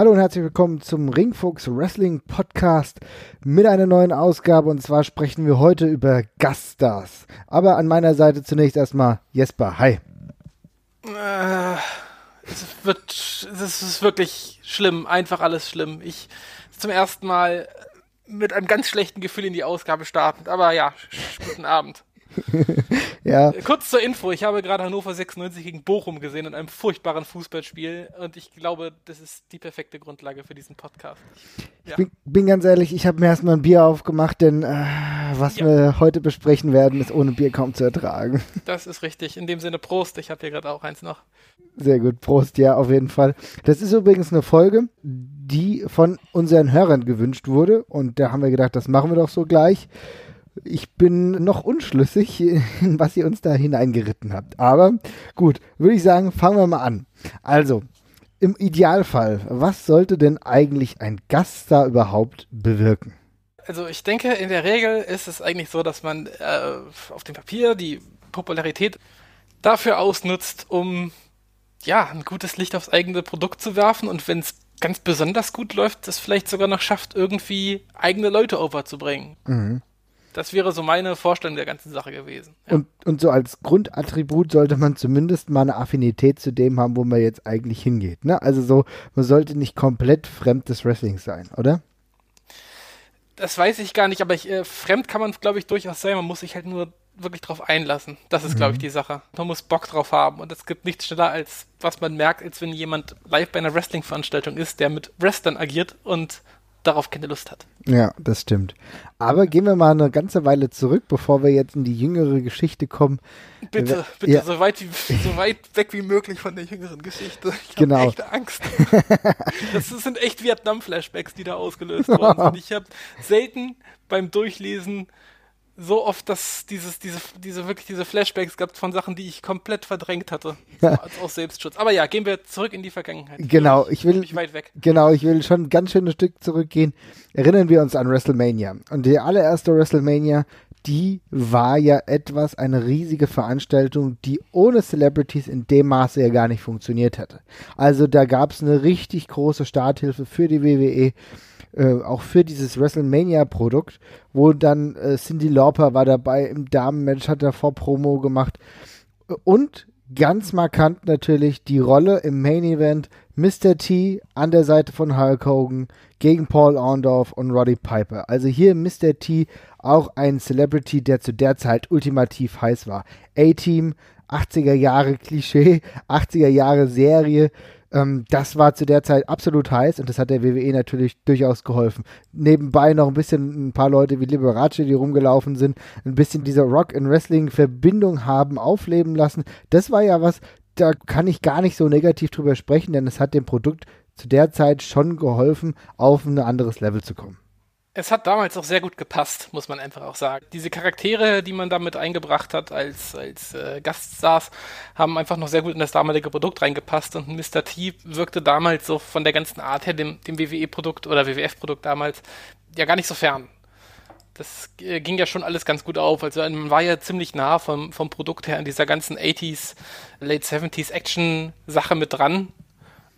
Hallo und herzlich willkommen zum Ringfuchs Wrestling Podcast mit einer neuen Ausgabe und zwar sprechen wir heute über Gaststars. Aber an meiner Seite zunächst erstmal Jesper. Hi. Äh, es wird, es ist wirklich schlimm, einfach alles schlimm. Ich zum ersten Mal mit einem ganz schlechten Gefühl in die Ausgabe starten. Aber ja, guten Abend. ja. Kurz zur Info, ich habe gerade Hannover 96 gegen Bochum gesehen in einem furchtbaren Fußballspiel und ich glaube, das ist die perfekte Grundlage für diesen Podcast. Ja. Ich bin, bin, ganz ehrlich, ich habe mir erstmal ein Bier aufgemacht, denn äh, was ja. wir heute besprechen werden, ist ohne Bier kaum zu ertragen. Das ist richtig. In dem Sinne Prost, ich habe hier gerade auch eins noch. Sehr gut, Prost, ja, auf jeden Fall. Das ist übrigens eine Folge, die von unseren Hörern gewünscht wurde und da haben wir gedacht, das machen wir doch so gleich. Ich bin noch unschlüssig, in was ihr uns da hineingeritten habt. Aber gut, würde ich sagen, fangen wir mal an. Also, im Idealfall, was sollte denn eigentlich ein Gaststar überhaupt bewirken? Also ich denke, in der Regel ist es eigentlich so, dass man äh, auf dem Papier die Popularität dafür ausnutzt, um ja ein gutes Licht aufs eigene Produkt zu werfen und wenn es ganz besonders gut läuft, es vielleicht sogar noch schafft, irgendwie eigene Leute overzubringen. Mhm. Das wäre so meine Vorstellung der ganzen Sache gewesen. Ja. Und, und so als Grundattribut sollte man zumindest mal eine Affinität zu dem haben, wo man jetzt eigentlich hingeht. Ne? Also so, man sollte nicht komplett fremd des Wrestlings sein, oder? Das weiß ich gar nicht, aber ich, äh, fremd kann man, glaube ich, durchaus sein. Man muss sich halt nur wirklich drauf einlassen. Das ist, mhm. glaube ich, die Sache. Man muss Bock drauf haben. Und es gibt nichts schneller, als was man merkt, als wenn jemand live bei einer Wrestling-Veranstaltung ist, der mit Wrestlern agiert und darauf keine Lust hat. Ja, das stimmt. Aber gehen wir mal eine ganze Weile zurück, bevor wir jetzt in die jüngere Geschichte kommen. Bitte, bitte, ja. so, weit wie, so weit weg wie möglich von der jüngeren Geschichte. Ich genau. habe echt Angst. das sind echt Vietnam-Flashbacks, die da ausgelöst worden sind. Ich habe selten beim Durchlesen so oft, dass dieses, diese, diese, wirklich diese Flashbacks gab von Sachen, die ich komplett verdrängt hatte. Ja. Als aus Selbstschutz. Aber ja, gehen wir zurück in die Vergangenheit. Genau, ich will, ich weit weg. Genau, ich will schon ein ganz schönes Stück zurückgehen. Erinnern wir uns an WrestleMania. Und die allererste WrestleMania, die war ja etwas, eine riesige Veranstaltung, die ohne Celebrities in dem Maße ja gar nicht funktioniert hätte. Also da gab es eine richtig große Starthilfe für die WWE äh, auch für dieses WrestleMania-Produkt, wo dann äh, Cindy Lauper war dabei im Damenmatch, hat davor Promo gemacht. Und ganz markant natürlich die Rolle im Main Event Mr. T an der Seite von Hulk Hogan gegen Paul Orndorff und Roddy Piper. Also hier Mr. T auch ein Celebrity, der zu der Zeit ultimativ heiß war. A-Team, 80er Jahre Klischee, 80er Jahre Serie, ähm, das war zu der Zeit absolut heiß und das hat der WWE natürlich durchaus geholfen. Nebenbei noch ein bisschen ein paar Leute wie Liberace, die rumgelaufen sind, ein bisschen diese Rock and Wrestling Verbindung haben aufleben lassen. Das war ja was, da kann ich gar nicht so negativ drüber sprechen, denn es hat dem Produkt zu der Zeit schon geholfen, auf ein anderes Level zu kommen. Es hat damals auch sehr gut gepasst, muss man einfach auch sagen. Diese Charaktere, die man damit eingebracht hat als, als äh, Gaststars, haben einfach noch sehr gut in das damalige Produkt reingepasst und Mr. T wirkte damals so von der ganzen Art her dem, dem WWE-Produkt oder WWF-Produkt damals ja gar nicht so fern. Das äh, ging ja schon alles ganz gut auf. Also man war ja ziemlich nah vom, vom Produkt her an dieser ganzen 80s, Late 70s Action-Sache mit dran.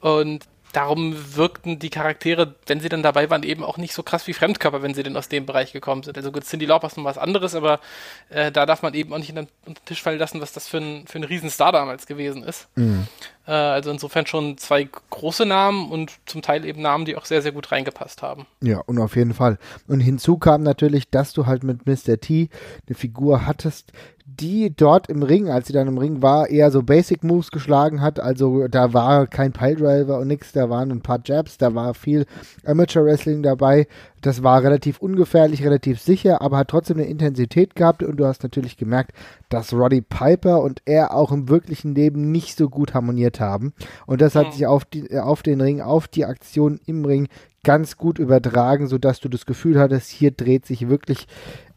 Und darum wirkten die Charaktere, wenn sie dann dabei waren, eben auch nicht so krass wie Fremdkörper, wenn sie denn aus dem Bereich gekommen sind. Also gut, Cindy Lauper ist noch was anderes, aber äh, da darf man eben auch nicht unter den Tisch fallen lassen, was das für ein, für ein Riesenstar damals gewesen ist. Mhm. Äh, also insofern schon zwei große Namen und zum Teil eben Namen, die auch sehr, sehr gut reingepasst haben. Ja, und auf jeden Fall. Und hinzu kam natürlich, dass du halt mit Mr. T eine Figur hattest, die dort im Ring, als sie dann im Ring war, eher so Basic Moves geschlagen hat. Also da war kein Piledriver und nichts, da waren ein paar Jabs, da war viel Amateur Wrestling dabei. Das war relativ ungefährlich, relativ sicher, aber hat trotzdem eine Intensität gehabt und du hast natürlich gemerkt, dass Roddy Piper und er auch im wirklichen Leben nicht so gut harmoniert haben. Und das hat mhm. sich auf, die, auf den Ring, auf die Aktion im Ring ganz gut übertragen, sodass du das Gefühl hattest, hier dreht sich wirklich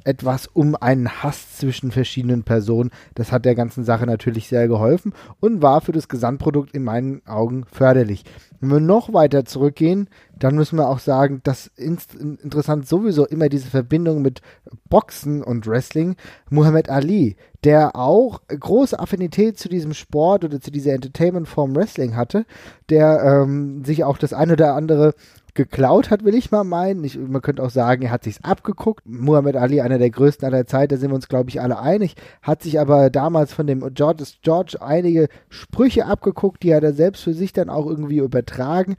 etwas um einen Hass zwischen verschiedenen Personen. Das hat der ganzen Sache natürlich sehr geholfen und war für das Gesamtprodukt in meinen Augen förderlich. Wenn wir noch weiter zurückgehen, dann müssen wir auch sagen, dass interessant sowieso immer diese Verbindung mit Boxen und Wrestling, Muhammad Ali, der auch große Affinität zu diesem Sport oder zu dieser Entertainment-Form Wrestling hatte, der ähm, sich auch das eine oder andere geklaut hat, will ich mal meinen. Ich, man könnte auch sagen, er hat sich's abgeguckt. Muhammad Ali, einer der größten aller Zeit, da sind wir uns, glaube ich, alle einig, hat sich aber damals von dem George, George einige Sprüche abgeguckt, die hat er selbst für sich dann auch irgendwie übertragen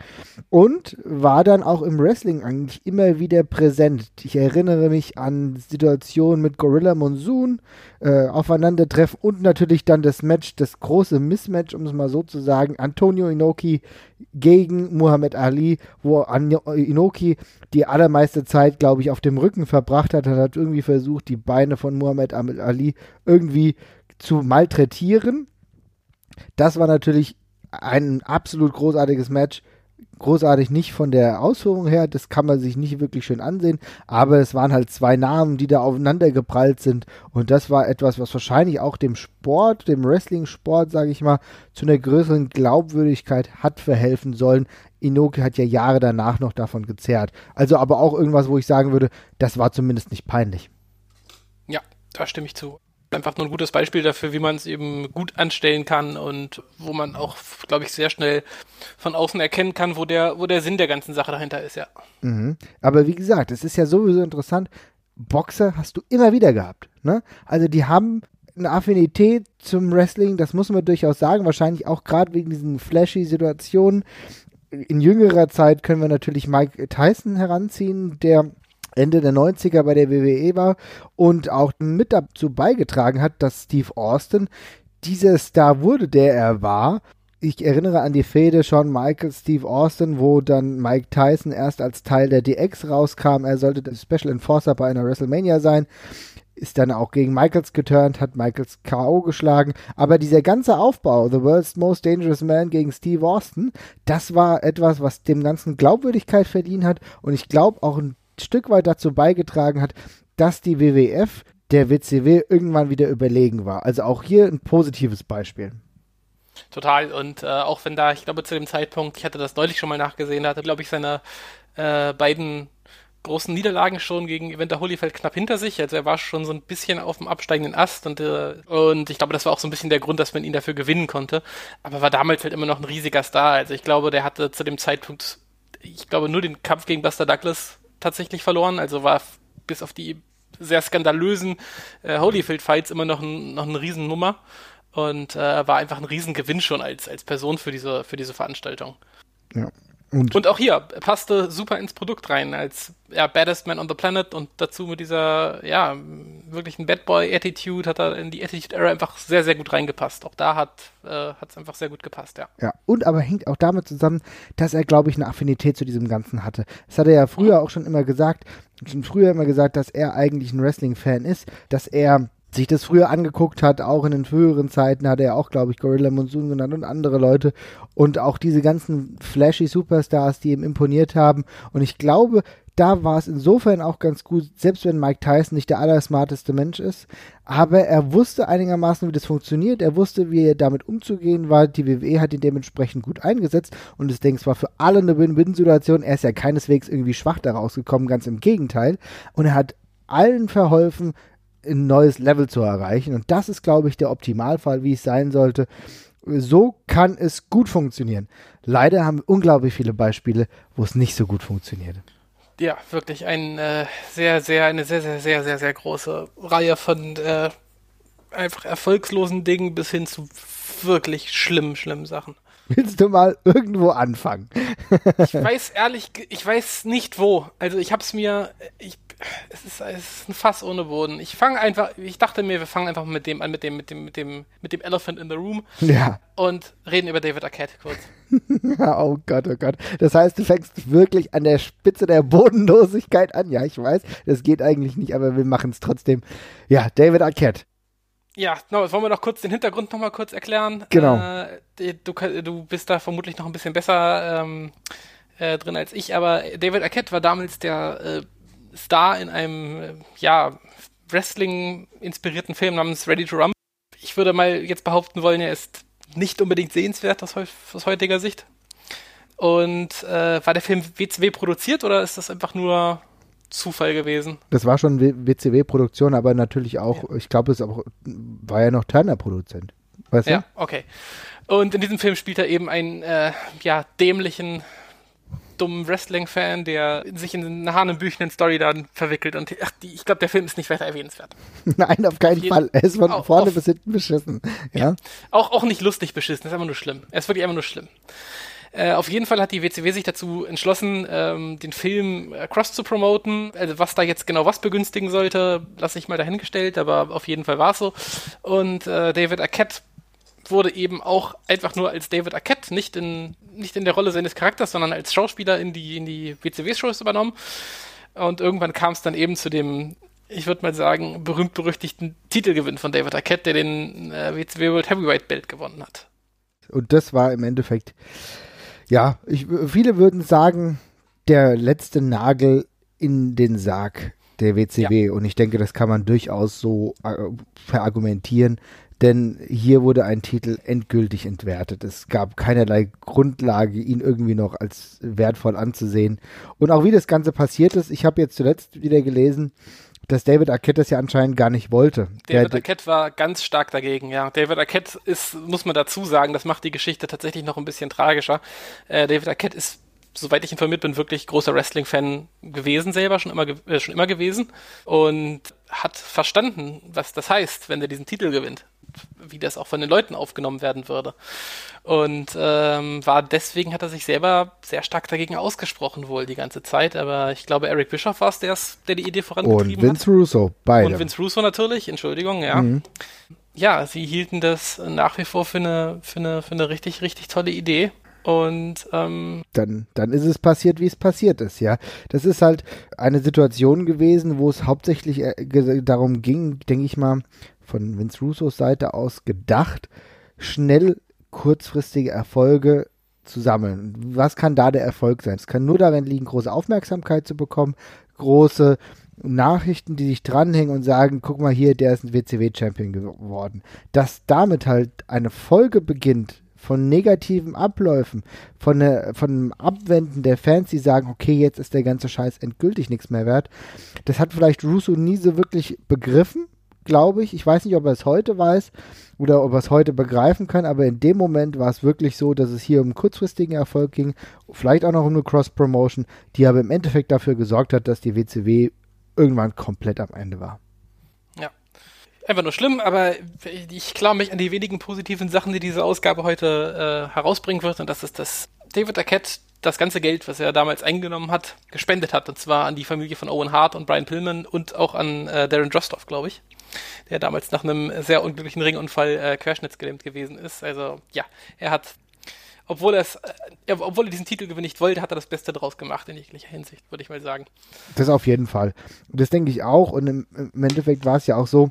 und war dann auch im Wrestling eigentlich immer wieder präsent. Ich erinnere mich an Situationen mit Gorilla Monsoon, äh, Aufeinandertreffen und natürlich dann das Match, das große Mismatch, um es mal so zu sagen, Antonio Inoki gegen Muhammad Ali, wo Inoki die allermeiste Zeit, glaube ich, auf dem Rücken verbracht hat, hat, hat irgendwie versucht, die Beine von Muhammad Ali irgendwie zu malträtieren. Das war natürlich ein absolut großartiges Match großartig nicht von der Ausführung her, das kann man sich nicht wirklich schön ansehen, aber es waren halt zwei Namen, die da aufeinander geprallt sind und das war etwas, was wahrscheinlich auch dem Sport, dem Wrestling-Sport, sage ich mal, zu einer größeren Glaubwürdigkeit hat verhelfen sollen. Inoki hat ja Jahre danach noch davon gezerrt. Also aber auch irgendwas, wo ich sagen würde, das war zumindest nicht peinlich. Ja, da stimme ich zu einfach nur ein gutes Beispiel dafür, wie man es eben gut anstellen kann und wo man auch, glaube ich, sehr schnell von außen erkennen kann, wo der, wo der Sinn der ganzen Sache dahinter ist, ja. Mhm. Aber wie gesagt, es ist ja sowieso interessant, Boxer hast du immer wieder gehabt. Ne? Also die haben eine Affinität zum Wrestling, das muss man durchaus sagen, wahrscheinlich auch gerade wegen diesen flashy Situationen. In jüngerer Zeit können wir natürlich Mike Tyson heranziehen, der Ende der 90er bei der WWE war und auch mit dazu beigetragen hat, dass Steve Austin dieser Star wurde, der er war. Ich erinnere an die Fehde Shawn Michaels, Steve Austin, wo dann Mike Tyson erst als Teil der DX rauskam. Er sollte der Special Enforcer bei einer WrestleMania sein ist dann auch gegen Michaels geturnt, hat Michaels K.O. geschlagen. Aber dieser ganze Aufbau, The World's Most Dangerous Man gegen Steve Austin, das war etwas, was dem Ganzen Glaubwürdigkeit verdient hat. Und ich glaube auch ein Stück weit dazu beigetragen hat, dass die WWF der WCW irgendwann wieder überlegen war. Also auch hier ein positives Beispiel. Total. Und äh, auch wenn da, ich glaube, zu dem Zeitpunkt, ich hatte das neulich schon mal nachgesehen, hatte, glaube ich, seine äh, beiden großen Niederlagen schon gegen Evander Holyfeld knapp hinter sich. Also er war schon so ein bisschen auf dem absteigenden Ast und, äh, und ich glaube, das war auch so ein bisschen der Grund, dass man ihn dafür gewinnen konnte. Aber war damals halt immer noch ein riesiger Star. Also ich glaube, der hatte zu dem Zeitpunkt, ich glaube, nur den Kampf gegen Buster Douglas tatsächlich verloren, also war bis auf die sehr skandalösen äh, Holyfield-Fights immer noch, ein, noch eine Riesennummer und äh, war einfach ein Riesengewinn schon als, als Person für diese, für diese Veranstaltung. Ja, und, und, auch hier passte super ins Produkt rein, als ja, Baddest Man on the Planet und dazu mit dieser, ja, wirklichen Bad Boy-Attitude hat er in die Attitude-Era einfach sehr, sehr gut reingepasst. Auch da hat äh, es einfach sehr gut gepasst, ja. Ja, und aber hängt auch damit zusammen, dass er, glaube ich, eine Affinität zu diesem Ganzen hatte. Das hat er ja früher auch schon immer gesagt, schon früher immer gesagt, dass er eigentlich ein Wrestling-Fan ist, dass er sich das früher angeguckt hat, auch in den früheren Zeiten hat er auch, glaube ich, Gorilla Monsoon genannt und andere Leute und auch diese ganzen flashy Superstars, die ihm imponiert haben. Und ich glaube, da war es insofern auch ganz gut, selbst wenn Mike Tyson nicht der allersmarteste Mensch ist, aber er wusste einigermaßen, wie das funktioniert, er wusste, wie er damit umzugehen war, die WWE hat ihn dementsprechend gut eingesetzt. Und ich denke, es war für alle eine Win-Win-Situation, er ist ja keineswegs irgendwie schwach daraus gekommen, ganz im Gegenteil. Und er hat allen verholfen, ein neues Level zu erreichen. Und das ist, glaube ich, der Optimalfall, wie es sein sollte. So kann es gut funktionieren. Leider haben wir unglaublich viele Beispiele, wo es nicht so gut funktioniert. Ja, wirklich ein äh, sehr, sehr, eine sehr, sehr, sehr, sehr, sehr große Reihe von äh, einfach erfolgslosen Dingen bis hin zu wirklich schlimmen, schlimmen Sachen. Willst du mal irgendwo anfangen? ich weiß ehrlich, ich weiß nicht wo. Also ich habe es mir, ich es ist, es ist ein Fass ohne Boden. Ich fange einfach, ich dachte mir, wir fangen einfach mit dem an, mit dem, mit dem, mit dem, mit dem Elephant in the Room. Ja. Und reden über David Arquette kurz. oh Gott, oh Gott. Das heißt, du fängst wirklich an der Spitze der Bodenlosigkeit an. Ja, ich weiß, das geht eigentlich nicht, aber wir machen es trotzdem. Ja, David Arquette. Ja, no, wollen wir noch kurz den Hintergrund noch mal kurz erklären? Genau. Äh, du, du bist da vermutlich noch ein bisschen besser ähm, äh, drin als ich, aber David Arquette war damals der äh, Star in einem, äh, ja, Wrestling-inspirierten Film namens Ready to Rumble. Ich würde mal jetzt behaupten wollen, er ist nicht unbedingt sehenswert aus, aus heutiger Sicht. Und äh, war der Film WCW produziert oder ist das einfach nur Zufall gewesen? Das war schon WCW-Produktion, aber natürlich auch, ja. ich glaube, es auch, war ja noch Turner-Produzent. Weißt du? Ja, okay. Und in diesem Film spielt er eben einen äh, ja, dämlichen dummen Wrestling-Fan, der sich in eine hanebüchenen Story dann verwickelt. Und ach, die, ich glaube, der Film ist nicht weiter erwähnenswert. Nein, auf keinen Jeden, Fall. Er ist von auch, vorne auf, bis hinten beschissen. Ja? ja? Auch, auch nicht lustig beschissen, das ist einfach nur schlimm. Er ist wirklich einfach nur schlimm. Äh, auf jeden Fall hat die WCW sich dazu entschlossen, ähm, den Film äh, Cross zu promoten. Also was da jetzt genau was begünstigen sollte, lasse ich mal dahingestellt, aber auf jeden Fall war es so. Und äh, David Arquette wurde eben auch einfach nur als David Arquette, nicht in, nicht in der Rolle seines Charakters, sondern als Schauspieler in die, in die WCW-Shows übernommen. Und irgendwann kam es dann eben zu dem, ich würde mal sagen, berühmt-berüchtigten Titelgewinn von David Arquette, der den äh, WCW World Heavyweight Belt gewonnen hat. Und das war im Endeffekt, ja, ich, viele würden sagen, der letzte Nagel in den Sarg der WCW. Ja. Und ich denke, das kann man durchaus so äh, verargumentieren denn hier wurde ein Titel endgültig entwertet. Es gab keinerlei Grundlage, ihn irgendwie noch als wertvoll anzusehen. Und auch wie das Ganze passiert ist, ich habe jetzt zuletzt wieder gelesen, dass David Arquette das ja anscheinend gar nicht wollte. David Der, Arquette war ganz stark dagegen, ja. David Arquette ist, muss man dazu sagen, das macht die Geschichte tatsächlich noch ein bisschen tragischer. Äh, David Arquette ist soweit ich informiert bin, wirklich großer Wrestling-Fan gewesen selber, schon immer, äh, schon immer gewesen und hat verstanden, was das heißt, wenn er diesen Titel gewinnt wie das auch von den Leuten aufgenommen werden würde. Und ähm, war deswegen hat er sich selber sehr stark dagegen ausgesprochen wohl die ganze Zeit. Aber ich glaube, Eric Bischoff war es, der, der die Idee vorangetrieben hat. Und Vince Russo, beide. Und Vince Russo natürlich, Entschuldigung, ja. Mhm. Ja, sie hielten das nach wie vor für eine, für eine, für eine richtig, richtig tolle Idee. Und ähm, dann, dann ist es passiert, wie es passiert ist, ja. Das ist halt eine Situation gewesen, wo es hauptsächlich äh, darum ging, denke ich mal, von Vince Russos Seite aus gedacht, schnell kurzfristige Erfolge zu sammeln. Was kann da der Erfolg sein? Es kann nur darin liegen, große Aufmerksamkeit zu bekommen, große Nachrichten, die sich dranhängen und sagen, guck mal hier, der ist ein WCW-Champion geworden. Dass damit halt eine Folge beginnt von negativen Abläufen, von, der, von einem Abwenden der Fans, die sagen, okay, jetzt ist der ganze Scheiß endgültig nichts mehr wert. Das hat vielleicht Russo nie so wirklich begriffen glaube ich. Ich weiß nicht, ob er es heute weiß oder ob er es heute begreifen kann, aber in dem Moment war es wirklich so, dass es hier um kurzfristigen Erfolg ging, vielleicht auch noch um eine Cross-Promotion, die aber im Endeffekt dafür gesorgt hat, dass die WCW irgendwann komplett am Ende war. Einfach nur schlimm, aber ich klaue mich an die wenigen positiven Sachen, die diese Ausgabe heute äh, herausbringen wird, und das ist, dass David Arquette das ganze Geld, was er damals eingenommen hat, gespendet hat. Und zwar an die Familie von Owen Hart und Brian Pillman und auch an äh, Darren Drostoff, glaube ich der damals nach einem sehr unglücklichen Ringunfall äh, querschnittsgelähmt gewesen ist. Also ja, er hat, obwohl, äh, obwohl er diesen Titelgewinn nicht wollte, hat er das Beste draus gemacht in jeglicher Hinsicht, würde ich mal sagen. Das auf jeden Fall. Das denke ich auch. Und im, im Endeffekt war es ja auch so,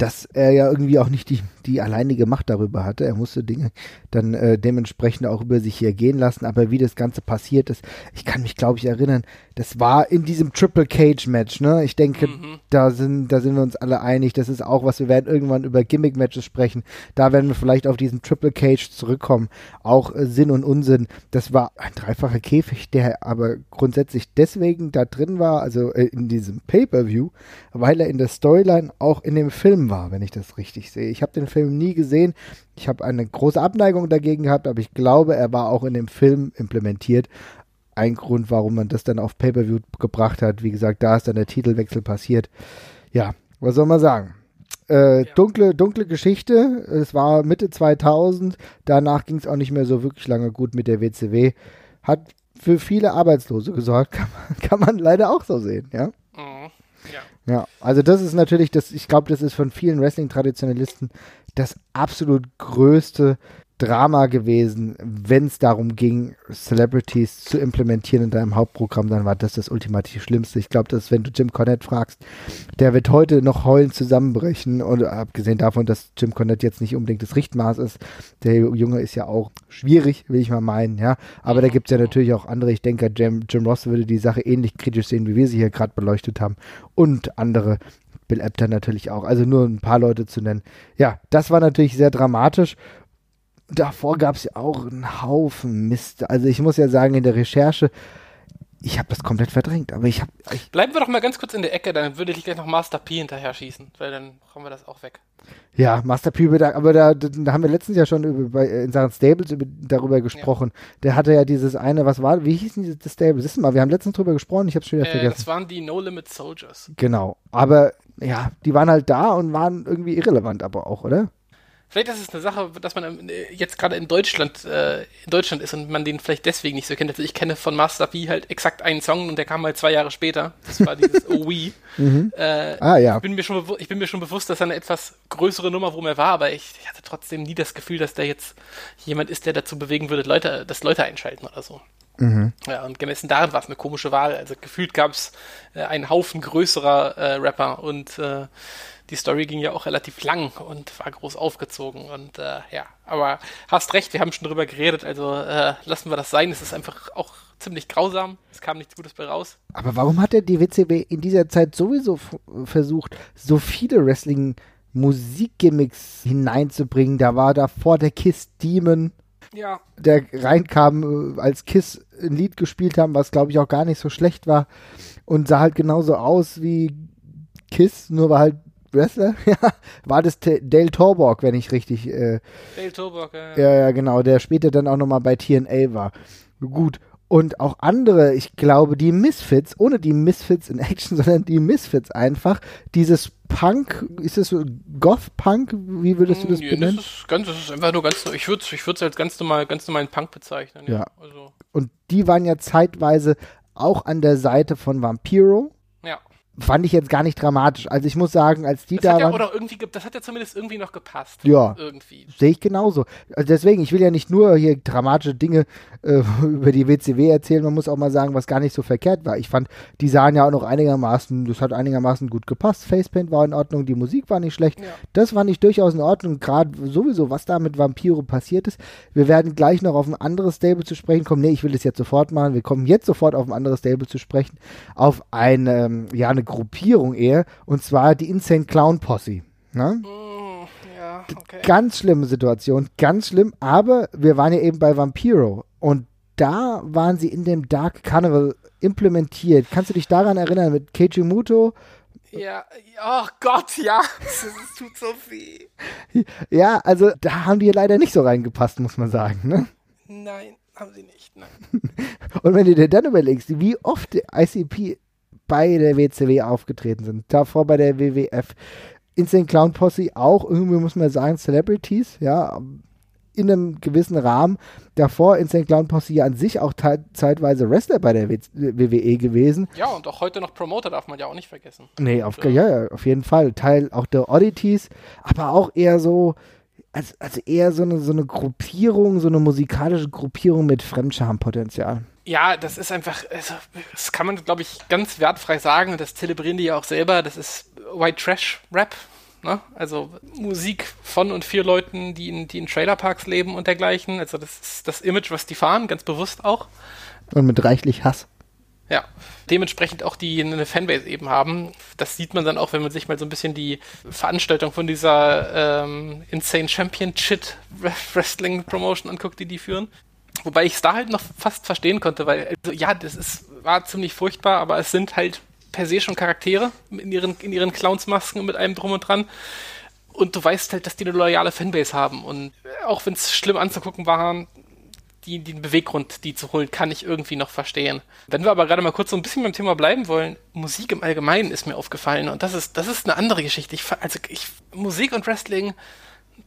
dass er ja irgendwie auch nicht die, die alleinige Macht darüber hatte. Er musste Dinge dann äh, dementsprechend auch über sich hier gehen lassen. Aber wie das Ganze passiert ist, ich kann mich, glaube ich, erinnern, das war in diesem Triple Cage Match, ne? Ich denke, mhm. da sind, da sind wir uns alle einig. Das ist auch was, wir werden irgendwann über Gimmick Matches sprechen. Da werden wir vielleicht auf diesen Triple Cage zurückkommen. Auch äh, Sinn und Unsinn. Das war ein dreifacher Käfig, der aber grundsätzlich deswegen da drin war, also äh, in diesem Pay-Per-View, weil er in der Storyline auch in dem Film war, wenn ich das richtig sehe. Ich habe den Film nie gesehen. Ich habe eine große Abneigung dagegen gehabt, aber ich glaube, er war auch in dem Film implementiert ein Grund, warum man das dann auf Pay-Per-View gebracht hat. Wie gesagt, da ist dann der Titelwechsel passiert. Ja, was soll man sagen? Äh, ja. dunkle, dunkle Geschichte. Es war Mitte 2000. Danach ging es auch nicht mehr so wirklich lange gut mit der WCW. Hat für viele Arbeitslose gesorgt, kann man, kann man leider auch so sehen, ja. Mhm. Ja. also das ist natürlich, das, ich glaube, das ist von vielen Wrestling-Traditionalisten das absolut größte Drama gewesen, wenn es darum ging, Celebrities zu implementieren in deinem Hauptprogramm, dann war das das ultimativ Schlimmste. Ich glaube, dass wenn du Jim Cornette fragst, der wird heute noch heulend zusammenbrechen und abgesehen davon, dass Jim Cornette jetzt nicht unbedingt das Richtmaß ist, der Junge ist ja auch schwierig, will ich mal meinen, ja. Aber da gibt es ja natürlich auch andere. Ich denke, Jim, Jim Ross würde die Sache ähnlich kritisch sehen, wie wir sie hier gerade beleuchtet haben und andere. Bill Apter natürlich auch. Also nur ein paar Leute zu nennen. Ja, das war natürlich sehr dramatisch davor gab es ja auch einen Haufen Mist. Also ich muss ja sagen, in der Recherche, ich habe das komplett verdrängt, aber ich habe. Bleiben wir doch mal ganz kurz in der Ecke, dann würde ich gleich noch Master P hinterher schießen, weil dann haben wir das auch weg. Ja, Master P, aber da, da haben wir letztens ja schon über, bei, in Sachen Stables über, darüber gesprochen. Ja. Der hatte ja dieses eine, was war, wie hieß denn das Stable? Siehst du mal, wir haben letztens drüber gesprochen, ich habe es schon wieder äh, vergessen. Das waren die No Limit Soldiers. Genau, aber ja, die waren halt da und waren irgendwie irrelevant aber auch, oder? Vielleicht ist es eine Sache, dass man äh, jetzt gerade in Deutschland, äh, in Deutschland ist und man den vielleicht deswegen nicht so kennt. Also ich kenne von Master P halt exakt einen Song und der kam halt zwei Jahre später. Das war dieses Oh We. mhm. äh, ah, ja. Ich bin, mir schon, ich bin mir schon bewusst, dass er eine etwas größere Nummer, wo er war, aber ich, ich, hatte trotzdem nie das Gefühl, dass der jetzt jemand ist, der dazu bewegen würde, Leute, dass Leute einschalten oder so. Mhm. Ja, und gemessen darin war es eine komische Wahl. Also gefühlt gab es äh, einen Haufen größerer äh, Rapper und äh, die Story ging ja auch relativ lang und war groß aufgezogen. Und äh, ja, aber hast recht, wir haben schon drüber geredet, also äh, lassen wir das sein. Es ist einfach auch ziemlich grausam. Es kam nichts Gutes bei raus. Aber warum hat der die WCW in dieser Zeit sowieso versucht, so viele Wrestling- Musikgimmicks hineinzubringen. Da war davor der Kiss Demon, ja. der reinkam, äh, als Kiss ein Lied gespielt haben, was glaube ich auch gar nicht so schlecht war und sah halt genauso aus wie Kiss, nur war halt Wrestler, ja, war das T Dale Torborg, wenn ich richtig. Äh, Dale Torborg, ja. Ja, ja, genau, der später dann auch nochmal bei TNA war. Gut. Und auch andere, ich glaube, die Misfits, ohne die Misfits in Action, sondern die Misfits einfach, dieses Punk, ist das so Goth-Punk? Wie würdest du das nee, benennen? Das ist, ganz, das ist einfach nur ganz, ich würde es ich als ganz normal, ganz normalen Punk bezeichnen. Ja. ja. Also. Und die waren ja zeitweise auch an der Seite von Vampiro fand ich jetzt gar nicht dramatisch. Also ich muss sagen, als die das da ja, waren, oder irgendwie, das hat ja zumindest irgendwie noch gepasst. Ja, irgendwie. Sehe ich genauso. Also deswegen, ich will ja nicht nur hier dramatische Dinge äh, über die WCW erzählen, man muss auch mal sagen, was gar nicht so verkehrt war. Ich fand, die sahen ja auch noch einigermaßen, das hat einigermaßen gut gepasst. Facepaint war in Ordnung, die Musik war nicht schlecht. Ja. Das fand ich durchaus in Ordnung, gerade sowieso, was da mit Vampiro passiert ist. Wir werden gleich noch auf ein anderes Stable zu sprechen kommen. Nee, ich will das jetzt sofort machen. Wir kommen jetzt sofort auf ein anderes Stable zu sprechen. Auf eine, ähm, ja, eine Gruppierung eher, und zwar die Insane Clown Posse. Ne? Mm, ja, okay. Ganz schlimme Situation, ganz schlimm, aber wir waren ja eben bei Vampiro und da waren sie in dem Dark Carnival implementiert. Kannst du dich daran erinnern mit Keiji Muto? Ja, oh Gott, ja, es tut so weh. Ja, also da haben die leider nicht so reingepasst, muss man sagen, ne? Nein, haben sie nicht, nein. Und wenn du dir dann überlegst, wie oft ICP bei der WCW aufgetreten sind. Davor bei der WWF. Insane Clown Posse auch, irgendwie muss man sagen, Celebrities, ja, in einem gewissen Rahmen. Davor Insane Clown Posse ja an sich auch zeitweise Wrestler bei der WWE gewesen. Ja, und auch heute noch Promoter darf man ja auch nicht vergessen. Nee, auf, ja, ja, auf jeden Fall. Teil auch der Oddities, aber auch eher so, also, also eher so eine, so eine Gruppierung, so eine musikalische Gruppierung mit Fremdschampotenzial ja, das ist einfach, also, das kann man, glaube ich, ganz wertfrei sagen und das zelebrieren die ja auch selber. Das ist White Trash Rap. Ne? Also Musik von und für Leuten, die in, die in Trailerparks leben und dergleichen. Also das ist das Image, was die fahren, ganz bewusst auch. Und mit reichlich Hass. Ja, dementsprechend auch die eine Fanbase eben haben. Das sieht man dann auch, wenn man sich mal so ein bisschen die Veranstaltung von dieser ähm, Insane Champion Shit Wrestling Promotion anguckt, die die führen. Wobei ich es da halt noch fast verstehen konnte, weil, also, ja, das ist, war ziemlich furchtbar, aber es sind halt per se schon Charaktere in ihren, in ihren Clownsmasken mit allem drum und dran. Und du weißt halt, dass die eine loyale Fanbase haben. Und auch wenn es schlimm anzugucken war, die, den Beweggrund, die zu holen, kann ich irgendwie noch verstehen. Wenn wir aber gerade mal kurz so ein bisschen beim Thema bleiben wollen, Musik im Allgemeinen ist mir aufgefallen und das ist, das ist eine andere Geschichte. Ich, also ich, Musik und Wrestling,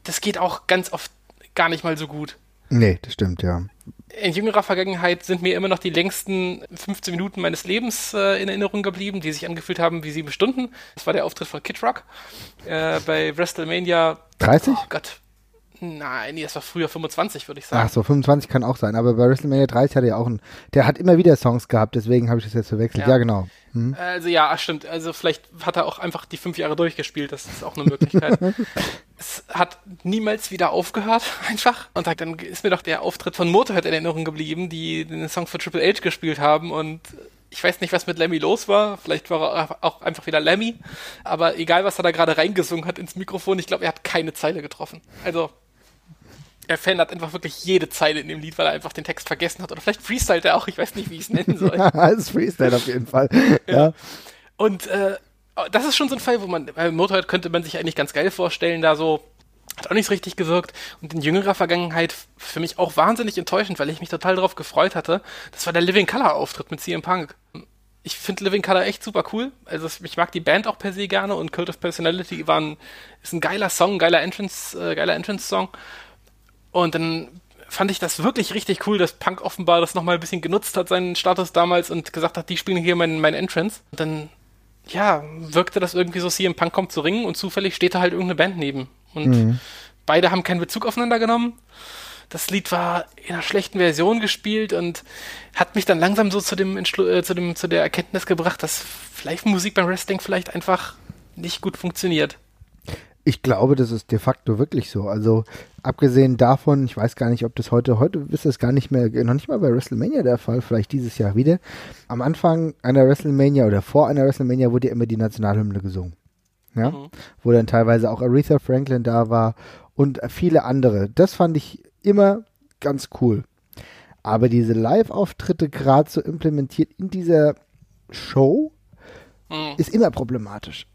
das geht auch ganz oft gar nicht mal so gut. Nee, das stimmt, ja. In jüngerer Vergangenheit sind mir immer noch die längsten 15 Minuten meines Lebens äh, in Erinnerung geblieben, die sich angefühlt haben wie sieben Stunden. Das war der Auftritt von Kid Rock äh, bei WrestleMania 30? Oh Gott. Nein, nee, das war früher 25, würde ich sagen. Ach so, 25 kann auch sein, aber bei WrestleMania 30 hat er ja auch einen, der hat immer wieder Songs gehabt, deswegen habe ich das jetzt verwechselt. Ja, ja genau. Hm. Also ja, stimmt. Also vielleicht hat er auch einfach die fünf Jahre durchgespielt, das ist auch eine Möglichkeit. es hat niemals wieder aufgehört, einfach. Und dann ist mir doch der Auftritt von Motorhead in Erinnerung geblieben, die den Song für Triple H gespielt haben und ich weiß nicht, was mit Lemmy los war. Vielleicht war er auch einfach wieder Lemmy. Aber egal, was er da gerade reingesungen hat ins Mikrofon, ich glaube, er hat keine Zeile getroffen. Also, er verändert einfach wirklich jede Zeile in dem Lied, weil er einfach den Text vergessen hat. Oder vielleicht freestylt er auch, ich weiß nicht, wie ich es nennen soll. ja, es ist Freestyle auf jeden Fall. ja. ja. Und äh, das ist schon so ein Fall, wo man, bei Motorhead könnte man sich eigentlich ganz geil vorstellen, da so, hat auch nicht richtig gewirkt. Und in jüngerer Vergangenheit für mich auch wahnsinnig enttäuschend, weil ich mich total darauf gefreut hatte. Das war der Living Color Auftritt mit CM Punk. Ich finde Living Color echt super cool. Also ich mag die Band auch per se gerne und Cult of Personality war ein, ist ein geiler Song, geiler Entrance, äh, geiler Entrance-Song. Und dann fand ich das wirklich richtig cool, dass Punk offenbar das nochmal ein bisschen genutzt hat, seinen Status damals und gesagt hat, die spielen hier mein, mein Entrance. Und dann, ja, wirkte das irgendwie so, CM Punk kommt zu ringen und zufällig steht da halt irgendeine Band neben. Und mhm. beide haben keinen Bezug aufeinander genommen. Das Lied war in einer schlechten Version gespielt und hat mich dann langsam so zu dem, äh, zu dem, zu der Erkenntnis gebracht, dass Live-Musik beim Wrestling vielleicht einfach nicht gut funktioniert. Ich glaube, das ist de facto wirklich so. Also abgesehen davon, ich weiß gar nicht, ob das heute, heute ist das gar nicht mehr, noch nicht mal bei WrestleMania der Fall, vielleicht dieses Jahr wieder. Am Anfang einer WrestleMania oder vor einer WrestleMania wurde ja immer die Nationalhymne gesungen. Ja? Mhm. Wo dann teilweise auch Aretha Franklin da war und viele andere. Das fand ich immer ganz cool. Aber diese Live-Auftritte gerade so implementiert in dieser Show mhm. ist immer problematisch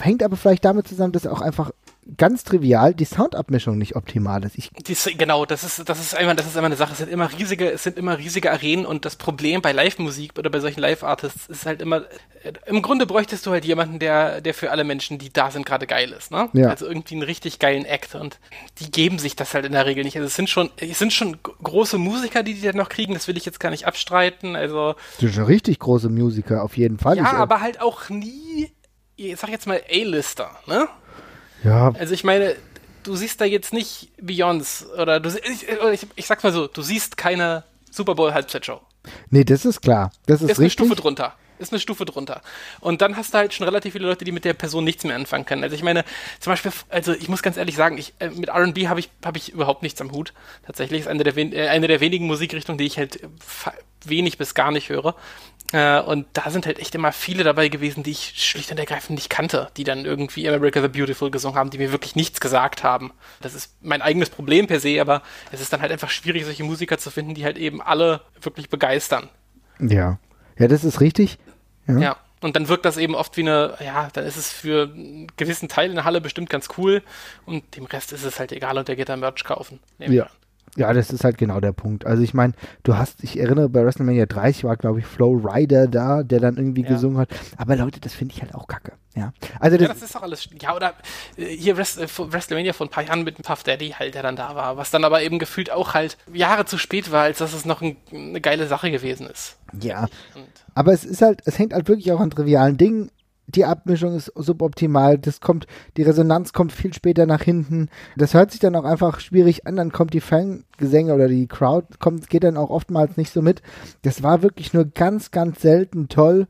hängt aber vielleicht damit zusammen, dass auch einfach ganz trivial die Soundabmischung nicht optimal ist. Ich die, genau, das ist, das ist einmal, das ist einmal eine Sache. Es sind immer riesige, es sind immer riesige Arenen und das Problem bei Live-Musik oder bei solchen Live-Artists ist halt immer, äh, im Grunde bräuchtest du halt jemanden, der, der für alle Menschen, die da sind, gerade geil ist, ne? Ja. Also irgendwie einen richtig geilen Act und die geben sich das halt in der Regel nicht. Also es sind schon, es sind schon große Musiker, die die dann noch kriegen, das will ich jetzt gar nicht abstreiten, also. Das sind schon richtig große Musiker, auf jeden Fall. Ja, ich, äh, aber halt auch nie ich sag jetzt mal A-Lister, ne? Ja. Also ich meine, du siehst da jetzt nicht Beyoncé oder du ich, ich, ich sag's mal so, du siehst keine Super Bowl Halbzeitshow. Nee, das ist klar. Das ist, ist eine Stufe drunter. Ist eine Stufe drunter. Und dann hast du halt schon relativ viele Leute, die mit der Person nichts mehr anfangen können. Also ich meine, zum Beispiel, also ich muss ganz ehrlich sagen, ich, äh, mit R&B habe ich, hab ich überhaupt nichts am Hut. Tatsächlich ist eine der, äh, eine der wenigen Musikrichtungen, die ich halt wenig bis gar nicht höre. Äh, und da sind halt echt immer viele dabei gewesen, die ich schlicht und ergreifend nicht kannte, die dann irgendwie America the Beautiful gesungen haben, die mir wirklich nichts gesagt haben. Das ist mein eigenes Problem per se, aber es ist dann halt einfach schwierig, solche Musiker zu finden, die halt eben alle wirklich begeistern. Ja. Ja, das ist richtig. Ja. ja. Und dann wirkt das eben oft wie eine, ja, dann ist es für einen gewissen Teil in der Halle bestimmt ganz cool und dem Rest ist es halt egal und der geht da Merch kaufen. Ja. Ja, das ist halt genau der Punkt. Also ich meine, du hast, ich erinnere, bei WrestleMania 30 war, glaube ich, Flow Rider da, der dann irgendwie ja. gesungen hat. Aber Leute, das finde ich halt auch kacke. Ja, also das, ja, das ist doch alles. Ja, oder äh, hier äh, WrestleMania vor ein paar Jahren mit dem Puff Daddy halt, der dann da war, was dann aber eben gefühlt auch halt Jahre zu spät war, als dass es noch ein, eine geile Sache gewesen ist. Ja. Und aber es ist halt, es hängt halt wirklich auch an trivialen Dingen die Abmischung ist suboptimal, das kommt, die Resonanz kommt viel später nach hinten. Das hört sich dann auch einfach schwierig an, dann kommt die Fangesänge oder die Crowd kommt, geht dann auch oftmals nicht so mit. Das war wirklich nur ganz, ganz selten toll.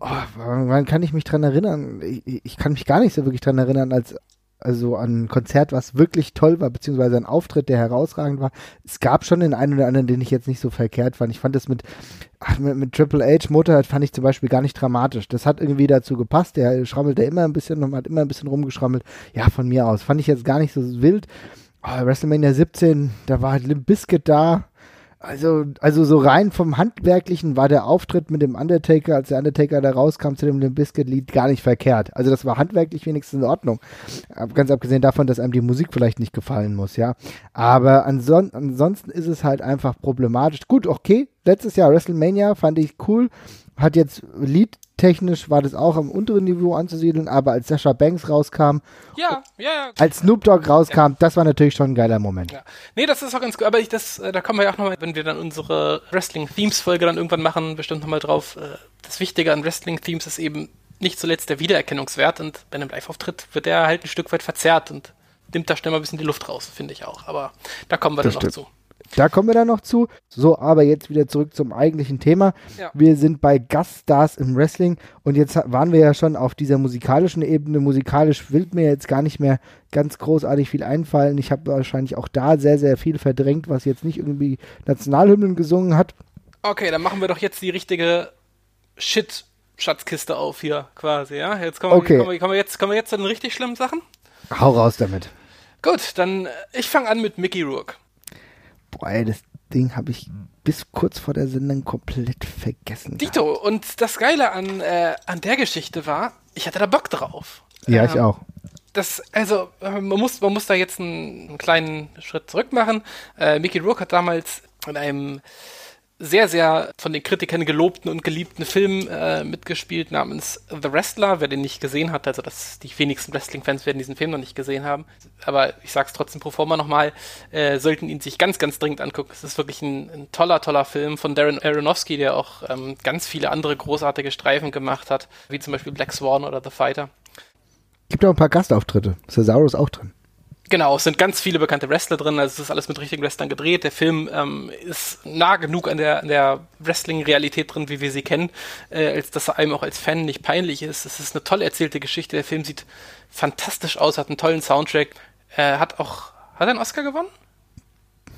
Oh, wann kann ich mich dran erinnern? Ich, ich, kann mich gar nicht so wirklich dran erinnern, als also an ein Konzert, was wirklich toll war, beziehungsweise ein Auftritt, der herausragend war. Es gab schon den einen oder anderen, den ich jetzt nicht so verkehrt fand. Ich fand das mit, mit, mit Triple H Motorhead fand ich zum Beispiel gar nicht dramatisch. Das hat irgendwie dazu gepasst. Der schrammelte immer ein bisschen, hat immer ein bisschen rumgeschrammelt. Ja, von mir aus. Fand ich jetzt gar nicht so wild. Oh, WrestleMania 17, da war halt Limp Bizkit da also, also so rein vom Handwerklichen war der Auftritt mit dem Undertaker, als der Undertaker da rauskam zu dem Limp Bizkit-Lied, gar nicht verkehrt. Also das war handwerklich wenigstens in Ordnung. Ganz abgesehen davon, dass einem die Musik vielleicht nicht gefallen muss, ja. Aber anson ansonsten ist es halt einfach problematisch. Gut, okay, letztes Jahr WrestleMania fand ich cool, hat jetzt liedtechnisch war das auch am unteren Niveau anzusiedeln, aber als Sascha Banks rauskam, ja, ja, ja. als Snoop Dogg rauskam, ja. das war natürlich schon ein geiler Moment. Ja. Nee, das ist auch ganz gut, aber ich das, äh, da kommen wir ja auch nochmal, wenn wir dann unsere Wrestling-Themes-Folge dann irgendwann machen, bestimmt nochmal drauf. Äh, das Wichtige an Wrestling-Themes ist eben nicht zuletzt der Wiedererkennungswert und bei einem Live-Auftritt wird der halt ein Stück weit verzerrt und nimmt da schnell mal ein bisschen die Luft raus, finde ich auch. Aber da kommen wir das dann stimmt. noch zu. Da kommen wir dann noch zu. So, aber jetzt wieder zurück zum eigentlichen Thema. Ja. Wir sind bei Gaststars im Wrestling und jetzt waren wir ja schon auf dieser musikalischen Ebene. Musikalisch will mir jetzt gar nicht mehr ganz großartig viel einfallen. Ich habe wahrscheinlich auch da sehr, sehr viel verdrängt, was jetzt nicht irgendwie Nationalhymnen gesungen hat. Okay, dann machen wir doch jetzt die richtige Shit-Schatzkiste auf hier quasi, ja? Jetzt kommen, okay. kommen, wir, kommen, wir jetzt, kommen wir jetzt zu den richtig schlimmen Sachen. Hau raus damit. Gut, dann äh, ich fange an mit Mickey Rourke. Boah, ey, das Ding habe ich bis kurz vor der Sendung komplett vergessen. Dito, gehabt. und das Geile an, äh, an der Geschichte war, ich hatte da Bock drauf. Ja, ähm, ich auch. Das, also, man muss, man muss da jetzt einen, einen kleinen Schritt zurück machen. Äh, Mickey Rourke hat damals in einem sehr, sehr von den Kritikern gelobten und geliebten Film äh, mitgespielt namens The Wrestler. Wer den nicht gesehen hat, also das, die wenigsten Wrestling-Fans werden diesen Film noch nicht gesehen haben. Aber ich sag's trotzdem pro forma nochmal, äh, sollten ihn sich ganz, ganz dringend angucken. Es ist wirklich ein, ein toller, toller Film von Darren Aronofsky, der auch ähm, ganz viele andere großartige Streifen gemacht hat, wie zum Beispiel Black Swan oder The Fighter. Gibt auch ein paar Gastauftritte. Cesaro ist auch drin. Genau, es sind ganz viele bekannte Wrestler drin, also es ist alles mit richtigen Wrestlern gedreht. Der Film ähm, ist nah genug an der, an der Wrestling-Realität drin, wie wir sie kennen, äh, als dass er einem auch als Fan nicht peinlich ist. Es ist eine toll erzählte Geschichte. Der Film sieht fantastisch aus, hat einen tollen Soundtrack, äh, hat auch, hat er einen Oscar gewonnen?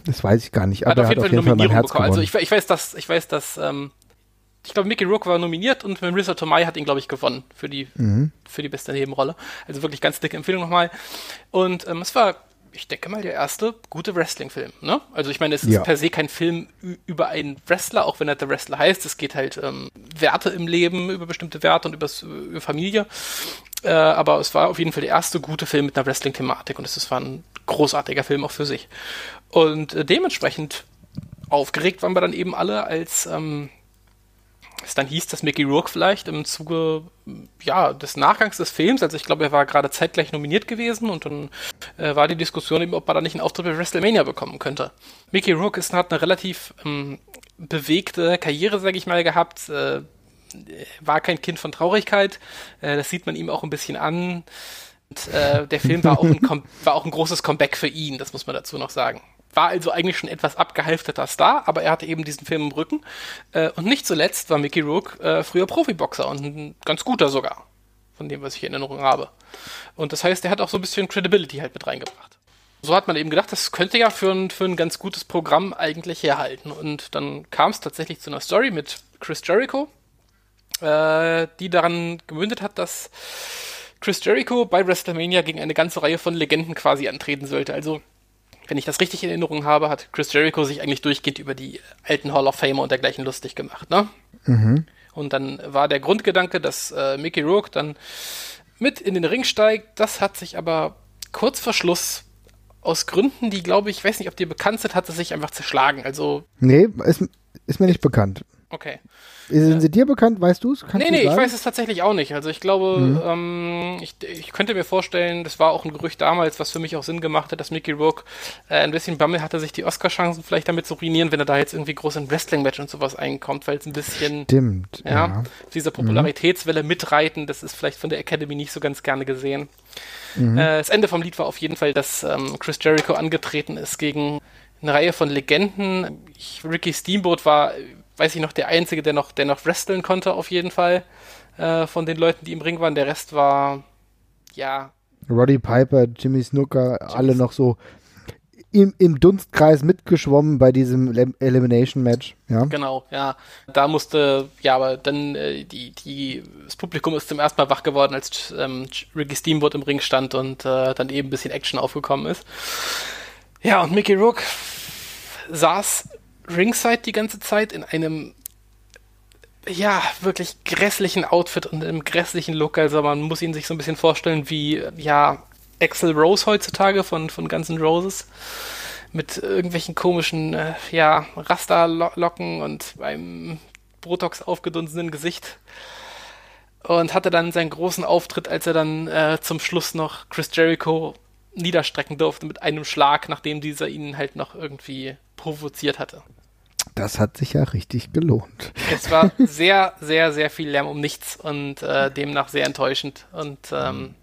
Das weiß ich gar nicht, aber hat auf jeden, Fall, jeden Fall mein Herz bekommen. Also ich, ich, weiß, dass, ich weiß, dass ähm, ich glaube, Mickey Rourke war nominiert und Marissa Tomei hat ihn, glaube ich, gewonnen für die, mhm. für die beste Nebenrolle. Also wirklich ganz dicke Empfehlung nochmal. Und ähm, es war, ich denke mal, der erste gute Wrestling-Film. Ne? Also ich meine, es ist ja. per se kein Film über einen Wrestler, auch wenn er der Wrestler heißt. Es geht halt ähm, Werte im Leben, über bestimmte Werte und übers, über Familie. Äh, aber es war auf jeden Fall der erste gute Film mit einer Wrestling-Thematik und es war ein großartiger Film auch für sich. Und äh, dementsprechend aufgeregt waren wir dann eben alle, als ähm, es dann hieß, dass Mickey Rourke vielleicht im Zuge ja, des Nachgangs des Films, also ich glaube, er war gerade zeitgleich nominiert gewesen und dann äh, war die Diskussion eben, ob er da nicht einen Auftritt bei WrestleMania bekommen könnte. Mickey Rourke ist, hat eine relativ ähm, bewegte Karriere, sage ich mal, gehabt. Äh, war kein Kind von Traurigkeit. Äh, das sieht man ihm auch ein bisschen an. Und, äh, der Film war auch, ein, war auch ein großes Comeback für ihn, das muss man dazu noch sagen war also eigentlich schon etwas abgehalfterter Star, aber er hatte eben diesen Film im Rücken. Äh, und nicht zuletzt war Mickey Rourke äh, früher Profiboxer und ein ganz guter sogar, von dem, was ich in Erinnerung habe. Und das heißt, er hat auch so ein bisschen Credibility halt mit reingebracht. So hat man eben gedacht, das könnte ja für ein, für ein ganz gutes Programm eigentlich herhalten. Und dann kam es tatsächlich zu einer Story mit Chris Jericho, äh, die daran gemündet hat, dass Chris Jericho bei WrestleMania gegen eine ganze Reihe von Legenden quasi antreten sollte. Also wenn ich das richtig in Erinnerung habe, hat Chris Jericho sich eigentlich durchgehend über die alten Hall of Famer und dergleichen lustig gemacht, ne? Mhm. Und dann war der Grundgedanke, dass äh, Mickey Rourke dann mit in den Ring steigt. Das hat sich aber kurz vor Schluss aus Gründen, die glaube ich, weiß nicht, ob dir bekannt sind, hat es sich einfach zerschlagen. Also. Nee, ist, ist mir nicht bekannt. Okay. Sind sie dir bekannt? Weißt du es? Nee, nee, ich weiß es tatsächlich auch nicht. Also ich glaube, mhm. ähm, ich, ich könnte mir vorstellen, das war auch ein Gerücht damals, was für mich auch Sinn gemacht hat, dass Mickey Rourke äh, ein bisschen Bammel hatte, sich die Oscar-Chancen vielleicht damit zu ruinieren, wenn er da jetzt irgendwie groß in Wrestling-Match und sowas einkommt, weil es ein bisschen Stimmt, ja, ja. dieser Popularitätswelle mhm. mitreiten, das ist vielleicht von der Academy nicht so ganz gerne gesehen. Mhm. Äh, das Ende vom Lied war auf jeden Fall, dass ähm, Chris Jericho angetreten ist gegen eine Reihe von Legenden. Ich, Ricky Steamboat war weiß ich noch, der Einzige, der noch, der noch wresteln konnte, auf jeden Fall, äh, von den Leuten, die im Ring waren. Der Rest war, ja. Roddy Piper, Jimmy Snooker, Jimmy alle noch so im, im Dunstkreis mitgeschwommen bei diesem Elimination Match. Ja. Genau, ja. Da musste, ja, aber dann äh, die, die, das Publikum ist zum ersten Mal wach geworden, als ähm, Ricky Steamboat im Ring stand und äh, dann eben ein bisschen Action aufgekommen ist. Ja, und Mickey Rook saß Ringside die ganze Zeit in einem ja, wirklich grässlichen Outfit und einem grässlichen Look. Also man muss ihn sich so ein bisschen vorstellen wie, ja, Axel Rose heutzutage von, von Guns N' Roses. Mit irgendwelchen komischen, äh, ja, Rasterlocken und einem Botox aufgedunsenen Gesicht. Und hatte dann seinen großen Auftritt, als er dann äh, zum Schluss noch Chris Jericho niederstrecken durfte mit einem Schlag, nachdem dieser ihn halt noch irgendwie provoziert hatte. Das hat sich ja richtig gelohnt. Es war sehr, sehr, sehr viel Lärm um nichts und äh, demnach sehr enttäuschend. Und ähm,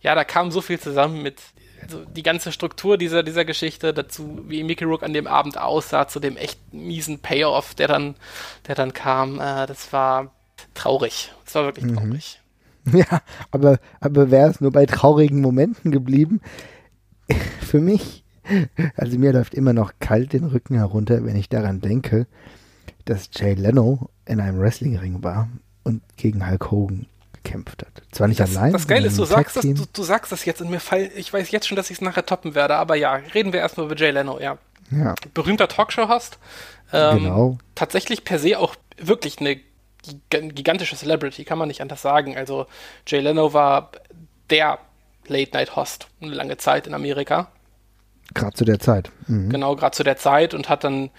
ja, da kam so viel zusammen mit also die ganze Struktur dieser, dieser Geschichte, dazu, wie Mickey Rook an dem Abend aussah, zu dem echt miesen Payoff, der dann, der dann kam. Äh, das war traurig. Das war wirklich mhm. traurig. Ja, aber, aber wäre es nur bei traurigen Momenten geblieben, für mich also mir läuft immer noch kalt den Rücken herunter, wenn ich daran denke, dass Jay Leno in einem Wrestlingring war und gegen Hulk Hogan gekämpft hat. Zwar nicht das, allein. Das Geile ist, du sagst, das, du, du, sagst das jetzt und mir fall, ich weiß jetzt schon, dass ich es nachher toppen werde, aber ja, reden wir erstmal über Jay Leno, ja. ja. berühmter Talkshow-Host. Ähm, genau. Tatsächlich per se auch wirklich eine gigantische Celebrity, kann man nicht anders sagen. Also Jay Leno war der Late-Night-Host eine lange Zeit in Amerika. Gerade zu der Zeit. Mhm. Genau, gerade zu der Zeit und hat dann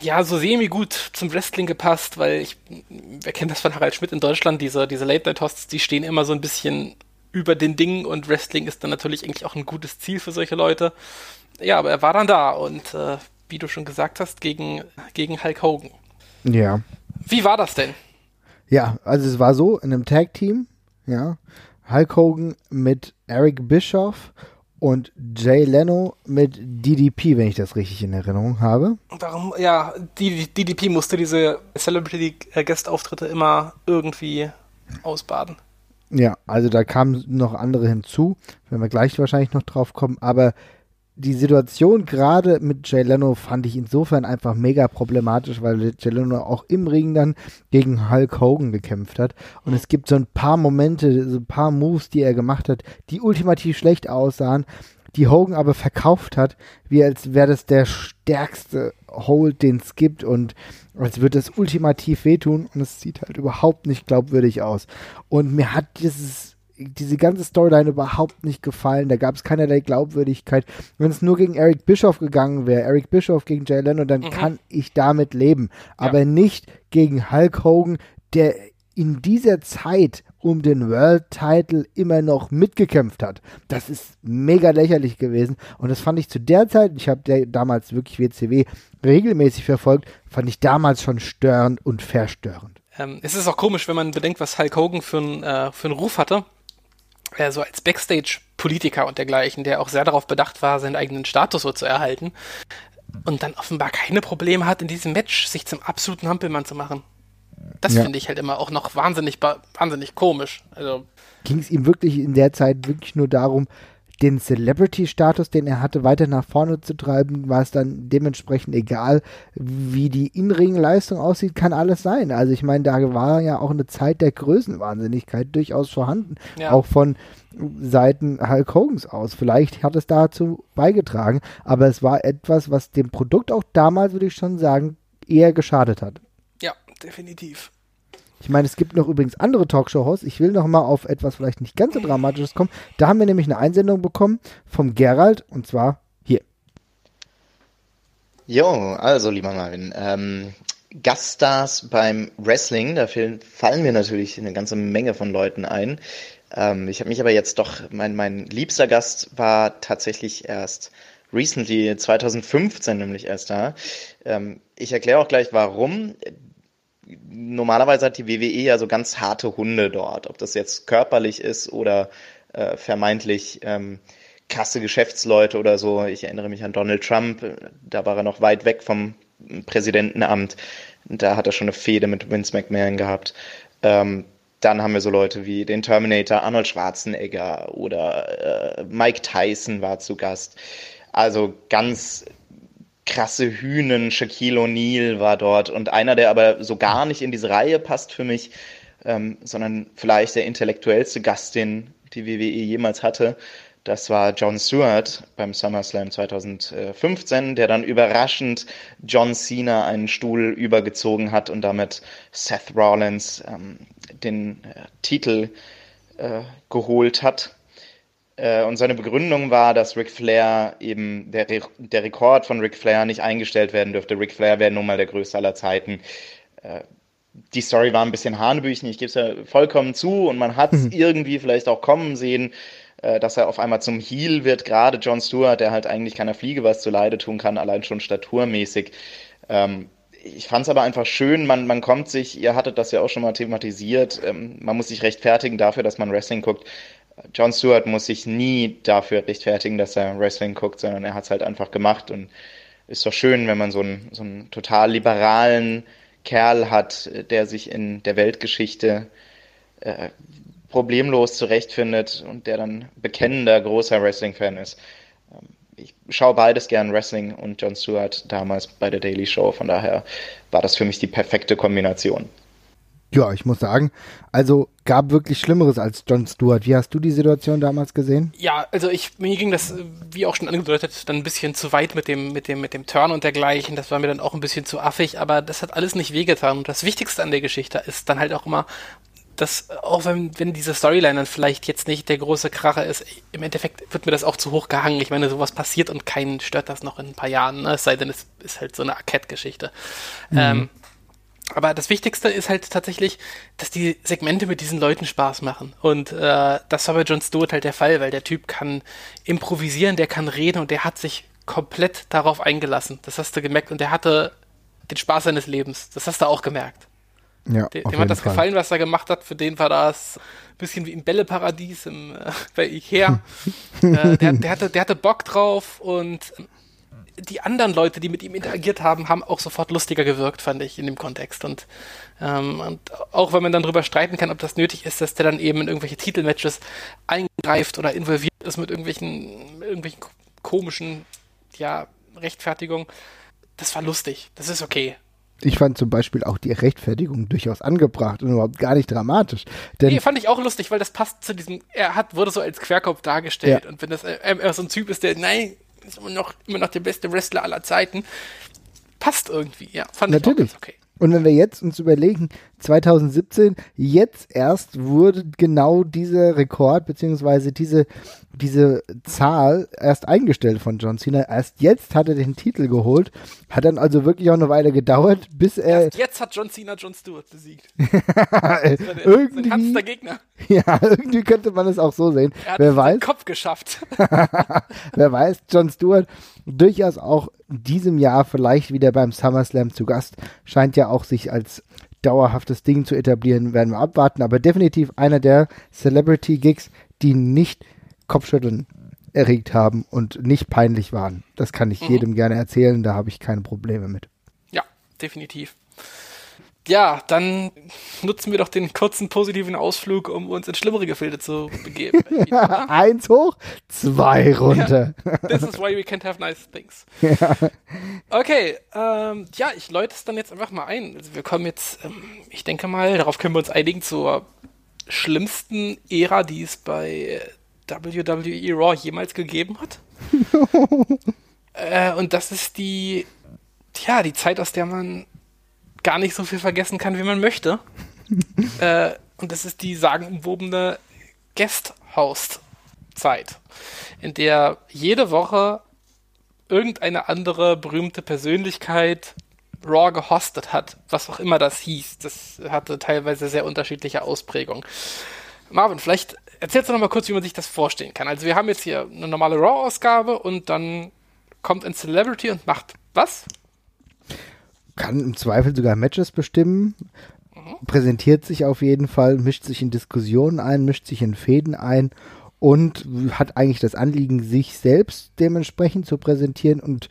ja so semi-gut zum Wrestling gepasst, weil ich, wer kennt das von Harald Schmidt in Deutschland, diese, diese Late-Night-Hosts, die stehen immer so ein bisschen über den Dingen und Wrestling ist dann natürlich eigentlich auch ein gutes Ziel für solche Leute. Ja, aber er war dann da und äh, wie du schon gesagt hast, gegen, gegen Hulk Hogan. Ja. Wie war das denn? Ja, also es war so in einem Tag-Team, ja, Hulk Hogan mit Eric Bischoff und Jay Leno mit DDP, wenn ich das richtig in Erinnerung habe. Warum, ja, DDP musste diese Celebrity-Guest-Auftritte immer irgendwie ausbaden. Ja, also da kamen noch andere hinzu, wenn wir gleich wahrscheinlich noch drauf kommen, aber die Situation gerade mit Jay Leno fand ich insofern einfach mega problematisch, weil Jay Leno auch im Ring dann gegen Hulk Hogan gekämpft hat. Und es gibt so ein paar Momente, so ein paar Moves, die er gemacht hat, die ultimativ schlecht aussahen, die Hogan aber verkauft hat, wie als wäre das der stärkste Hold, den es gibt und als würde es ultimativ wehtun und es sieht halt überhaupt nicht glaubwürdig aus. Und mir hat dieses diese ganze Storyline überhaupt nicht gefallen. Da gab es keinerlei Glaubwürdigkeit. Wenn es nur gegen Eric Bischoff gegangen wäre, Eric Bischoff gegen Jay Leno, dann mhm. kann ich damit leben. Aber ja. nicht gegen Hulk Hogan, der in dieser Zeit um den World Title immer noch mitgekämpft hat. Das ist mega lächerlich gewesen und das fand ich zu der Zeit, ich habe damals wirklich WCW regelmäßig verfolgt, fand ich damals schon störend und verstörend. Ähm, es ist auch komisch, wenn man bedenkt, was Hulk Hogan für, ein, äh, für einen Ruf hatte äh, so als Backstage-Politiker und dergleichen, der auch sehr darauf bedacht war, seinen eigenen Status so zu erhalten und dann offenbar keine Probleme hat, in diesem Match sich zum absoluten Hampelmann zu machen. Das ja. finde ich halt immer auch noch wahnsinnig, wahnsinnig komisch. Also, Ging es ihm wirklich in der Zeit wirklich nur darum, den Celebrity-Status, den er hatte, weiter nach vorne zu treiben, war es dann dementsprechend egal, wie die In-Ring-Leistung aussieht, kann alles sein. Also ich meine, da war ja auch eine Zeit der Größenwahnsinnigkeit durchaus vorhanden, ja. auch von Seiten Hulk Hogans aus. Vielleicht hat es dazu beigetragen, aber es war etwas, was dem Produkt auch damals, würde ich schon sagen, eher geschadet hat. Ja, definitiv. Ich meine, es gibt noch übrigens andere Talkshow-Hosts. Ich will noch mal auf etwas vielleicht nicht ganz so Dramatisches kommen. Da haben wir nämlich eine Einsendung bekommen vom Gerald und zwar hier. Jo, also lieber Marvin, ähm, Gaststars beim Wrestling, da fallen mir natürlich eine ganze Menge von Leuten ein. Ähm, ich habe mich aber jetzt doch, mein, mein liebster Gast war tatsächlich erst recently, 2015 nämlich erst da. Ähm, ich erkläre auch gleich warum normalerweise hat die WWE ja so ganz harte Hunde dort, ob das jetzt körperlich ist oder äh, vermeintlich ähm, krasse Geschäftsleute oder so. Ich erinnere mich an Donald Trump, da war er noch weit weg vom Präsidentenamt. Da hat er schon eine Fehde mit Vince McMahon gehabt. Ähm, dann haben wir so Leute wie den Terminator, Arnold Schwarzenegger oder äh, Mike Tyson war zu Gast. Also ganz krasse Hühnen, Shaquille O'Neal war dort und einer, der aber so gar nicht in diese Reihe passt für mich, ähm, sondern vielleicht der intellektuellste Gast, den die WWE jemals hatte, das war John Stewart beim SummerSlam 2015, der dann überraschend John Cena einen Stuhl übergezogen hat und damit Seth Rollins ähm, den äh, Titel äh, geholt hat. Äh, und seine Begründung war, dass Ric Flair eben der, Re der Rekord von Ric Flair nicht eingestellt werden dürfte. Ric Flair wäre nun mal der größte aller Zeiten. Äh, die Story war ein bisschen hanebüchen, ich gebe es ja vollkommen zu und man hat es mhm. irgendwie vielleicht auch kommen sehen, äh, dass er auf einmal zum Heel wird, gerade John Stewart, der halt eigentlich keiner Fliege was zu Leide tun kann, allein schon staturmäßig. Ähm, ich fand es aber einfach schön, man, man kommt sich, ihr hattet das ja auch schon mal thematisiert, ähm, man muss sich rechtfertigen dafür, dass man Wrestling guckt. John Stewart muss sich nie dafür rechtfertigen, dass er Wrestling guckt, sondern er hat es halt einfach gemacht und ist doch schön, wenn man so einen, so einen total liberalen Kerl hat, der sich in der Weltgeschichte äh, problemlos zurechtfindet und der dann bekennender großer Wrestling-Fan ist. Ähm, ich schaue beides gern Wrestling und John Stewart damals bei der Daily Show, von daher war das für mich die perfekte Kombination. Ja, ich muss sagen, also gab wirklich Schlimmeres als Jon Stewart. Wie hast du die Situation damals gesehen? Ja, also ich mir ging das, wie auch schon angedeutet, dann ein bisschen zu weit mit dem mit dem mit dem Turn und dergleichen. Das war mir dann auch ein bisschen zu affig, aber das hat alles nicht wehgetan. Und das Wichtigste an der Geschichte ist dann halt auch immer, dass auch wenn, wenn diese Storyline dann vielleicht jetzt nicht der große Kracher ist, im Endeffekt wird mir das auch zu hoch gehangen. Ich meine, sowas passiert und keinen stört das noch in ein paar Jahren, ne? es sei denn, es ist halt so eine Arcade-Geschichte. Mhm. Ähm, aber das Wichtigste ist halt tatsächlich, dass die Segmente mit diesen Leuten Spaß machen. Und äh, das war bei Jon Stewart halt der Fall, weil der Typ kann improvisieren, der kann reden und der hat sich komplett darauf eingelassen. Das hast du gemerkt und der hatte den Spaß seines Lebens. Das hast du auch gemerkt. Ja, dem, dem hat das Fall. gefallen, was er gemacht hat. Für den war das ein bisschen wie im Bälleparadies im, äh, bei Ikea. äh, der, der, hatte, der hatte Bock drauf und die anderen Leute, die mit ihm interagiert haben, haben auch sofort lustiger gewirkt, fand ich in dem Kontext. Und, ähm, und auch wenn man dann darüber streiten kann, ob das nötig ist, dass der dann eben in irgendwelche Titelmatches eingreift oder involviert ist mit irgendwelchen, irgendwelchen komischen, ja, Rechtfertigungen, das war lustig. Das ist okay. Ich fand zum Beispiel auch die Rechtfertigung durchaus angebracht und überhaupt gar nicht dramatisch. Denn nee, fand ich auch lustig, weil das passt zu diesem, er hat, wurde so als Querkopf dargestellt. Ja. Und wenn das äh, er so ein Typ ist, der, nein, ist immer noch, immer noch der beste Wrestler aller Zeiten. Passt irgendwie, ja. Fand Natürlich. ich auch okay. Und wenn wir jetzt uns überlegen, 2017, jetzt erst wurde genau dieser Rekord beziehungsweise diese, diese Zahl erst eingestellt von John Cena. Erst jetzt hat er den Titel geholt. Hat dann also wirklich auch eine Weile gedauert, bis er. Erst jetzt hat John Cena John Stewart besiegt. irgendwie. Sein Gegner. Ja, irgendwie könnte man es auch so sehen. Er hat Wer weiß. Kopf geschafft. Wer weiß, John Stewart durchaus auch in diesem Jahr vielleicht wieder beim SummerSlam zu Gast. Scheint ja auch sich als dauerhaftes Ding zu etablieren, werden wir abwarten. Aber definitiv einer der Celebrity-Gigs, die nicht Kopfschütteln erregt haben und nicht peinlich waren. Das kann ich mhm. jedem gerne erzählen, da habe ich keine Probleme mit. Ja, definitiv. Ja, dann nutzen wir doch den kurzen positiven Ausflug, um uns in schlimmere Gefilde zu begeben. Eins hoch, zwei runter. Ja, this is why we can't have nice things. Ja. Okay, ähm, ja, ich läute es dann jetzt einfach mal ein. Also wir kommen jetzt, ähm, ich denke mal, darauf können wir uns einigen, zur schlimmsten Ära, die es bei WWE Raw jemals gegeben hat. äh, und das ist die, ja, die Zeit, aus der man gar nicht so viel vergessen kann, wie man möchte. äh, und das ist die sagenumwobene Guesthouse-Zeit, in der jede Woche irgendeine andere berühmte Persönlichkeit Raw gehostet hat, was auch immer das hieß. Das hatte teilweise sehr unterschiedliche Ausprägungen. Marvin, vielleicht erzählst du noch mal kurz, wie man sich das vorstellen kann. Also wir haben jetzt hier eine normale Raw-Ausgabe und dann kommt ein Celebrity und macht was? Kann im Zweifel sogar Matches bestimmen, präsentiert sich auf jeden Fall, mischt sich in Diskussionen ein, mischt sich in Fäden ein und hat eigentlich das Anliegen, sich selbst dementsprechend zu präsentieren und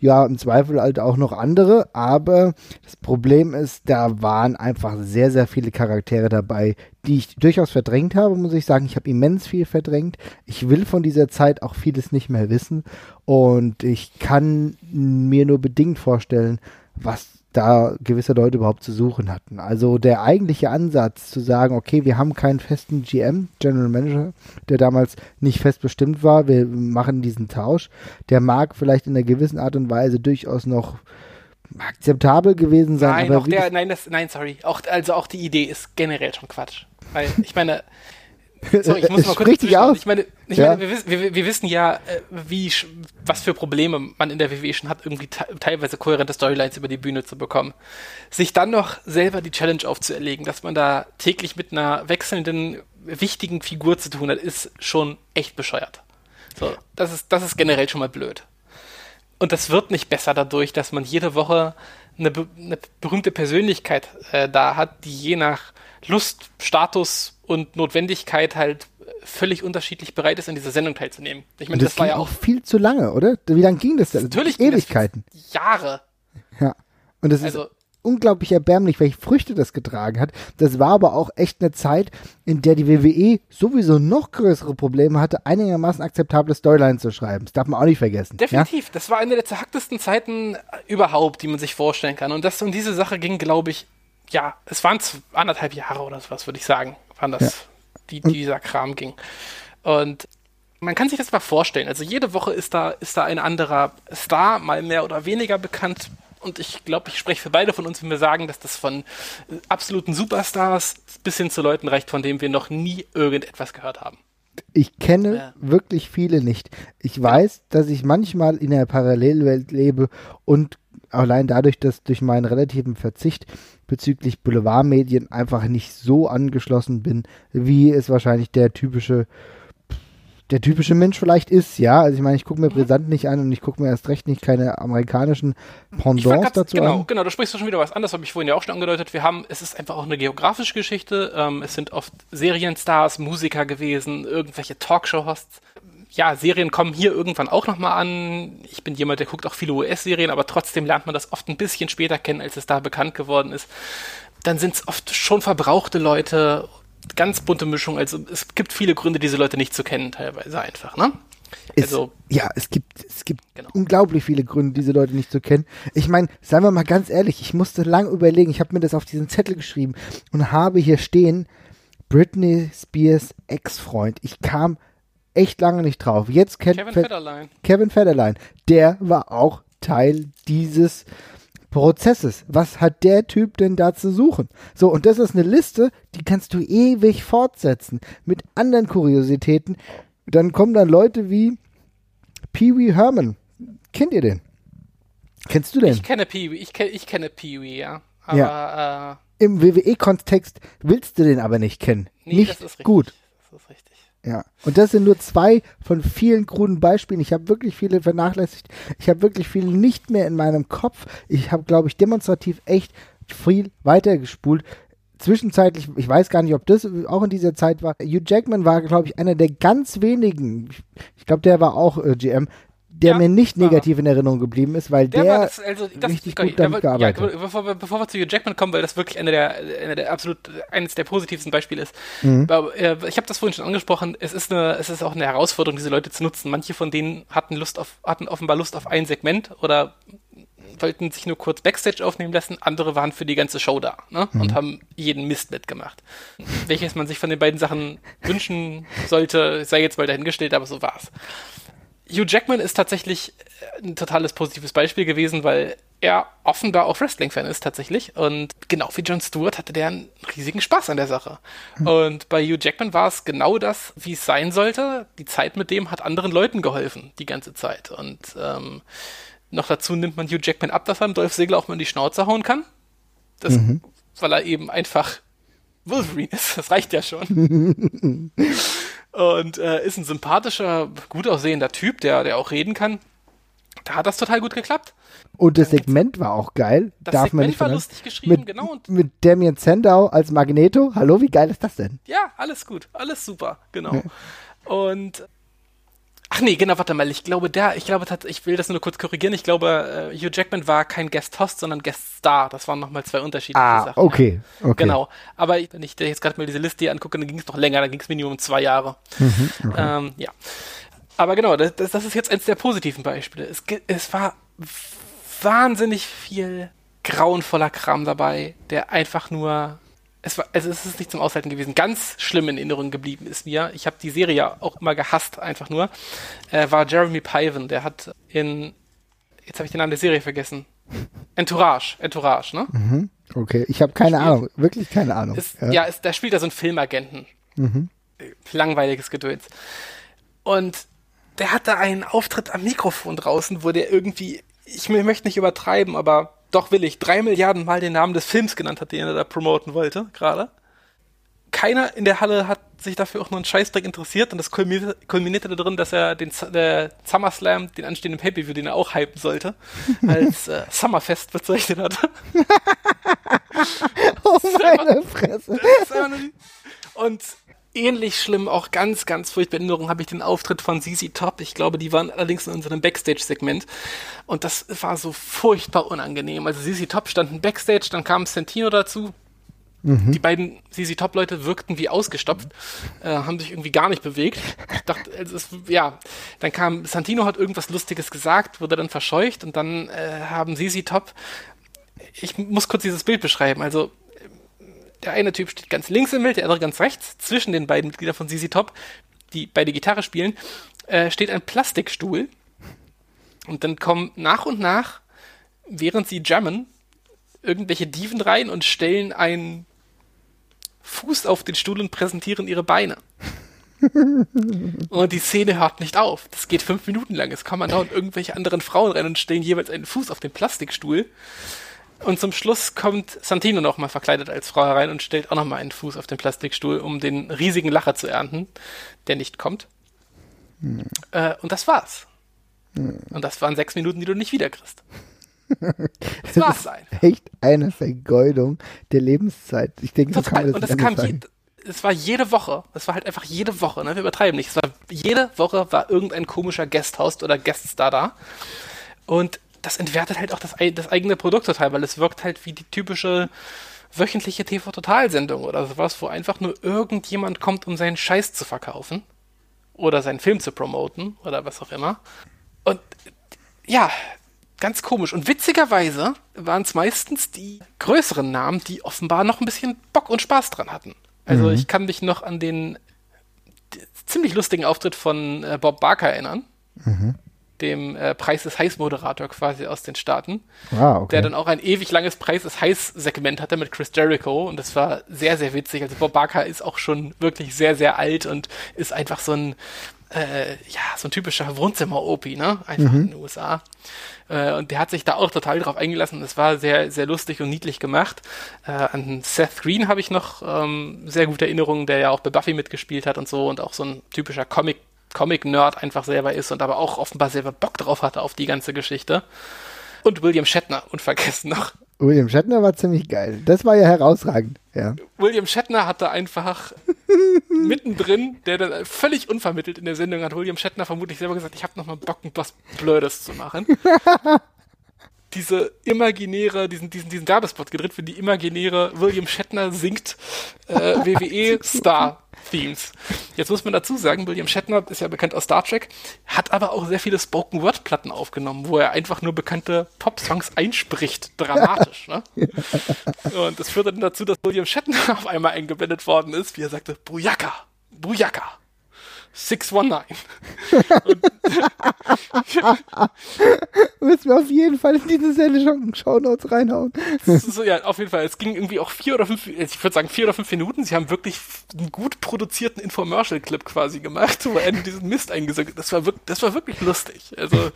ja, im Zweifel halt auch noch andere. Aber das Problem ist, da waren einfach sehr, sehr viele Charaktere dabei, die ich durchaus verdrängt habe, muss ich sagen. Ich habe immens viel verdrängt. Ich will von dieser Zeit auch vieles nicht mehr wissen und ich kann mir nur bedingt vorstellen, was da gewisse Leute überhaupt zu suchen hatten. Also der eigentliche Ansatz zu sagen, okay, wir haben keinen festen GM, General Manager, der damals nicht fest bestimmt war, wir machen diesen Tausch, der mag vielleicht in einer gewissen Art und Weise durchaus noch akzeptabel gewesen sein. Nein, der, nein, das, nein, sorry. Auch, also auch die Idee ist generell schon Quatsch. Weil ich meine, Sorry, ich muss mal kurz richtig aus. Ich meine, ich ja. meine wir, wissen, wir, wir, wissen ja, äh, wie, was für Probleme man in der WWE schon hat, irgendwie teilweise kohärente Storylines über die Bühne zu bekommen. Sich dann noch selber die Challenge aufzuerlegen, dass man da täglich mit einer wechselnden, wichtigen Figur zu tun hat, ist schon echt bescheuert. So, das ist, das ist generell schon mal blöd. Und das wird nicht besser dadurch, dass man jede Woche eine, eine berühmte Persönlichkeit äh, da hat, die je nach Lust, Status und Notwendigkeit halt völlig unterschiedlich bereit ist, in dieser Sendung teilzunehmen. Ich meine, das, das war ja auch viel zu lange, oder? Wie lange ging das denn? Natürlich Ewigkeiten. Jahre. Ja. Und das also, ist unglaublich erbärmlich, welche Früchte das getragen hat. Das war aber auch echt eine Zeit, in der die WWE sowieso noch größere Probleme hatte, einigermaßen akzeptable Storylines zu schreiben. Das darf man auch nicht vergessen. Definitiv. Ja? Das war eine der zerhacktesten Zeiten überhaupt, die man sich vorstellen kann. Und das um diese Sache ging, glaube ich, ja, es waren anderthalb Jahre oder sowas, würde ich sagen, waren das, ja. die, die dieser Kram ging. Und man kann sich das mal vorstellen. Also jede Woche ist da, ist da ein anderer Star, mal mehr oder weniger bekannt. Und ich glaube, ich spreche für beide von uns, wenn wir sagen, dass das von absoluten Superstars bis hin zu Leuten reicht, von denen wir noch nie irgendetwas gehört haben. Ich kenne ja. wirklich viele nicht. Ich weiß, dass ich manchmal in einer Parallelwelt lebe und allein dadurch, dass durch meinen relativen Verzicht bezüglich Boulevardmedien einfach nicht so angeschlossen bin, wie es wahrscheinlich der typische der typische Mensch vielleicht ist, ja. Also ich meine, ich gucke mir Brisant nicht an und ich gucke mir erst recht nicht keine amerikanischen Pendants dazu genau, an. Genau, genau, da sprichst du schon wieder was anderes, habe ich vorhin ja auch schon angedeutet. Wir haben, es ist einfach auch eine geografische Geschichte. Ähm, es sind oft Serienstars, Musiker gewesen, irgendwelche Talkshow-Hosts. Ja, Serien kommen hier irgendwann auch nochmal an. Ich bin jemand, der guckt auch viele US-Serien, aber trotzdem lernt man das oft ein bisschen später kennen, als es da bekannt geworden ist. Dann sind es oft schon verbrauchte Leute ganz bunte Mischung. Also es gibt viele Gründe, diese Leute nicht zu kennen, teilweise einfach, ne? Es, also, ja, es gibt, es gibt genau. unglaublich viele Gründe, diese Leute nicht zu kennen. Ich meine, seien wir mal ganz ehrlich, ich musste lang überlegen, ich habe mir das auf diesen Zettel geschrieben und habe hier stehen, Britney Spears Ex-Freund. Ich kam echt lange nicht drauf. Jetzt kennt Kevin Federline. Kevin Federline. Der war auch Teil dieses Prozesses. Was hat der Typ denn da zu suchen? So, und das ist eine Liste, die kannst du ewig fortsetzen mit anderen Kuriositäten. Dann kommen dann Leute wie Pee Wee Herman. Kennt ihr den? Kennst du den? Ich kenne Pee Wee, ich, kenn, ich kenne Pee Wee, ja. Aber, ja. Äh, Im WWE-Kontext willst du den aber nicht kennen. Nee, nicht gut. Das ist richtig. Ja, und das sind nur zwei von vielen kruden Beispielen. Ich habe wirklich viele vernachlässigt. Ich habe wirklich viele nicht mehr in meinem Kopf. Ich habe, glaube ich, demonstrativ echt viel weitergespult. Zwischenzeitlich, ich weiß gar nicht, ob das auch in dieser Zeit war. Hugh Jackman war, glaube ich, einer der ganz wenigen. Ich glaube, der war auch äh, GM, der ja, mir nicht negativ in Erinnerung geblieben ist, weil der, der das, also, das, richtig gut damit gearbeitet hat. Ja, bevor, bevor, wir zu Hugh Jackman kommen, weil das wirklich eine der, eine der absolut eines der positivsten Beispiele ist. Mhm. Äh, ich habe das vorhin schon angesprochen. Es ist eine, es ist auch eine Herausforderung, diese Leute zu nutzen. Manche von denen hatten Lust auf, hatten offenbar Lust auf ein Segment oder wollten sich nur kurz Backstage aufnehmen lassen, andere waren für die ganze Show da ne? mhm. und haben jeden Mist mitgemacht. Welches man sich von den beiden Sachen wünschen sollte, sei jetzt mal dahingestellt, aber so war's. Hugh Jackman ist tatsächlich äh, ein totales positives Beispiel gewesen, weil er offenbar auch Wrestling-Fan ist tatsächlich. Und genau wie Jon Stewart hatte der einen riesigen Spaß an der Sache. Hm. Und bei Hugh Jackman war es genau das, wie es sein sollte. Die Zeit mit dem hat anderen Leuten geholfen, die ganze Zeit. Und ähm, noch dazu nimmt man Hugh Jackman ab, dass er einem Dolph Ziggler auch mal in die Schnauze hauen kann. Das, mhm. Weil er eben einfach Wolverine ist. Das reicht ja schon. und äh, ist ein sympathischer, gut aussehender Typ, der, der auch reden kann. Da hat das total gut geklappt. Und das Segment war auch geil. Das Darf Segment man nicht war lustig geschrieben, mit, genau. Mit Damien Sandow als Magneto. Hallo, wie geil ist das denn? Ja, alles gut, alles super, genau. Ja. Und Ach nee, genau, warte mal. Ich glaube, der, ich glaube, ich will das nur kurz korrigieren. Ich glaube, uh, Hugh Jackman war kein Guest-Host, sondern Guest-Star. Das waren nochmal zwei unterschiedliche ah, Sachen. okay, okay. Genau. Aber wenn ich jetzt gerade mal diese Liste hier angucke, dann ging es noch länger, dann ging es Minimum zwei Jahre. Mhm, okay. ähm, ja. Aber genau, das, das, ist jetzt eins der positiven Beispiele. Es, es war wahnsinnig viel grauenvoller Kram dabei, der einfach nur es war, also es ist nicht zum Aushalten gewesen. Ganz schlimm in Erinnerung geblieben ist mir, ich habe die Serie ja auch immer gehasst, einfach nur, äh, war Jeremy Piven. Der hat in, jetzt habe ich den Namen der Serie vergessen. Entourage, Entourage, ne? Mhm. Okay, ich habe keine spielt, Ahnung, wirklich keine Ahnung. Ist, ja, ja ist, der spielt da so einen Filmagenten. Mhm. Langweiliges Gedöns. Und der hatte einen Auftritt am Mikrofon draußen, wo der irgendwie, ich möchte nicht übertreiben, aber doch will ich, drei Milliarden Mal den Namen des Films genannt hat, den er da promoten wollte, gerade. Keiner in der Halle hat sich dafür auch nur einen Scheißdreck interessiert und das kulminierte, kulminierte darin, dass er den der SummerSlam, den anstehenden Pay-Per-View, den er auch hypen sollte, als äh, Summerfest bezeichnet hat. oh meine Fresse. Und ähnlich schlimm, auch ganz, ganz furchtbar Erinnerung habe ich den Auftritt von ZZ Top. Ich glaube, die waren allerdings in unserem Backstage-Segment. Und das war so furchtbar unangenehm. Also ZZ Top standen Backstage, dann kam Santino dazu. Mhm. Die beiden ZZ Top-Leute wirkten wie ausgestopft, äh, haben sich irgendwie gar nicht bewegt. Ich dachte, also es, ja, dann kam Santino hat irgendwas Lustiges gesagt, wurde dann verscheucht und dann äh, haben ZZ Top, ich muss kurz dieses Bild beschreiben. Also der eine Typ steht ganz links im Bild, der andere ganz rechts. Zwischen den beiden Mitgliedern von ZZ Top, die beide Gitarre spielen, äh, steht ein Plastikstuhl. Und dann kommen nach und nach, während sie jammen, irgendwelche Dieven rein und stellen einen Fuß auf den Stuhl und präsentieren ihre Beine. und die Szene hört nicht auf. Das geht fünf Minuten lang. Es kommen dauernd irgendwelche anderen Frauen rein und stellen jeweils einen Fuß auf den Plastikstuhl. Und zum Schluss kommt Santino noch mal verkleidet als Frau herein und stellt auch noch mal einen Fuß auf den Plastikstuhl, um den riesigen Lacher zu ernten, der nicht kommt. Hm. Äh, und das war's. Hm. Und das waren sechs Minuten, die du nicht wiederkriegst. Das war's sein. Echt eine Vergeudung der Lebenszeit. Ich denke, so kann man das, und das kam je, es war jede Woche. Es war halt einfach jede Woche, ne? Wir übertreiben nicht. Es war jede Woche war irgendein komischer Guesthost oder Gueststar da. Und das entwertet halt auch das, das eigene Produkt total, weil es wirkt halt wie die typische wöchentliche TV-Total-Sendung oder sowas, wo einfach nur irgendjemand kommt, um seinen Scheiß zu verkaufen oder seinen Film zu promoten oder was auch immer. Und ja, ganz komisch. Und witzigerweise waren es meistens die größeren Namen, die offenbar noch ein bisschen Bock und Spaß dran hatten. Also mhm. ich kann mich noch an den ziemlich lustigen Auftritt von äh, Bob Barker erinnern. Mhm dem äh, Preis des Heiß-Moderator quasi aus den Staaten. Ah, okay. Der dann auch ein ewig langes Preis des Heiß-Segment hatte mit Chris Jericho und das war sehr, sehr witzig. Also Bob Barker ist auch schon wirklich sehr, sehr alt und ist einfach so ein, äh, ja, so ein typischer Wohnzimmer-Opi, ne? Einfach mhm. in den USA. Äh, und der hat sich da auch total drauf eingelassen. Das war sehr, sehr lustig und niedlich gemacht. Äh, an Seth Green habe ich noch ähm, sehr gute Erinnerungen, der ja auch bei Buffy mitgespielt hat und so und auch so ein typischer Comic- Comic-Nerd einfach selber ist und aber auch offenbar selber Bock drauf hatte auf die ganze Geschichte. Und William Shatner, unvergessen noch. William Shatner war ziemlich geil. Das war ja herausragend, ja. William Shatner hatte einfach mittendrin, der dann völlig unvermittelt in der Sendung hat William Shatner vermutlich selber gesagt, ich habe noch mal Bock, was Blödes zu machen. diese imaginäre, diesen, diesen, diesen Werbespot gedreht für die imaginäre William Shatner singt äh, WWE-Star-Themes. Jetzt muss man dazu sagen, William Shatner ist ja bekannt aus Star Trek, hat aber auch sehr viele Spoken-Word-Platten aufgenommen, wo er einfach nur bekannte Pop-Songs einspricht, dramatisch. ne? Und das führte dann dazu, dass William Shatner auf einmal eingeblendet worden ist, wie er sagte, Bujaka, Bujaka. 619. Müssen wir auf jeden Fall in diese Sendung Shownotes reinhauen. so, ja, auf jeden Fall. Es ging irgendwie auch vier oder fünf, ich würde sagen vier oder fünf Minuten. Sie haben wirklich einen gut produzierten Infomercial-Clip quasi gemacht, wo er diesen Mist eingesagt hat. Das war wirklich, das war wirklich lustig. Also,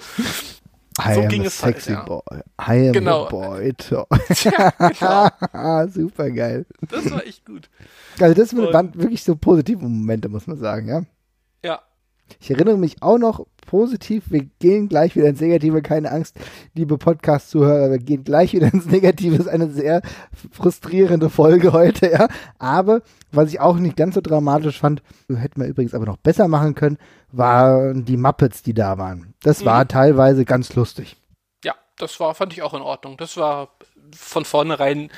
I so ging es halt, sexy halt, ja. boy. I am genau. a boy. ja, genau. Super geil. Das war echt gut. Also das waren wirklich so positive Momente, muss man sagen, ja. Ja. Ich erinnere mich auch noch positiv, wir gehen gleich wieder ins Negative, keine Angst, liebe Podcast-Zuhörer, wir gehen gleich wieder ins Negative, das ist eine sehr frustrierende Folge heute, ja. Aber was ich auch nicht ganz so dramatisch fand, hätten wir übrigens aber noch besser machen können, waren die Muppets, die da waren. Das war mhm. teilweise ganz lustig. Ja, das war, fand ich auch in Ordnung. Das war von vornherein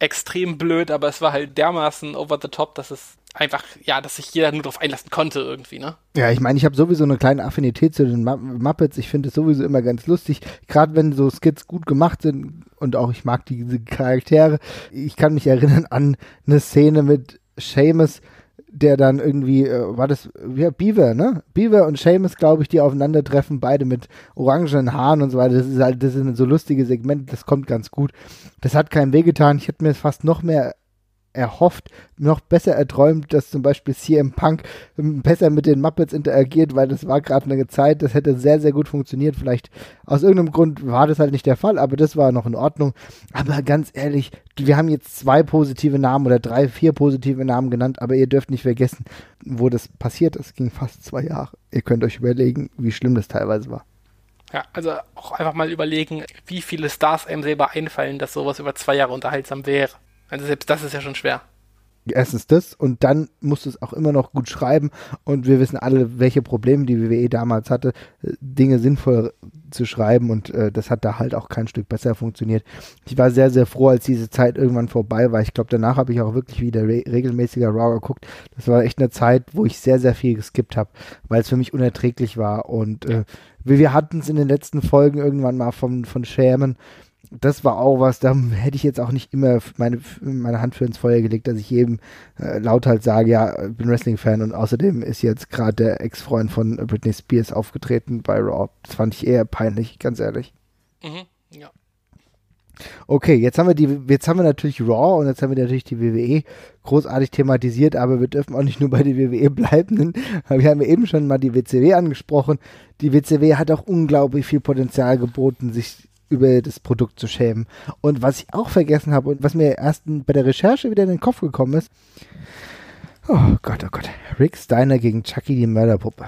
extrem blöd, aber es war halt dermaßen over the top, dass es einfach, ja, dass sich jeder nur darauf einlassen konnte irgendwie, ne? Ja, ich meine, ich habe sowieso eine kleine Affinität zu den Muppets. Ich finde es sowieso immer ganz lustig, gerade wenn so Skits gut gemacht sind und auch ich mag diese Charaktere. Ich kann mich erinnern an eine Szene mit Seamus, der dann irgendwie, äh, war das, ja, Beaver, ne? Beaver und Seamus, glaube ich, die aufeinandertreffen, beide mit orangenen Haaren und so weiter. Das ist halt, das sind so lustige Segmente, das kommt ganz gut. Das hat keinem wehgetan. Ich hätte mir fast noch mehr erhofft, noch besser erträumt, dass zum Beispiel CM Punk ähm, besser mit den Muppets interagiert, weil das war gerade eine Zeit, das hätte sehr, sehr gut funktioniert. Vielleicht aus irgendeinem Grund war das halt nicht der Fall, aber das war noch in Ordnung. Aber ganz ehrlich, wir haben jetzt zwei positive Namen oder drei, vier positive Namen genannt, aber ihr dürft nicht vergessen, wo das passiert ist. ging fast zwei Jahre. Ihr könnt euch überlegen, wie schlimm das teilweise war. Ja, also auch einfach mal überlegen, wie viele Stars einem selber einfallen, dass sowas über zwei Jahre unterhaltsam wäre. Also selbst das ist ja schon schwer. Erstens das und dann musst du es auch immer noch gut schreiben und wir wissen alle, welche Probleme die WWE damals hatte, Dinge sinnvoll zu schreiben und äh, das hat da halt auch kein Stück besser funktioniert. Ich war sehr, sehr froh, als diese Zeit irgendwann vorbei war. Ich glaube, danach habe ich auch wirklich wieder re regelmäßiger Raw geguckt. Das war echt eine Zeit, wo ich sehr, sehr viel geskippt habe, weil es für mich unerträglich war und äh, wir hatten es in den letzten Folgen irgendwann mal von, von Schämen das war auch was, da hätte ich jetzt auch nicht immer meine, meine Hand für ins Feuer gelegt, dass ich jedem äh, laut halt sage, ja, ich bin Wrestling-Fan und außerdem ist jetzt gerade der Ex-Freund von Britney Spears aufgetreten bei Raw. Das fand ich eher peinlich, ganz ehrlich. Mhm, ja. Okay, jetzt haben wir die, jetzt haben wir natürlich Raw und jetzt haben wir natürlich die WWE großartig thematisiert, aber wir dürfen auch nicht nur bei der WWE bleiben. Wir haben ja eben schon mal die WCW angesprochen. Die WCW hat auch unglaublich viel Potenzial geboten, sich über das Produkt zu schämen. Und was ich auch vergessen habe und was mir erst bei der Recherche wieder in den Kopf gekommen ist, oh Gott, oh Gott, Rick Steiner gegen Chucky die Mörderpuppe.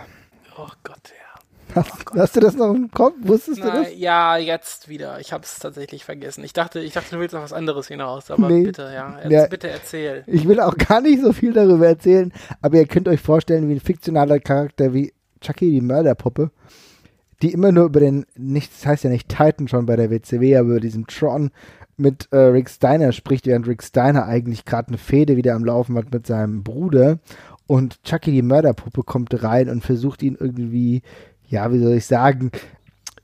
Oh Gott, ja. Hast, oh hast, du das noch im Kopf? Wusstest Na, du das? Ja, jetzt wieder. Ich habe es tatsächlich vergessen. Ich dachte, ich dachte, du willst noch was anderes hinaus, aber nee. bitte, ja. Jetzt ja. bitte erzähl. Ich will auch gar nicht so viel darüber erzählen, aber ihr könnt euch vorstellen, wie ein fiktionaler Charakter wie Chucky die Mörderpuppe die immer nur über den, nicht, das heißt ja nicht Titan schon bei der WCW, aber über diesen Tron mit äh, Rick Steiner spricht, während Rick Steiner eigentlich gerade eine Fehde wieder am Laufen hat mit seinem Bruder. Und Chucky die Mörderpuppe kommt rein und versucht ihn irgendwie, ja, wie soll ich sagen,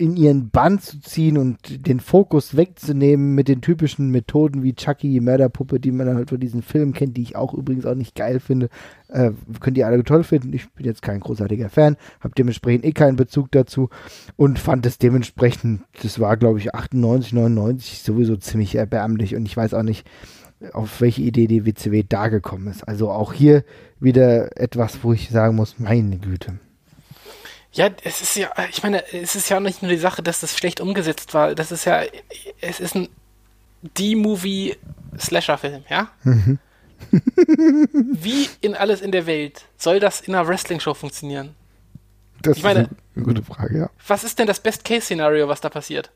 in ihren Bann zu ziehen und den Fokus wegzunehmen mit den typischen Methoden wie Chucky, die Mörderpuppe, die man halt von diesen Filmen kennt, die ich auch übrigens auch nicht geil finde. Äh, könnt ihr alle toll finden. Ich bin jetzt kein großartiger Fan, habe dementsprechend eh keinen Bezug dazu und fand es dementsprechend, das war glaube ich 98, 99 sowieso ziemlich erbärmlich und ich weiß auch nicht, auf welche Idee die WCW da gekommen ist. Also auch hier wieder etwas, wo ich sagen muss, meine Güte. Ja, es ist ja, ich meine, es ist ja auch nicht nur die Sache, dass das schlecht umgesetzt war. Das ist ja, es ist ein D-Movie-Slasher-Film, ja? Mhm. Wie in alles in der Welt soll das in einer Wrestling-Show funktionieren? Das ich meine, ist eine gute Frage, ja. Was ist denn das Best-Case-Szenario, was da passiert?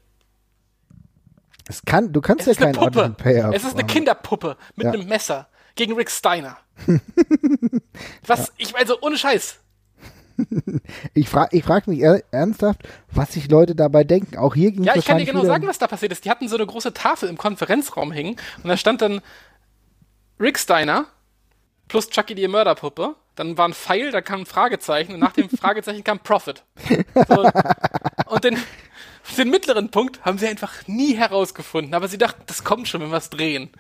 Es kann, du kannst es ja keinen Puppe. Es ist eine Kinderpuppe mit ja. einem Messer gegen Rick Steiner. was, ja. ich, also ohne Scheiß ich frage ich frag mich ernsthaft, was sich Leute dabei denken. Auch hier ging Ja, ich kann dir genau sagen, was da passiert ist. Die hatten so eine große Tafel im Konferenzraum hängen und da stand dann Rick Steiner plus Chucky die Mörderpuppe. Dann war ein Pfeil, da kam ein Fragezeichen und nach dem Fragezeichen kam Profit. So, und den, den mittleren Punkt haben sie einfach nie herausgefunden. Aber sie dachten, das kommt schon, wenn wir es drehen.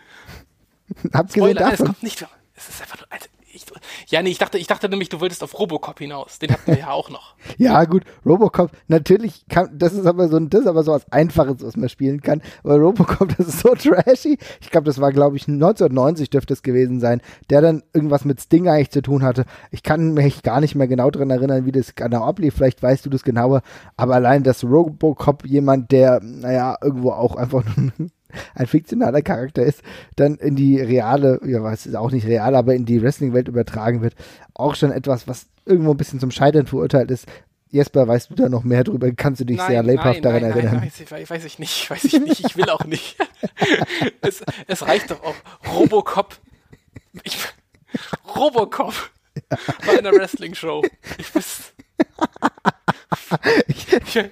Abgesehen Spoiler, davon. es kommt nicht. Es ist einfach nur, also, ich, ja, nee, ich dachte, ich dachte nämlich, du wolltest auf Robocop hinaus. Den hatten wir ja auch noch. ja, gut, Robocop, natürlich kann, das ist aber so das ist aber so was Einfaches, was man spielen kann. Aber Robocop, das ist so trashy. Ich glaube, das war, glaube ich, 1990 dürfte es gewesen sein, der dann irgendwas mit Sting eigentlich zu tun hatte. Ich kann mich gar nicht mehr genau daran erinnern, wie das genau ablief. Vielleicht weißt du das genauer. Aber allein, dass Robocop jemand, der, naja, irgendwo auch einfach ein fiktionaler Charakter ist, dann in die reale, ja, was ist auch nicht real, aber in die Wrestling-Welt übertragen wird, auch schon etwas, was irgendwo ein bisschen zum Scheitern verurteilt ist. Jesper, weißt du da noch mehr drüber? Kannst du dich nein, sehr lebhaft nein, daran nein, erinnern? Nein, weiß ich, weiß ich nicht, weiß ich nicht, ich will auch nicht. es, es, reicht doch auch. Robocop. Ich, Robocop ja. in der Wrestling-Show. Ich, ich,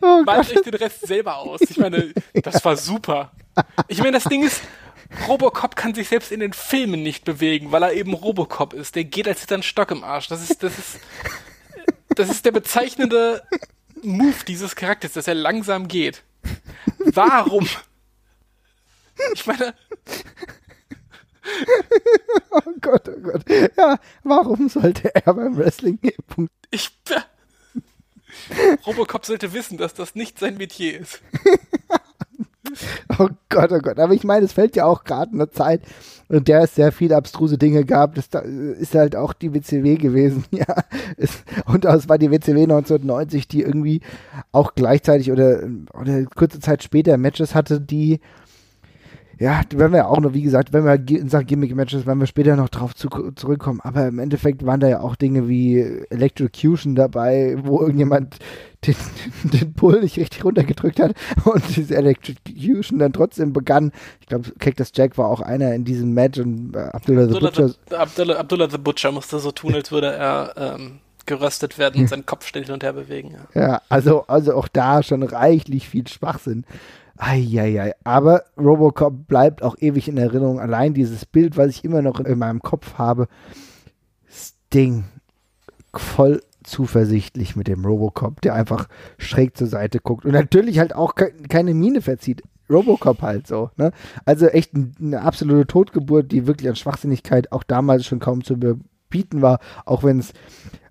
Oh Malt euch den Rest selber aus. Ich meine, das war super. Ich meine, das Ding ist, Robocop kann sich selbst in den Filmen nicht bewegen, weil er eben Robocop ist. Der geht, als hätte er einen Stock im Arsch. Das ist, das ist, das ist der bezeichnende Move dieses Charakters, dass er langsam geht. Warum? Ich meine. Oh Gott, oh Gott. Ja, warum sollte er beim Wrestling gehen? Ich. Robocop sollte wissen, dass das nicht sein Metier ist. oh Gott, oh Gott. Aber ich meine, es fällt ja auch gerade eine Zeit, in der es sehr viele abstruse Dinge gab. Das ist halt auch die WCW gewesen, ja. und es war die WCW 1990, die irgendwie auch gleichzeitig oder, oder kurze Zeit später Matches hatte, die ja, wenn wir auch noch, wie gesagt, wenn wir in Sachen Gimmick-Matches, wenn wir später noch drauf zu, zurückkommen, aber im Endeffekt waren da ja auch Dinge wie Electrocution dabei, wo irgendjemand den, den Pull nicht richtig runtergedrückt hat und diese Electrocution dann trotzdem begann. Ich glaube, Cactus Jack war auch einer in diesem Match und äh, Abdullah, Abdullah, the Butcher. The, Abdullah, Abdullah the Butcher musste so tun, als würde er ähm, geröstet werden und seinen Kopf schnell hin und her bewegen. Ja. ja, also, also auch da schon reichlich viel Schwachsinn. Eieiei. Aber Robocop bleibt auch ewig in Erinnerung. Allein dieses Bild, was ich immer noch in meinem Kopf habe. Sting voll zuversichtlich mit dem Robocop, der einfach schräg zur Seite guckt und natürlich halt auch ke keine Miene verzieht. Robocop halt so. Ne? Also echt eine absolute Totgeburt, die wirklich an Schwachsinnigkeit auch damals schon kaum zu überbieten war, auch wenn es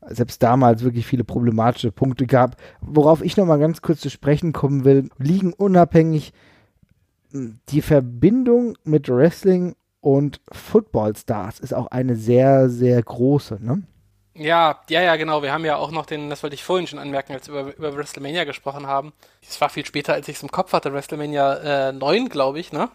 selbst damals wirklich viele problematische Punkte gab. Worauf ich nochmal ganz kurz zu sprechen kommen will, liegen unabhängig die Verbindung mit Wrestling und Football-Stars ist auch eine sehr, sehr große, ne? Ja, ja, ja, genau. Wir haben ja auch noch den, das wollte ich vorhin schon anmerken, als wir über, über WrestleMania gesprochen haben. Es war viel später, als ich es im Kopf hatte, WrestleMania äh, 9, glaube ich, ne?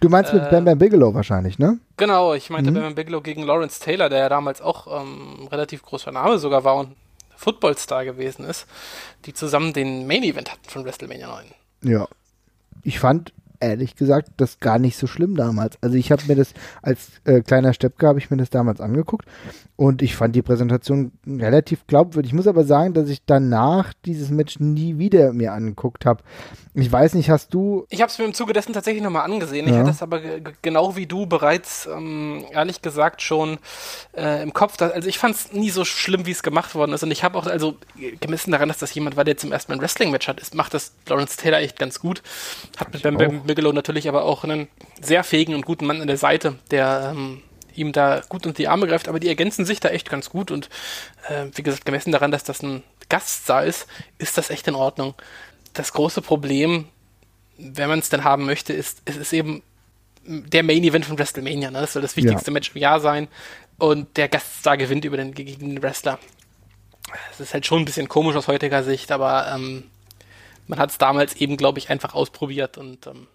Du meinst mit äh, Bam Bam Bigelow wahrscheinlich, ne? Genau, ich meinte mhm. Bam Bam Bigelow gegen Lawrence Taylor, der ja damals auch ähm, relativ großer Name sogar war und Footballstar gewesen ist, die zusammen den Main Event hatten von WrestleMania 9. Ja. Ich fand ehrlich gesagt das gar nicht so schlimm damals. Also ich habe mir das als äh, kleiner Steppke habe ich mir das damals angeguckt und ich fand die Präsentation relativ glaubwürdig. Ich muss aber sagen, dass ich danach dieses Match nie wieder mir angeguckt habe. Ich weiß nicht, hast du. Ich habe es mir im Zuge dessen tatsächlich nochmal angesehen. Ja. Ich hatte es aber genau wie du bereits, ähm, ehrlich gesagt, schon äh, im Kopf. Dass, also ich fand es nie so schlimm, wie es gemacht worden ist. Und ich habe auch, also gemessen daran, dass das jemand war, der zum ersten Mal ein Wrestling-Match hat, ist, macht das Lawrence Taylor echt ganz gut. Hat mit Bam Bam Bigelow natürlich aber auch einen sehr fähigen und guten Mann an der Seite, der ähm, ihm da gut unter die Arme greift, aber die ergänzen sich da echt ganz gut und äh, wie gesagt, gemessen daran, dass das ein Gaststar ist, ist das echt in Ordnung. Das große Problem, wenn man es denn haben möchte, ist, es ist eben der Main Event von WrestleMania. Ne? Das soll das wichtigste ja. Match im Jahr sein und der Gaststar gewinnt über den gegen den Wrestler. Das ist halt schon ein bisschen komisch aus heutiger Sicht, aber ähm, man hat es damals eben, glaube ich, einfach ausprobiert und ähm,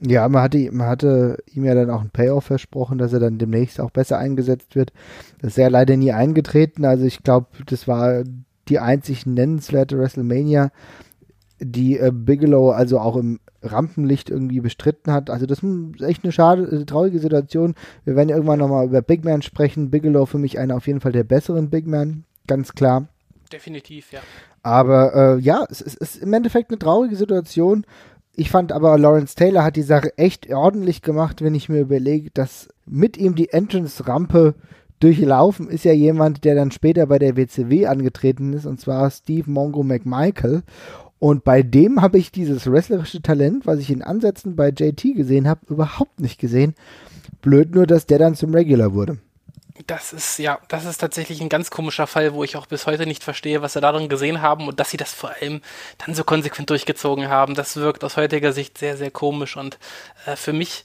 ja, man hatte, man hatte ihm ja dann auch einen Payoff versprochen, dass er dann demnächst auch besser eingesetzt wird. Das ist ja leider nie eingetreten. Also ich glaube, das war die einzig nennenswerte WrestleMania, die äh, Bigelow also auch im Rampenlicht irgendwie bestritten hat. Also das ist echt eine schade, eine traurige Situation. Wir werden irgendwann nochmal über Big Man sprechen. Bigelow für mich einer auf jeden Fall der besseren Big Man, ganz klar. Definitiv, ja. Aber äh, ja, es, es ist im Endeffekt eine traurige Situation ich fand aber, Lawrence Taylor hat die Sache echt ordentlich gemacht, wenn ich mir überlege, dass mit ihm die Entrance-Rampe durchlaufen ist ja jemand, der dann später bei der WCW angetreten ist, und zwar Steve Mongo McMichael. Und bei dem habe ich dieses wrestlerische Talent, was ich in Ansätzen bei JT gesehen habe, überhaupt nicht gesehen. Blöd nur, dass der dann zum Regular wurde. Das ist, ja, das ist tatsächlich ein ganz komischer Fall, wo ich auch bis heute nicht verstehe, was sie darin gesehen haben und dass sie das vor allem dann so konsequent durchgezogen haben. Das wirkt aus heutiger Sicht sehr, sehr komisch und äh, für mich,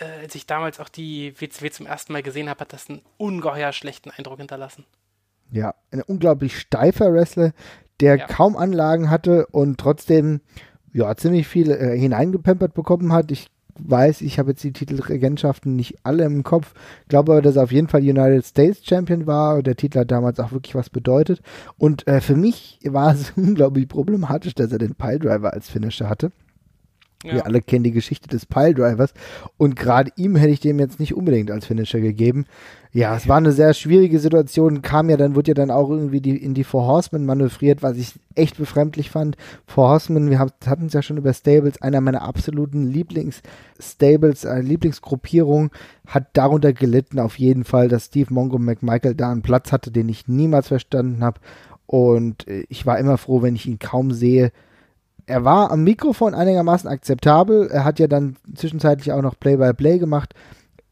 äh, als ich damals auch die WCW zum ersten Mal gesehen habe, hat das einen ungeheuer schlechten Eindruck hinterlassen. Ja, ein unglaublich steifer Wrestler, der ja. kaum Anlagen hatte und trotzdem ja, ziemlich viel äh, hineingepempert bekommen hat. Ich weiß, ich habe jetzt die Titelregentschaften nicht alle im Kopf, glaube aber, dass er auf jeden Fall United States Champion war. Der Titel hat damals auch wirklich was bedeutet. Und äh, für mich war es unglaublich problematisch, dass er den Piledriver als Finisher hatte. Ja. Wir alle kennen die Geschichte des Piledrivers. Und gerade ihm hätte ich dem jetzt nicht unbedingt als Finisher gegeben. Ja, es war eine sehr schwierige Situation. Kam ja dann, wurde ja dann auch irgendwie die, in die Four Horsemen manövriert, was ich echt befremdlich fand. Four Horsemen, wir hatten es ja schon über Stables, einer meiner absoluten Lieblings-Stables, eine Lieblingsgruppierung, hat darunter gelitten auf jeden Fall, dass Steve Mongo McMichael da einen Platz hatte, den ich niemals verstanden habe. Und äh, ich war immer froh, wenn ich ihn kaum sehe er war am Mikrofon einigermaßen akzeptabel. Er hat ja dann zwischenzeitlich auch noch Play-by-Play -play gemacht.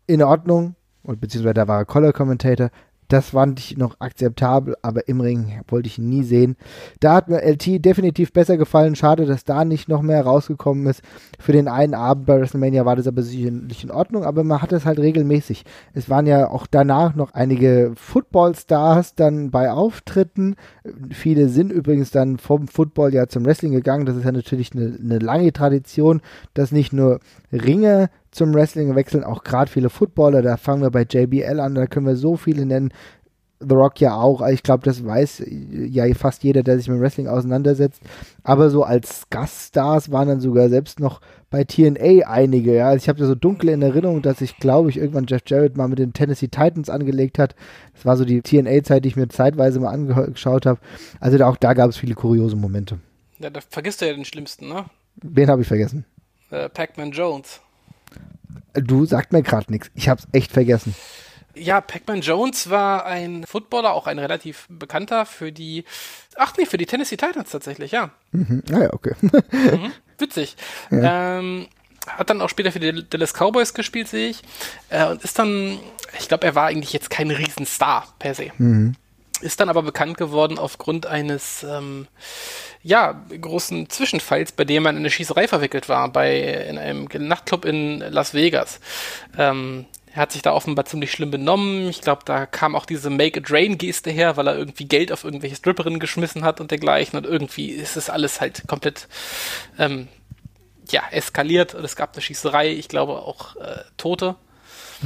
In Ordnung. Und beziehungsweise da war er Color Commentator. Das fand ich noch akzeptabel, aber im Ring wollte ich ihn nie sehen. Da hat mir LT definitiv besser gefallen. Schade, dass da nicht noch mehr rausgekommen ist. Für den einen Abend bei WrestleMania war das aber sicherlich in Ordnung, aber man hat es halt regelmäßig. Es waren ja auch danach noch einige Football-Stars dann bei Auftritten. Viele sind übrigens dann vom Football ja zum Wrestling gegangen. Das ist ja natürlich eine, eine lange Tradition, dass nicht nur Ringe zum Wrestling wechseln, auch gerade viele Footballer, da fangen wir bei JBL an, da können wir so viele nennen. The Rock ja auch, ich glaube, das weiß ja fast jeder, der sich mit Wrestling auseinandersetzt. Aber so als Gaststars waren dann sogar selbst noch bei TNA einige. Ja, also ich habe da so dunkle in Erinnerung, dass ich glaube ich irgendwann Jeff Jarrett mal mit den Tennessee Titans angelegt hat. Das war so die TNA-Zeit, die ich mir zeitweise mal angeschaut habe. Also auch da gab es viele kuriose Momente. Ja, da vergisst du ja den schlimmsten, ne? Wen habe ich vergessen? Äh, Pac-Man Jones. Du sagt mir gerade nichts. Ich hab's echt vergessen. Ja, Pac-Man Jones war ein Footballer, auch ein relativ bekannter für die, ach nee, für die Tennessee Titans tatsächlich, ja. Mhm. Ah ja, okay. mhm. Witzig. Ja. Ähm, hat dann auch später für die Dallas Cowboys gespielt, sehe ich. Äh, und ist dann, ich glaube, er war eigentlich jetzt kein Riesenstar per se. Mhm. Ist dann aber bekannt geworden aufgrund eines ähm, ja, großen Zwischenfalls, bei dem er in eine Schießerei verwickelt war, bei in einem Nachtclub in Las Vegas. Ähm, er hat sich da offenbar ziemlich schlimm benommen. Ich glaube, da kam auch diese Make-a-Drain-Geste her, weil er irgendwie Geld auf irgendwelche Stripperinnen geschmissen hat und dergleichen. Und irgendwie ist es alles halt komplett ähm, ja, eskaliert und es gab eine Schießerei, ich glaube auch äh, Tote.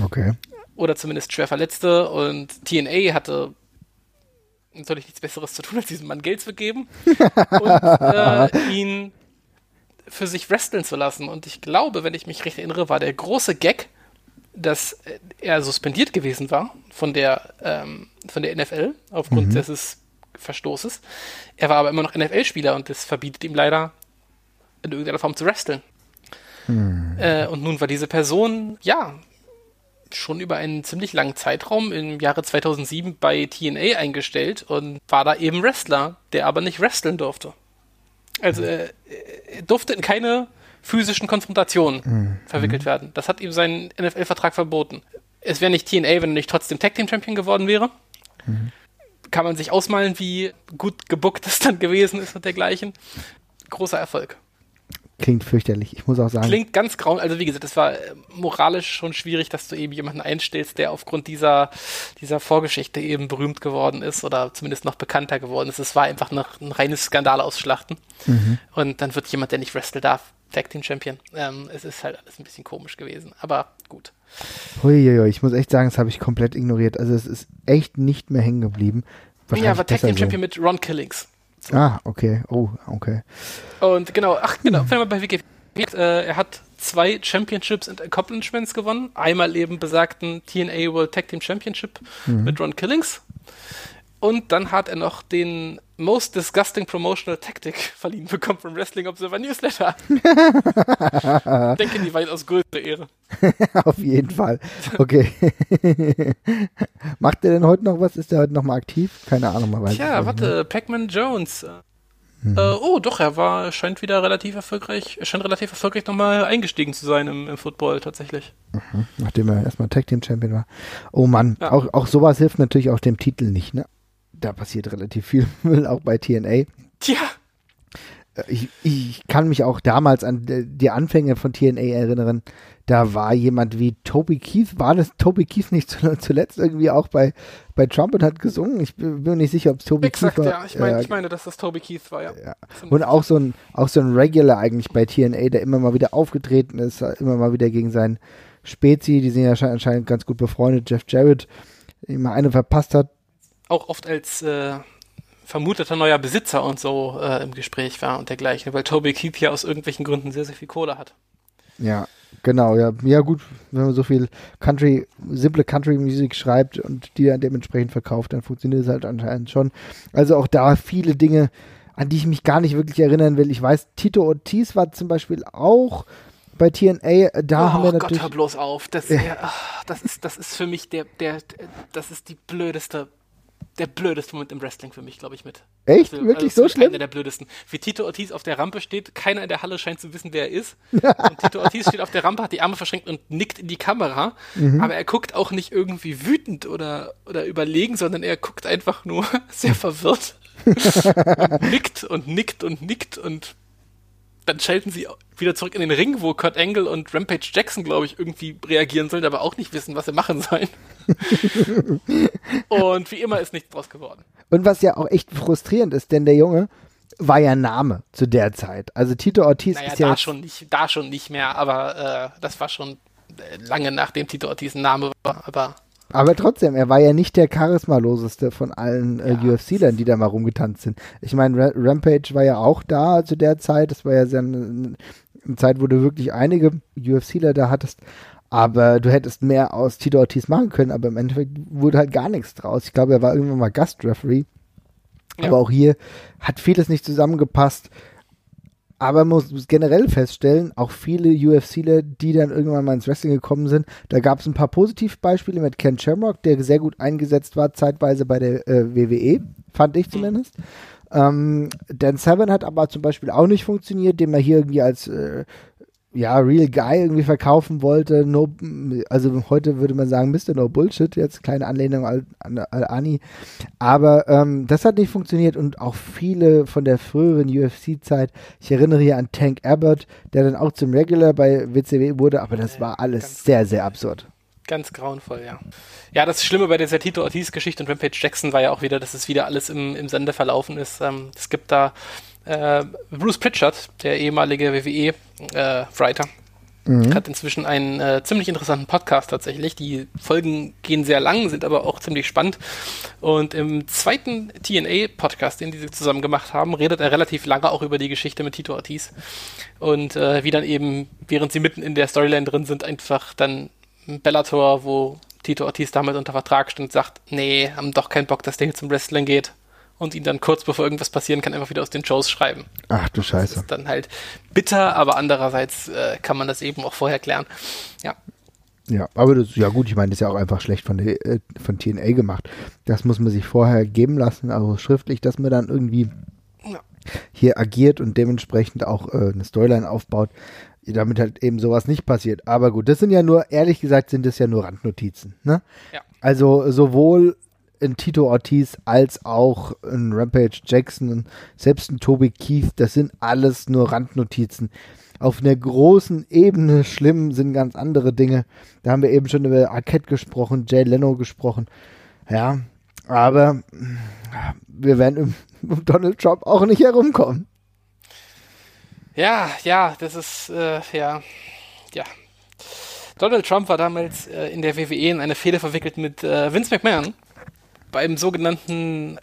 Okay. Oder zumindest schwer Verletzte und TNA hatte natürlich nichts Besseres zu tun, als diesem Mann Geld zu geben und äh, ihn für sich wresteln zu lassen. Und ich glaube, wenn ich mich recht erinnere, war der große Gag, dass er suspendiert gewesen war von der, ähm, von der NFL aufgrund mhm. des Verstoßes. Er war aber immer noch NFL-Spieler und das verbietet ihm leider in irgendeiner Form zu wresteln. Hm. Äh, und nun war diese Person, ja, schon über einen ziemlich langen Zeitraum im Jahre 2007 bei TNA eingestellt und war da eben Wrestler, der aber nicht wresteln durfte. Also äh, er durfte in keine physischen Konfrontationen mhm. verwickelt werden. Das hat ihm sein NFL-Vertrag verboten. Es wäre nicht TNA, wenn er nicht trotzdem Tag Team Champion geworden wäre. Mhm. Kann man sich ausmalen, wie gut gebuckt das dann gewesen ist und dergleichen. Großer Erfolg. Klingt fürchterlich, ich muss auch sagen. Klingt ganz grau. Also wie gesagt, es war äh, moralisch schon schwierig, dass du eben jemanden einstellst, der aufgrund dieser, dieser Vorgeschichte eben berühmt geworden ist oder zumindest noch bekannter geworden ist. Es war einfach noch ein reines Skandal ausschlachten. Mhm. Und dann wird jemand, der nicht wresteln darf, Tag Team Champion. Ähm, es ist halt alles ein bisschen komisch gewesen, aber gut. Huiuiui, ich muss echt sagen, das habe ich komplett ignoriert. Also es ist echt nicht mehr hängen geblieben. Ja, war Tag Team Champion mit Ron Killings. So. Ah, okay. Oh, okay. Und genau, ach genau, wenn man bei Wikipedia, äh, er hat zwei Championships und Accomplishments gewonnen. Einmal eben besagten TNA World Tag Team Championship mhm. mit Ron Killings. Und dann hat er noch den Most Disgusting Promotional Tactic verliehen bekommen vom Wrestling Observer Newsletter. ich denke, die weitaus größere Ehre. Auf jeden Fall. Okay. Macht er denn heute noch was? Ist er heute noch mal aktiv? Keine Ahnung. Mal Tja, warte, Pac-Man Jones. Mhm. Äh, oh, doch, er war, scheint wieder relativ erfolgreich, scheint relativ erfolgreich nochmal eingestiegen zu sein im, im Football tatsächlich. Mhm. Nachdem er erstmal Tag Team Champion war. Oh Mann, ja. auch, auch sowas hilft natürlich auch dem Titel nicht, ne? Da passiert relativ viel Müll, auch bei TNA. Tja. Äh, ich, ich kann mich auch damals an die Anfänge von TNA erinnern. Da war jemand wie Toby Keith. War das Toby Keith nicht zuletzt irgendwie auch bei, bei Trump und hat gesungen? Ich bin mir nicht sicher, ob es Toby Exakt, Keith war. ja. Ich, mein, äh, ich meine, dass das Toby Keith war, ja. ja. Und auch so, ein, auch so ein Regular eigentlich bei TNA, der immer mal wieder aufgetreten ist, immer mal wieder gegen seinen Spezi, die sind ja anscheinend ganz gut befreundet, Jeff Jarrett, immer eine verpasst hat, auch oft als äh, vermuteter neuer Besitzer und so äh, im Gespräch war und dergleichen, weil Toby Keith ja aus irgendwelchen Gründen sehr, sehr viel Kohle hat. Ja, genau, ja. Ja, gut, wenn man so viel Country, simple Country-Musik schreibt und die dann dementsprechend verkauft, dann funktioniert es halt anscheinend schon. Also auch da viele Dinge, an die ich mich gar nicht wirklich erinnern will. Ich weiß, Tito Ortiz war zum Beispiel auch bei TNA, da oh, haben wir natürlich. Gott, hör bloß auf. Das, ja. das, ist, das ist für mich der, der, das ist die blödeste der blödeste Moment im Wrestling für mich, glaube ich, mit. Echt? Also, Wirklich also so schlimm? Einer der blödesten. Wie Tito Ortiz auf der Rampe steht, keiner in der Halle scheint zu wissen, wer er ist. und Tito Ortiz steht auf der Rampe, hat die Arme verschränkt und nickt in die Kamera. Mhm. Aber er guckt auch nicht irgendwie wütend oder, oder überlegen, sondern er guckt einfach nur sehr verwirrt. und nickt und nickt und nickt und dann schalten sie wieder zurück in den Ring, wo Kurt Angle und Rampage Jackson, glaube ich, irgendwie reagieren sollen, aber auch nicht wissen, was sie machen sollen. und wie immer ist nichts draus geworden. Und was ja auch echt frustrierend ist, denn der Junge war ja Name zu der Zeit. Also Tito Ortiz naja, ist ja da schon nicht, da schon nicht mehr, aber äh, das war schon äh, lange nachdem Tito Ortiz ein Name war, aber aber trotzdem, er war ja nicht der charismaloseste von allen äh, ja. UFC-Lern, die da mal rumgetanzt sind. Ich meine, Rampage war ja auch da zu der Zeit. Das war ja sehr eine, eine Zeit, wo du wirklich einige UFC-Ler da hattest. Aber du hättest mehr aus Tito Ortiz machen können, aber im Endeffekt wurde halt gar nichts draus. Ich glaube, er war irgendwann mal Gastreferee. Ja. Aber auch hier hat vieles nicht zusammengepasst. Aber man muss generell feststellen, auch viele UFCler, die dann irgendwann mal ins Wrestling gekommen sind, da gab es ein paar Positivbeispiele mit Ken Shamrock, der sehr gut eingesetzt war, zeitweise bei der äh, WWE, fand ich zumindest. Ähm, Dan Seven hat aber zum Beispiel auch nicht funktioniert, den man hier irgendwie als äh, ja, Real Guy irgendwie verkaufen wollte. No, also heute würde man sagen, Mr. No Bullshit, jetzt kleine Anlehnung an, an, an Ani. Aber ähm, das hat nicht funktioniert und auch viele von der früheren UFC-Zeit, ich erinnere hier an Tank Abbott, der dann auch zum Regular bei WCW wurde, aber das war alles sehr, sehr absurd. Ganz grauenvoll, ja. Ja, das Schlimme bei dieser Tito Ortiz-Geschichte und Rampage Jackson war ja auch wieder, dass es wieder alles im, im Sende verlaufen ist. Ähm, es gibt da äh, Bruce Pritchard, der ehemalige WWE-Writer, äh, mhm. hat inzwischen einen äh, ziemlich interessanten Podcast tatsächlich. Die Folgen gehen sehr lang, sind aber auch ziemlich spannend. Und im zweiten TNA-Podcast, den die zusammen gemacht haben, redet er relativ lange auch über die Geschichte mit Tito Ortiz. Und äh, wie dann eben, während sie mitten in der Storyline drin sind, einfach dann Bellator, wo Tito Ortiz damals unter Vertrag stand, sagt, nee, haben doch keinen Bock, dass der hier zum Wrestling geht und ihn dann kurz bevor irgendwas passieren kann, einfach wieder aus den Shows schreiben. Ach du Scheiße. Das ist dann halt bitter, aber andererseits äh, kann man das eben auch vorher klären. Ja. Ja, aber das, ja gut, ich meine, das ist ja auch einfach schlecht von, der, äh, von TNA gemacht. Das muss man sich vorher geben lassen, also schriftlich, dass man dann irgendwie ja. hier agiert und dementsprechend auch äh, eine Storyline aufbaut, damit halt eben sowas nicht passiert. Aber gut, das sind ja nur, ehrlich gesagt, sind das ja nur Randnotizen. Ne? Ja. Also sowohl ein Tito Ortiz als auch ein Rampage Jackson und selbst ein Toby Keith, das sind alles nur Randnotizen. Auf einer großen Ebene schlimm sind ganz andere Dinge. Da haben wir eben schon über Arquette gesprochen, Jay Leno gesprochen. Ja, aber wir werden um Donald Trump auch nicht herumkommen. Ja, ja, das ist, äh, ja, ja. Donald Trump war damals äh, in der WWE in eine Fehde verwickelt mit äh, Vince McMahon beim sogenannten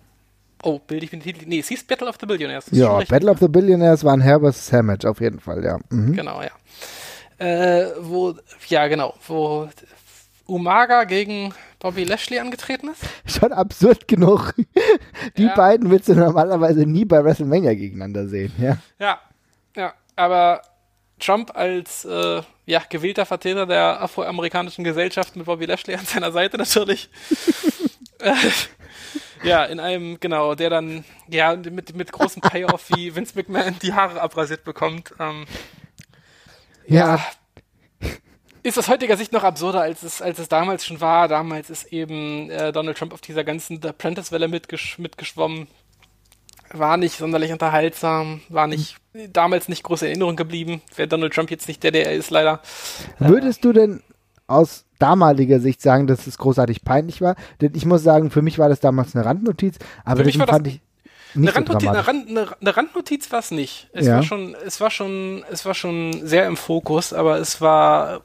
Oh, bilde ich den Titel? Nee, es hieß Battle of the Billionaires. Ja, Battle of the Billionaires war ein herbes Sandwich auf jeden Fall, ja. Mhm. Genau, ja. Äh, wo, ja, genau, wo Umaga gegen Bobby Lashley angetreten ist. Schon absurd genug. Die ja. beiden willst du normalerweise nie bei WrestleMania gegeneinander sehen, ja. Ja, ja, aber Trump als äh, ja, gewählter Vertreter der afroamerikanischen Gesellschaft mit Bobby Lashley an seiner Seite natürlich. ja, in einem, genau, der dann, ja, mit, mit großem Payoff wie Vince McMahon die Haare abrasiert bekommt. Ähm, ja. ja. Ist aus heutiger Sicht noch absurder, als es, als es damals schon war. Damals ist eben äh, Donald Trump auf dieser ganzen Apprentice-Welle mitgesch mitgeschwommen. War nicht sonderlich unterhaltsam, war nicht, damals nicht große Erinnerung geblieben. Wäre Donald Trump jetzt nicht der, der er ist, leider. Würdest du denn aus damaliger Sicht sagen, dass es großartig peinlich war. Denn ich muss sagen, für mich war das damals eine Randnotiz, aber das fand ich nicht eine, Randnotiz, so eine, Rand, eine, eine Randnotiz war es nicht. Es ja. war schon, es war schon, es war schon sehr im Fokus, aber es war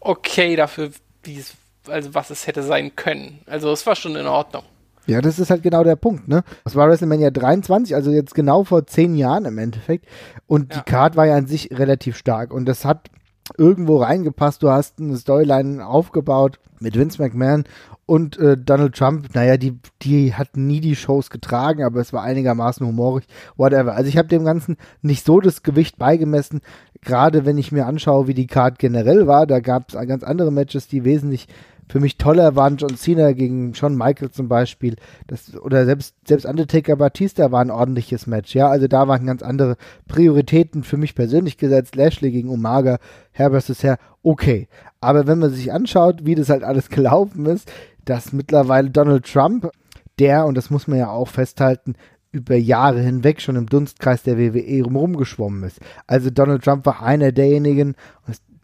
okay dafür, wie es, also was es hätte sein können. Also es war schon in Ordnung. Ja, das ist halt genau der Punkt, ne? Das war WrestleMania 23, also jetzt genau vor zehn Jahren im Endeffekt. Und ja. die Card war ja an sich relativ stark. Und das hat irgendwo reingepasst. Du hast eine Storyline aufgebaut mit Vince McMahon und äh, Donald Trump. Naja, die, die hat nie die Shows getragen, aber es war einigermaßen humorig, whatever. Also ich habe dem Ganzen nicht so das Gewicht beigemessen. Gerade wenn ich mir anschaue, wie die Card generell war, da gab es ganz andere Matches, die wesentlich für mich toller waren John Cena gegen Shawn Michaels zum Beispiel. Das, oder selbst, selbst Undertaker Batista war ein ordentliches Match. Ja, also da waren ganz andere Prioritäten für mich persönlich gesetzt. Lashley gegen Umaga, Herr versus Herr, okay. Aber wenn man sich anschaut, wie das halt alles gelaufen ist, dass mittlerweile Donald Trump, der, und das muss man ja auch festhalten, über Jahre hinweg schon im Dunstkreis der WWE rumgeschwommen ist. Also Donald Trump war einer derjenigen,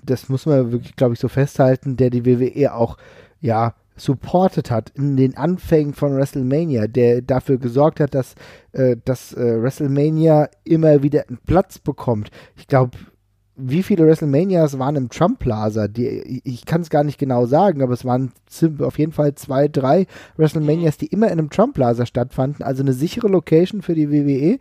das muss man wirklich, glaube ich, so festhalten, der die WWE auch, ja, supportet hat in den Anfängen von WrestleMania, der dafür gesorgt hat, dass, äh, dass äh, WrestleMania immer wieder einen Platz bekommt. Ich glaube, wie viele WrestleManias waren im Trump Plaza? Die, ich kann es gar nicht genau sagen, aber es waren auf jeden Fall zwei, drei WrestleManias, die immer in einem Trump Plaza stattfanden. Also eine sichere Location für die WWE,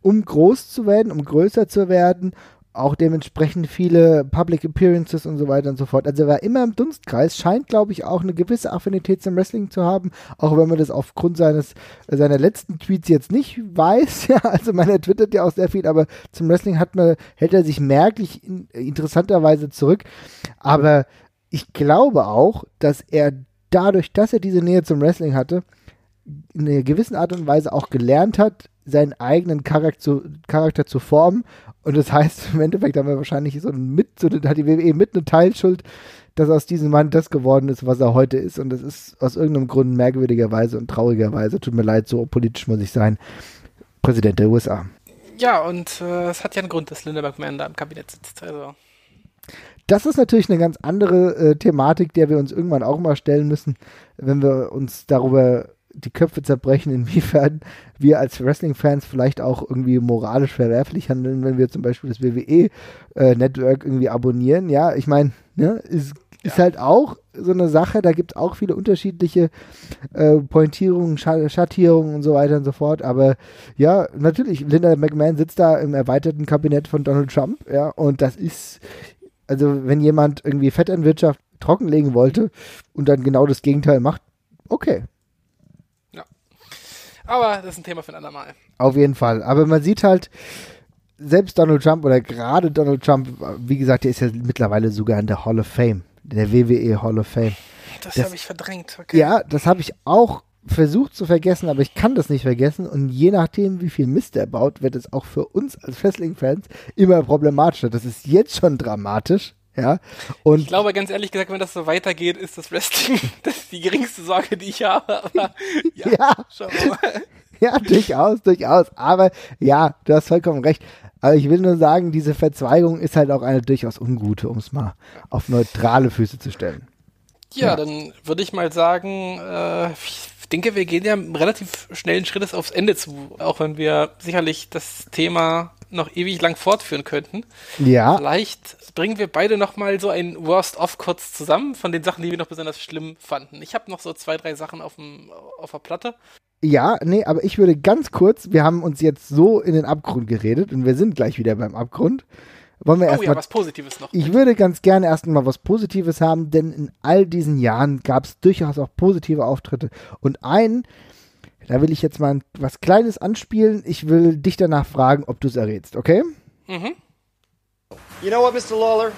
um groß zu werden, um größer zu werden auch dementsprechend viele Public Appearances und so weiter und so fort. Also er war immer im Dunstkreis, scheint, glaube ich, auch eine gewisse Affinität zum Wrestling zu haben, auch wenn man das aufgrund seines seiner letzten Tweets jetzt nicht weiß. Ja, also man twittert ja auch sehr viel, aber zum Wrestling hat man, hält er sich merklich in, interessanterweise zurück. Aber ich glaube auch, dass er dadurch, dass er diese Nähe zum Wrestling hatte, in einer gewissen Art und Weise auch gelernt hat, seinen eigenen Charakter, Charakter zu formen. Und das heißt, im Endeffekt haben wir wahrscheinlich so ein mit, so hat die WWE mit eine Teilschuld, dass aus diesem Mann das geworden ist, was er heute ist. Und das ist aus irgendeinem Grund merkwürdigerweise und traurigerweise, tut mir leid, so politisch muss ich sein, Präsident der USA. Ja, und äh, es hat ja einen Grund, dass Linda McMahon da im Kabinett sitzt. Also. Das ist natürlich eine ganz andere äh, Thematik, der wir uns irgendwann auch mal stellen müssen, wenn wir uns darüber die Köpfe zerbrechen, inwiefern wir als Wrestling-Fans vielleicht auch irgendwie moralisch verwerflich handeln, wenn wir zum Beispiel das WWE-Network äh, irgendwie abonnieren. Ja, ich meine, ne, ist, ist ja. halt auch so eine Sache, da gibt es auch viele unterschiedliche äh, Pointierungen, Schattierungen und so weiter und so fort. Aber ja, natürlich, Linda McMahon sitzt da im erweiterten Kabinett von Donald Trump, ja, und das ist, also wenn jemand irgendwie Vetternwirtschaft trockenlegen wollte und dann genau das Gegenteil macht, okay, aber das ist ein Thema für ein andermal. Auf jeden Fall. Aber man sieht halt, selbst Donald Trump oder gerade Donald Trump, wie gesagt, der ist ja mittlerweile sogar in der Hall of Fame, der WWE Hall of Fame. Das, das habe ich verdrängt. Okay. Ja, das habe ich auch versucht zu vergessen, aber ich kann das nicht vergessen. Und je nachdem, wie viel Mist er baut, wird es auch für uns als Wrestling-Fans immer problematischer. Das ist jetzt schon dramatisch. Ja, und ich glaube, ganz ehrlich gesagt, wenn das so weitergeht, ist das Wrestling das ist die geringste Sorge, die ich habe. Aber ja, ja. schauen wir mal. Ja, durchaus, durchaus. Aber ja, du hast vollkommen recht. Aber ich will nur sagen, diese Verzweigung ist halt auch eine durchaus ungute, um es mal auf neutrale Füße zu stellen. Ja, ja. dann würde ich mal sagen, äh, ich denke, wir gehen ja relativ schnellen Schrittes aufs Ende zu, auch wenn wir sicherlich das Thema noch ewig lang fortführen könnten. Ja. Vielleicht bringen wir beide noch mal so ein Worst-of kurz zusammen von den Sachen, die wir noch besonders schlimm fanden. Ich habe noch so zwei, drei Sachen auf, dem, auf der Platte. Ja, nee, aber ich würde ganz kurz, wir haben uns jetzt so in den Abgrund geredet und wir sind gleich wieder beim Abgrund. Wollen wir oh, erst ja, was Positives noch. Ich würde ganz gerne erst mal was Positives haben, denn in all diesen Jahren gab es durchaus auch positive Auftritte. Und einen, da will ich jetzt mal was Kleines anspielen. Ich will dich danach fragen, ob du es errätst, okay? Mhm. You know what, Mr. Lawler?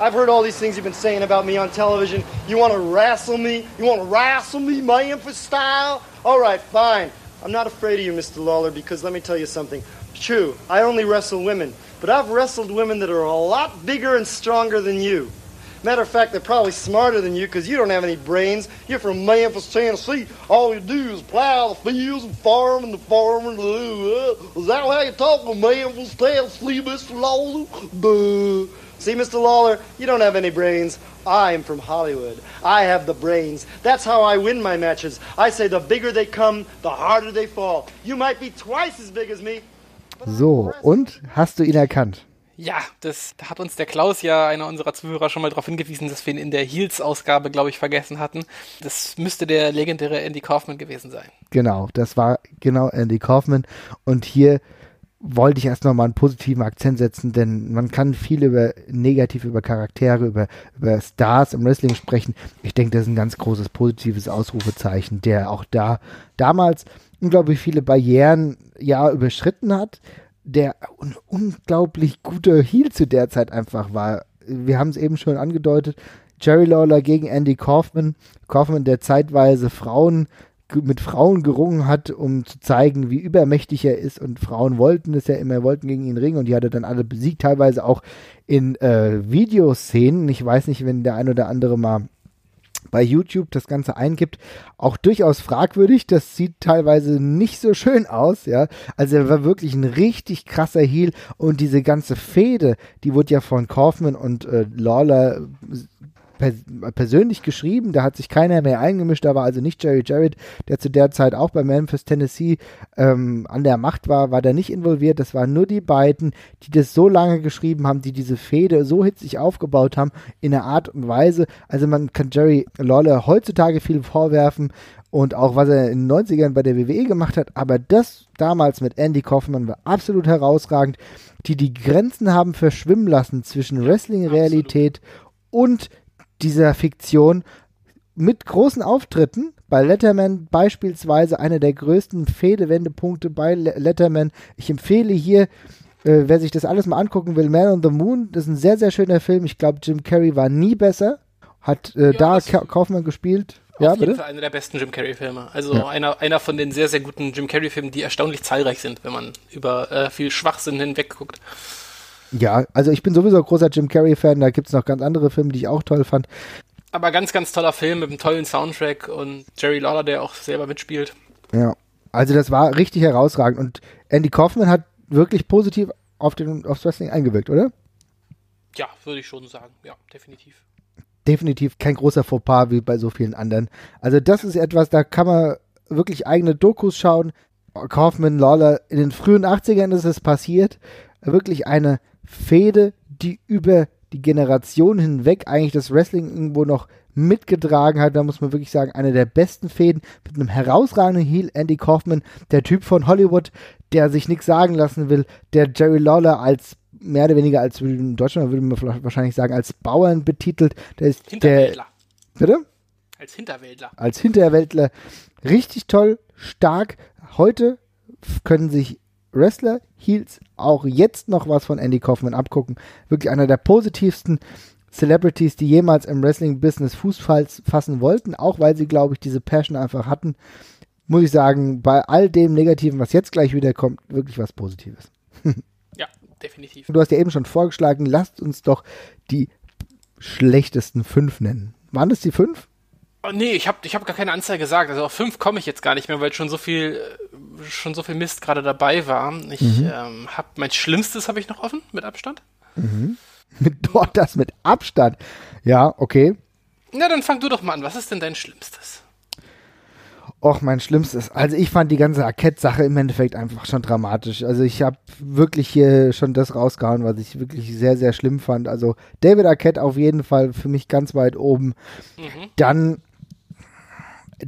I've heard all these things you've been saying about me on television. You want to wrestle me? You want to wrestle me, man, for style? All right, fine. I'm not afraid of you, Mr. Lawler, because let me tell you something. True, I only wrestle women. But I've wrestled women that are a lot bigger and stronger than you. Matter of fact, they're probably smarter than you because you don't have any brains. You're from Memphis, Tennessee. All you do is plow the fields and farm and the farm and the. Uh, is that how you talk in Memphis, Tennessee, Mr. Lawler? Duh. See, Mr. Lawler, you don't have any brains. I'm from Hollywood. I have the brains. That's how I win my matches. I say the bigger they come, the harder they fall. You might be twice as big as me, So, und hast du ihn erkannt? Ja, das hat uns der Klaus ja, einer unserer Zuhörer, schon mal darauf hingewiesen, dass wir ihn in der Heels-Ausgabe, glaube ich, vergessen hatten. Das müsste der legendäre Andy Kaufman gewesen sein. Genau, das war genau Andy Kaufman. Und hier wollte ich erst nochmal einen positiven Akzent setzen, denn man kann viel über negativ über Charaktere, über, über Stars im Wrestling sprechen. Ich denke, das ist ein ganz großes positives Ausrufezeichen, der auch da damals unglaublich viele Barrieren ja überschritten hat, der ein unglaublich guter Heel zu der Zeit einfach war. Wir haben es eben schon angedeutet. Jerry Lawler gegen Andy Kaufman. Kaufman, der zeitweise Frauen mit Frauen gerungen hat, um zu zeigen, wie übermächtig er ist. Und Frauen wollten es ja immer, wollten gegen ihn ringen und die hat er dann alle besiegt, teilweise auch in äh, Videoszenen. Ich weiß nicht, wenn der ein oder andere mal bei YouTube das Ganze eingibt, auch durchaus fragwürdig. Das sieht teilweise nicht so schön aus, ja. Also er war wirklich ein richtig krasser Heal und diese ganze Fehde, die wurde ja von Kaufman und äh, Lawler pers persönlich geschrieben, da hat sich keiner mehr eingemischt, da war also nicht Jerry Jarrett, der zu der Zeit auch bei Memphis, Tennessee ähm, an der Macht war, war da nicht involviert, das waren nur die beiden, die das so lange geschrieben haben, die diese Fehde so hitzig aufgebaut haben, in einer Art und Weise, also man kann Jerry Lawler heutzutage viel vorwerfen und auch was er in den 90ern bei der WWE gemacht hat. Aber das damals mit Andy Kaufman war absolut herausragend, die die Grenzen haben verschwimmen lassen zwischen Wrestling-Realität und dieser Fiktion mit großen Auftritten. Bei Letterman beispielsweise einer der größten Fehdewendepunkte bei Letterman. Ich empfehle hier, äh, wer sich das alles mal angucken will, Man on the Moon, das ist ein sehr, sehr schöner Film. Ich glaube, Jim Carrey war nie besser. Hat äh, ja, da Ka Kaufmann gespielt. Auf ja, jeden bitte? Fall einer der besten Jim Carrey-Filme. Also ja. einer, einer von den sehr, sehr guten Jim Carrey-Filmen, die erstaunlich zahlreich sind, wenn man über äh, viel Schwachsinn hinweg guckt. Ja, also ich bin sowieso großer Jim Carrey-Fan, da gibt es noch ganz andere Filme, die ich auch toll fand. Aber ganz, ganz toller Film mit einem tollen Soundtrack und Jerry Lawler, der auch selber mitspielt. Ja, also das war richtig herausragend und Andy Kaufman hat wirklich positiv auf den, aufs Wrestling eingewirkt, oder? Ja, würde ich schon sagen. Ja, definitiv definitiv kein großer Fauxpas wie bei so vielen anderen. Also das ist etwas, da kann man wirklich eigene Dokus schauen. Kaufman, Lawler, in den frühen 80ern ist es passiert. Wirklich eine Fehde, die über die Generation hinweg eigentlich das Wrestling irgendwo noch mitgetragen hat. Da muss man wirklich sagen, eine der besten Fäden mit einem herausragenden Heel, Andy Kaufman, der Typ von Hollywood, der sich nichts sagen lassen will, der Jerry Lawler als mehr oder weniger als in Deutschland würde man wahrscheinlich sagen, als Bauern betitelt. Der ist Hinterwäldler. Der, bitte? Als Hinterwäldler. Als Hinterwäldler. Richtig toll, stark. Heute können sich Wrestler, Heels auch jetzt noch was von Andy Kaufman abgucken. Wirklich einer der positivsten Celebrities, die jemals im Wrestling-Business Fuß fassen wollten, auch weil sie, glaube ich, diese Passion einfach hatten. Muss ich sagen, bei all dem Negativen, was jetzt gleich wieder kommt, wirklich was Positives. definitiv. Du hast ja eben schon vorgeschlagen, lasst uns doch die schlechtesten fünf nennen. Waren das die fünf? Oh, nee, ich habe ich hab gar keine Anzahl gesagt. Also auf fünf komme ich jetzt gar nicht mehr, weil schon so viel, schon so viel Mist gerade dabei war. Ich mhm. ähm, habe mein Schlimmstes habe ich noch offen mit Abstand. Mhm. Mit dort das mit Abstand. Ja, okay. Na, dann fang du doch mal an. Was ist denn dein Schlimmstes? Och, mein Schlimmstes. Also ich fand die ganze Arquette-Sache im Endeffekt einfach schon dramatisch. Also ich habe wirklich hier schon das rausgehauen, was ich wirklich sehr, sehr schlimm fand. Also David Arquette auf jeden Fall für mich ganz weit oben. Mhm. Dann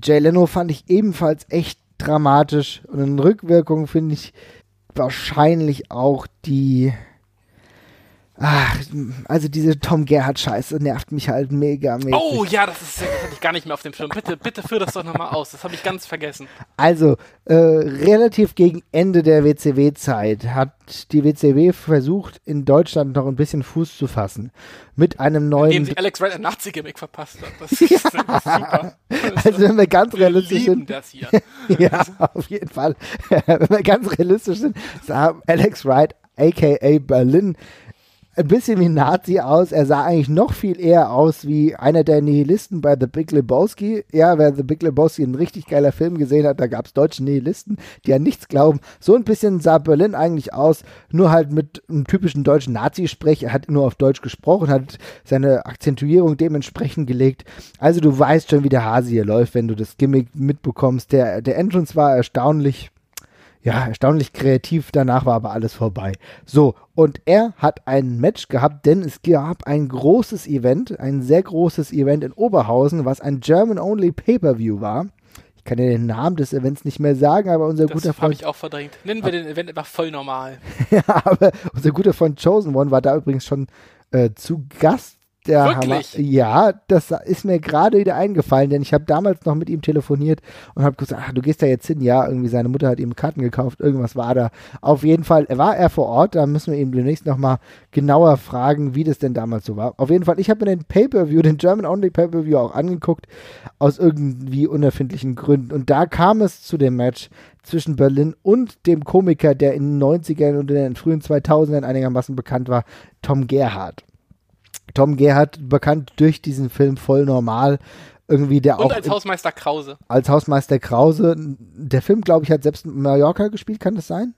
Jay Leno fand ich ebenfalls echt dramatisch. Und in Rückwirkung finde ich wahrscheinlich auch die Ach, also diese Tom Gerhardt-Scheiße nervt mich halt mega, mega. Oh ja, das, ist, das hatte ich gar nicht mehr auf dem Schirm. Bitte, bitte führ das doch nochmal aus. Das habe ich ganz vergessen. Also, äh, relativ gegen Ende der WCW-Zeit hat die WCW versucht, in Deutschland noch ein bisschen Fuß zu fassen. Mit einem neuen. Indem sie Alex Wright ein Nazi-Gimmick verpasst hat. Das ist ja. super. Also, wenn wir ganz realistisch sind. das hier. ja, auf jeden Fall. wenn wir ganz realistisch sind, sah Alex Wright, aka Berlin, ein bisschen wie Nazi aus. Er sah eigentlich noch viel eher aus wie einer der Nihilisten bei The Big Lebowski. Ja, wer The Big Lebowski ein richtig geiler Film gesehen hat, da gab es deutsche Nihilisten, die an nichts glauben. So ein bisschen sah Berlin eigentlich aus, nur halt mit einem typischen deutschen Nazi-Sprech. Er hat nur auf Deutsch gesprochen, hat seine Akzentuierung dementsprechend gelegt. Also du weißt schon, wie der Hase hier läuft, wenn du das Gimmick mitbekommst. Der, der Entrance war erstaunlich ja, erstaunlich kreativ, danach war aber alles vorbei. So, und er hat ein Match gehabt, denn es gab ein großes Event, ein sehr großes Event in Oberhausen, was ein German-Only Pay-Per-View war. Ich kann ja den Namen des Events nicht mehr sagen, aber unser das guter Freund. Das habe ich auch verdrängt. Nennen wir den Event einfach voll normal. ja, aber unser guter Freund Chosen One war da übrigens schon äh, zu Gast der Wirklich? Hammer. Ja, das ist mir gerade wieder eingefallen, denn ich habe damals noch mit ihm telefoniert und habe gesagt, ach, du gehst da jetzt hin. Ja, irgendwie seine Mutter hat ihm Karten gekauft, irgendwas war da. Auf jeden Fall war er vor Ort, da müssen wir ihm demnächst nochmal genauer fragen, wie das denn damals so war. Auf jeden Fall, ich habe mir den Pay-Per-View, den German Only Pay-Per-View auch angeguckt, aus irgendwie unerfindlichen Gründen. Und da kam es zu dem Match zwischen Berlin und dem Komiker, der in den 90ern und in den frühen 2000ern einigermaßen bekannt war, Tom Gerhardt. Tom Gerhardt bekannt durch diesen Film voll normal. Irgendwie der Und auch. als Hausmeister Krause. Als Hausmeister Krause. Der Film, glaube ich, hat selbst Mallorca gespielt, kann das sein?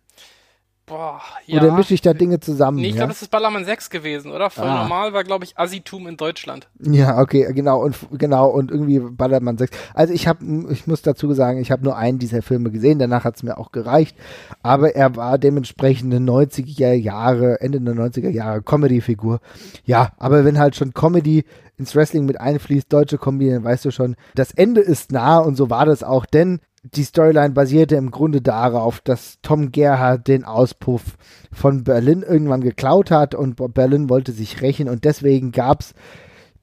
Boah, ja. Oder mische ich da Dinge zusammen? Nee, ich ja? glaube, das ist Ballermann 6 gewesen, oder? Voll ah. normal war, glaube ich, Assitum in Deutschland. Ja, okay, genau. Und genau, und irgendwie Ballermann 6. Also ich habe, ich muss dazu sagen, ich habe nur einen dieser Filme gesehen, danach hat es mir auch gereicht. Aber er war dementsprechend eine 90er Jahre, Ende der 90er Jahre Comedy-Figur. Ja, aber wenn halt schon Comedy ins Wrestling mit einfließt, deutsche Kombi, dann weißt du schon, das Ende ist nah und so war das auch, denn die Storyline basierte im Grunde darauf, dass Tom Gerhardt den Auspuff von Berlin irgendwann geklaut hat und Berlin wollte sich rächen und deswegen gab es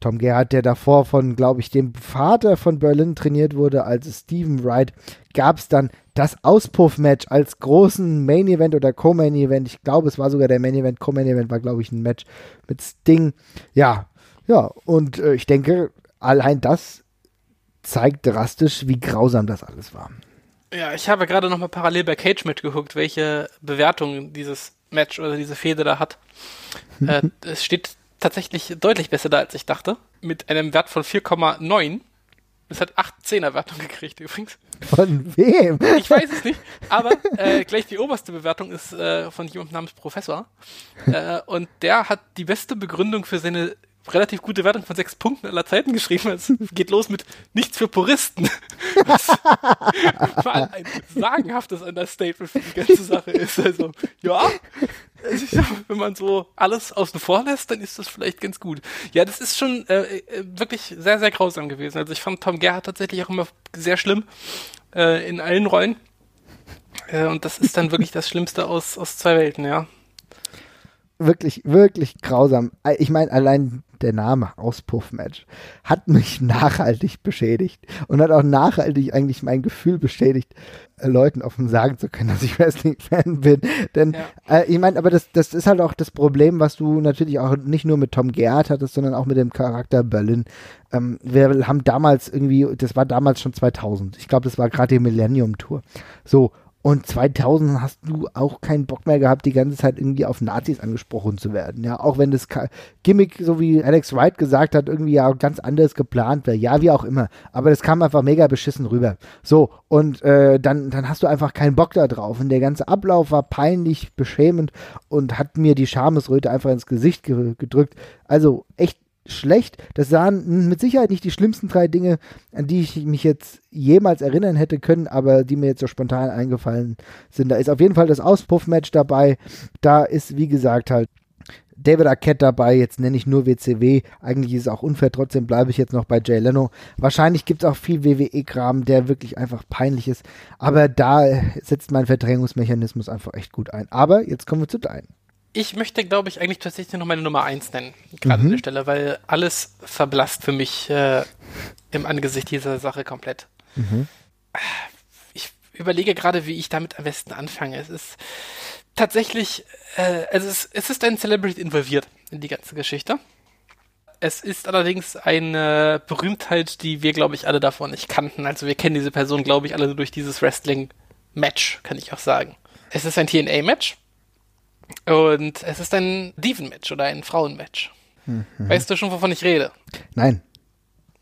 Tom Gerhardt, der davor von, glaube ich, dem Vater von Berlin trainiert wurde, als Stephen Wright, gab es dann das Auspuff-Match als großen Main-Event oder Co-Main-Event. Ich glaube, es war sogar der Main-Event. Co-Main-Event war, glaube ich, ein Match mit Sting. Ja, ja, und äh, ich denke, allein das zeigt drastisch, wie grausam das alles war. Ja, ich habe gerade nochmal parallel bei Cage mitgeguckt, welche Bewertung dieses Match oder diese Fehde da hat. äh, es steht tatsächlich deutlich besser da, als ich dachte. Mit einem Wert von 4,9. Es hat 8 10er Wertung gekriegt übrigens. Von wem? Ich weiß es nicht. Aber äh, gleich die oberste Bewertung ist äh, von jemandem namens Professor. Äh, und der hat die beste Begründung für seine relativ gute Wertung von sechs Punkten aller Zeiten geschrieben. Es geht los mit nichts für Puristen. Was war ein sagenhaftes Understatement für die ganze Sache ist. Also, ja, wenn man so alles außen vor lässt, dann ist das vielleicht ganz gut. Ja, das ist schon äh, äh, wirklich sehr, sehr grausam gewesen. Also ich fand Tom Gerhardt tatsächlich auch immer sehr schlimm äh, in allen Rollen. Äh, und das ist dann wirklich das Schlimmste aus, aus zwei Welten, ja wirklich, wirklich grausam. Ich meine, allein der Name Auspuff-Match hat mich nachhaltig beschädigt und hat auch nachhaltig eigentlich mein Gefühl beschädigt, äh, Leuten offen sagen zu können, dass ich Wrestling-Fan bin. Denn ja. äh, ich meine, aber das, das ist halt auch das Problem, was du natürlich auch nicht nur mit Tom Gerhardt hattest, sondern auch mit dem Charakter Berlin. Ähm, wir haben damals irgendwie, das war damals schon 2000. Ich glaube, das war gerade die Millennium Tour. So, und 2000 hast du auch keinen Bock mehr gehabt, die ganze Zeit irgendwie auf Nazis angesprochen zu werden. Ja, auch wenn das Gimmick, so wie Alex Wright gesagt hat, irgendwie ja ganz anders geplant wäre. Ja, wie auch immer. Aber das kam einfach mega beschissen rüber. So, und äh, dann, dann hast du einfach keinen Bock da drauf. Und der ganze Ablauf war peinlich, beschämend und hat mir die Schamesröte einfach ins Gesicht ge gedrückt. Also echt schlecht. Das waren mit Sicherheit nicht die schlimmsten drei Dinge, an die ich mich jetzt jemals erinnern hätte können, aber die mir jetzt so spontan eingefallen sind. Da ist auf jeden Fall das Auspuff-Match dabei. Da ist, wie gesagt, halt David Arquette dabei, jetzt nenne ich nur WCW. Eigentlich ist es auch unfair, trotzdem bleibe ich jetzt noch bei Jay Leno. Wahrscheinlich gibt es auch viel WWE-Kram, der wirklich einfach peinlich ist. Aber da setzt mein Verdrängungsmechanismus einfach echt gut ein. Aber jetzt kommen wir zu deinen. Ich möchte, glaube ich, eigentlich tatsächlich noch meine Nummer 1 nennen, gerade mhm. an der Stelle, weil alles verblasst für mich äh, im Angesicht dieser Sache komplett. Mhm. Ich überlege gerade, wie ich damit am besten anfange. Es ist tatsächlich, äh, es, ist, es ist ein Celebrity involviert in die ganze Geschichte. Es ist allerdings eine Berühmtheit, die wir, glaube ich, alle davon nicht kannten. Also wir kennen diese Person, glaube ich, alle nur durch dieses Wrestling-Match, kann ich auch sagen. Es ist ein TNA-Match und es ist ein Diven-Match oder ein Frauen-Match. Mhm. Weißt du schon, wovon ich rede? Nein.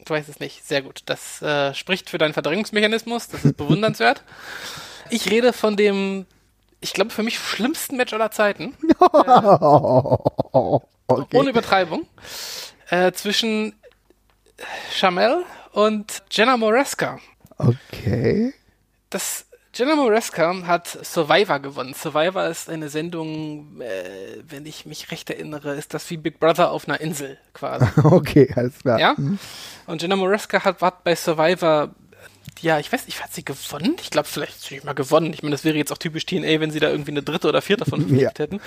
Du weißt es nicht. Sehr gut. Das äh, spricht für deinen Verdrängungsmechanismus. Das ist bewundernswert. ich rede von dem, ich glaube, für mich schlimmsten Match aller Zeiten. äh, okay. Ohne Übertreibung. Äh, zwischen Chamel und Jenna Moresca. Okay. Das Jenna Moresca hat Survivor gewonnen. Survivor ist eine Sendung, äh, wenn ich mich recht erinnere, ist das wie Big Brother auf einer Insel quasi. okay, alles klar. Ja. Mhm. Und Jenna Moresca hat, hat bei Survivor ja, ich weiß nicht, hat sie gewonnen? Ich glaube, vielleicht hat sie nicht mal gewonnen. Ich meine, das wäre jetzt auch typisch TNA, wenn sie da irgendwie eine dritte oder vierte von ja. hätten.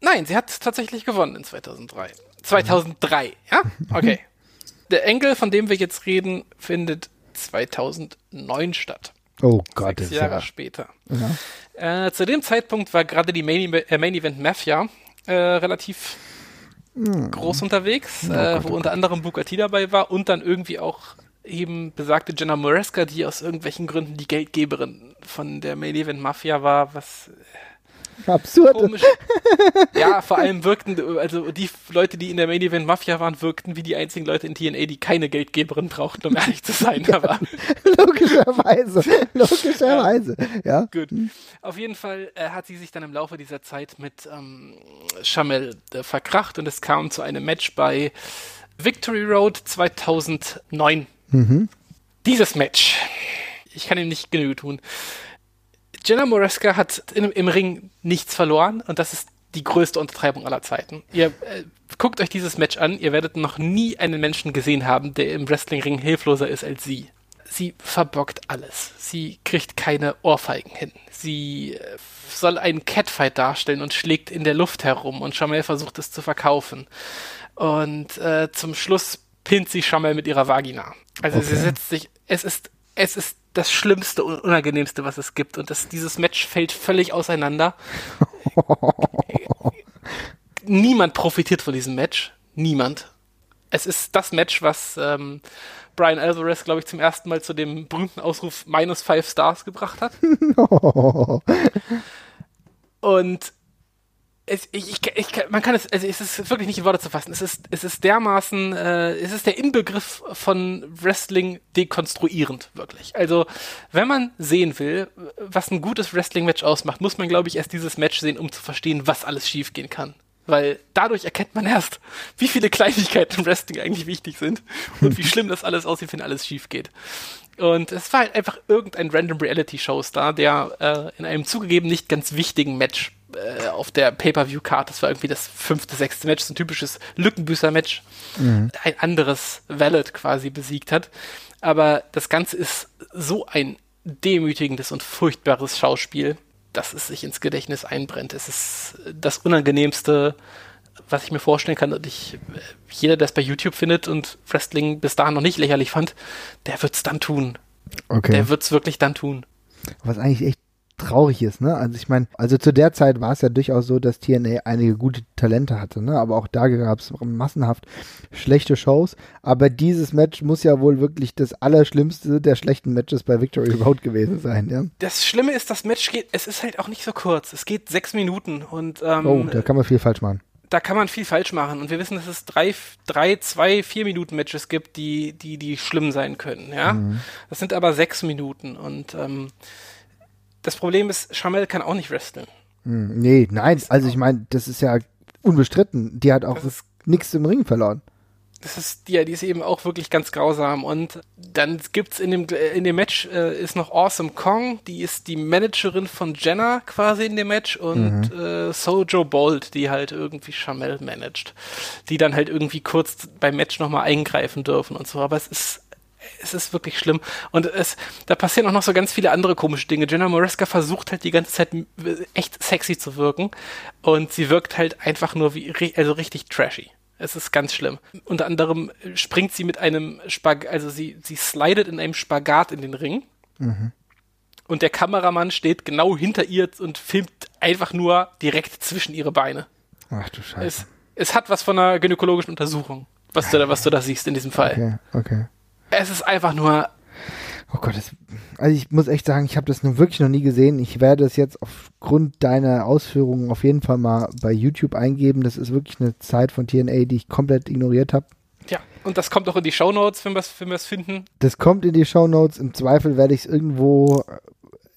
Nein, sie hat tatsächlich gewonnen in 2003. 2003, ja? Okay. Der Enkel, von dem wir jetzt reden, findet 2009 statt. Oh Gott. Sechs Jahre ja. später. Ja. Äh, zu dem Zeitpunkt war gerade die Main, äh, Main Event Mafia äh, relativ hm. groß unterwegs, oh äh, Gott, wo oh unter anderem T dabei war und dann irgendwie auch eben besagte Jenna Moresca, die aus irgendwelchen Gründen die Geldgeberin von der Main Event Mafia war, was Absurd. Komisch. ja, vor allem wirkten, also die Leute, die in der Main Event Mafia waren, wirkten wie die einzigen Leute in TNA, die keine Geldgeberin brauchten, um ehrlich zu sein. Aber logischerweise, logischerweise, ja. ja. Gut. Auf jeden Fall äh, hat sie sich dann im Laufe dieser Zeit mit ähm, Chamel äh, verkracht und es kam zu einem Match bei Victory Road 2009. Mhm. Dieses Match, ich kann ihm nicht genug tun. Jenna Moreska hat in, im Ring nichts verloren und das ist die größte Untertreibung aller Zeiten. Ihr äh, guckt euch dieses Match an, ihr werdet noch nie einen Menschen gesehen haben, der im Wrestlingring hilfloser ist als sie. Sie verbockt alles. Sie kriegt keine Ohrfeigen hin. Sie äh, soll einen Catfight darstellen und schlägt in der Luft herum und Chamel versucht es zu verkaufen. Und äh, zum Schluss pinnt sie Chamel mit ihrer Vagina. Also okay. sie setzt sich, es ist, es ist das Schlimmste und Unangenehmste, was es gibt. Und das, dieses Match fällt völlig auseinander. Niemand profitiert von diesem Match. Niemand. Es ist das Match, was ähm, Brian Alvarez, glaube ich, zum ersten Mal zu dem berühmten Ausruf minus five Stars gebracht hat. Und es, ich, ich, man kann es, also es ist wirklich nicht in Worte zu fassen. Es ist, es ist dermaßen, äh, es ist der Inbegriff von Wrestling dekonstruierend, wirklich. Also, wenn man sehen will, was ein gutes Wrestling-Match ausmacht, muss man, glaube ich, erst dieses Match sehen, um zu verstehen, was alles schiefgehen kann. Weil dadurch erkennt man erst, wie viele Kleinigkeiten im Wrestling eigentlich wichtig sind und wie schlimm das alles aussieht, wenn alles schief geht. Und es war halt einfach irgendein random Reality-Show-Star, der äh, in einem zugegeben nicht ganz wichtigen Match äh, auf der Pay-Per-View-Card, das war irgendwie das fünfte, sechste Match, so ein typisches Lückenbüßer-Match, mhm. ein anderes Valid quasi besiegt hat. Aber das Ganze ist so ein demütigendes und furchtbares Schauspiel, dass es sich ins Gedächtnis einbrennt. Es ist das Unangenehmste, was ich mir vorstellen kann. Und ich, jeder, der es bei YouTube findet und Wrestling bis dahin noch nicht lächerlich fand, der wird es dann tun. Okay. Der wird es wirklich dann tun. Was eigentlich echt traurig ist, ne? Also ich meine, also zu der Zeit war es ja durchaus so, dass TNA einige gute Talente hatte, ne? Aber auch da gab es massenhaft schlechte Shows. Aber dieses Match muss ja wohl wirklich das Allerschlimmste der schlechten Matches bei Victory Road gewesen sein, ja? Das Schlimme ist, das Match geht, es ist halt auch nicht so kurz. Es geht sechs Minuten und ähm, Oh, da kann man viel falsch machen da kann man viel falsch machen. Und wir wissen, dass es drei, drei zwei, vier Minuten Matches gibt, die, die, die schlimm sein können, ja. Mhm. Das sind aber sechs Minuten und ähm, das Problem ist, Chamel kann auch nicht wresteln. Hm, nee, nein, also ich meine, das ist ja unbestritten. Die hat auch nichts im Ring verloren. Das ist, ja, die ist eben auch wirklich ganz grausam. Und dann gibt's in dem, in dem Match äh, ist noch Awesome Kong, die ist die Managerin von Jenna quasi in dem Match und mhm. äh, Sojo Bolt, die halt irgendwie Chamel managt. Die dann halt irgendwie kurz beim Match nochmal eingreifen dürfen und so. Aber es ist es ist wirklich schlimm. Und es, da passieren auch noch so ganz viele andere komische Dinge. Jenna Moreska versucht halt die ganze Zeit echt sexy zu wirken. Und sie wirkt halt einfach nur wie, also richtig trashy. Es ist ganz schlimm. Unter anderem springt sie mit einem Spagat, also sie, sie slidet in einem Spagat in den Ring. Mhm. Und der Kameramann steht genau hinter ihr und filmt einfach nur direkt zwischen ihre Beine. Ach du Scheiße. Es, es hat was von einer gynäkologischen Untersuchung, was du da, was du da siehst in diesem Fall. Okay, okay es ist einfach nur. Oh Gott, das, also ich muss echt sagen, ich habe das nun wirklich noch nie gesehen. Ich werde es jetzt aufgrund deiner Ausführungen auf jeden Fall mal bei YouTube eingeben. Das ist wirklich eine Zeit von TNA, die ich komplett ignoriert habe. Ja, und das kommt auch in die Show Notes, wenn wir es finden. Das kommt in die Show Notes. Im Zweifel werde ich es irgendwo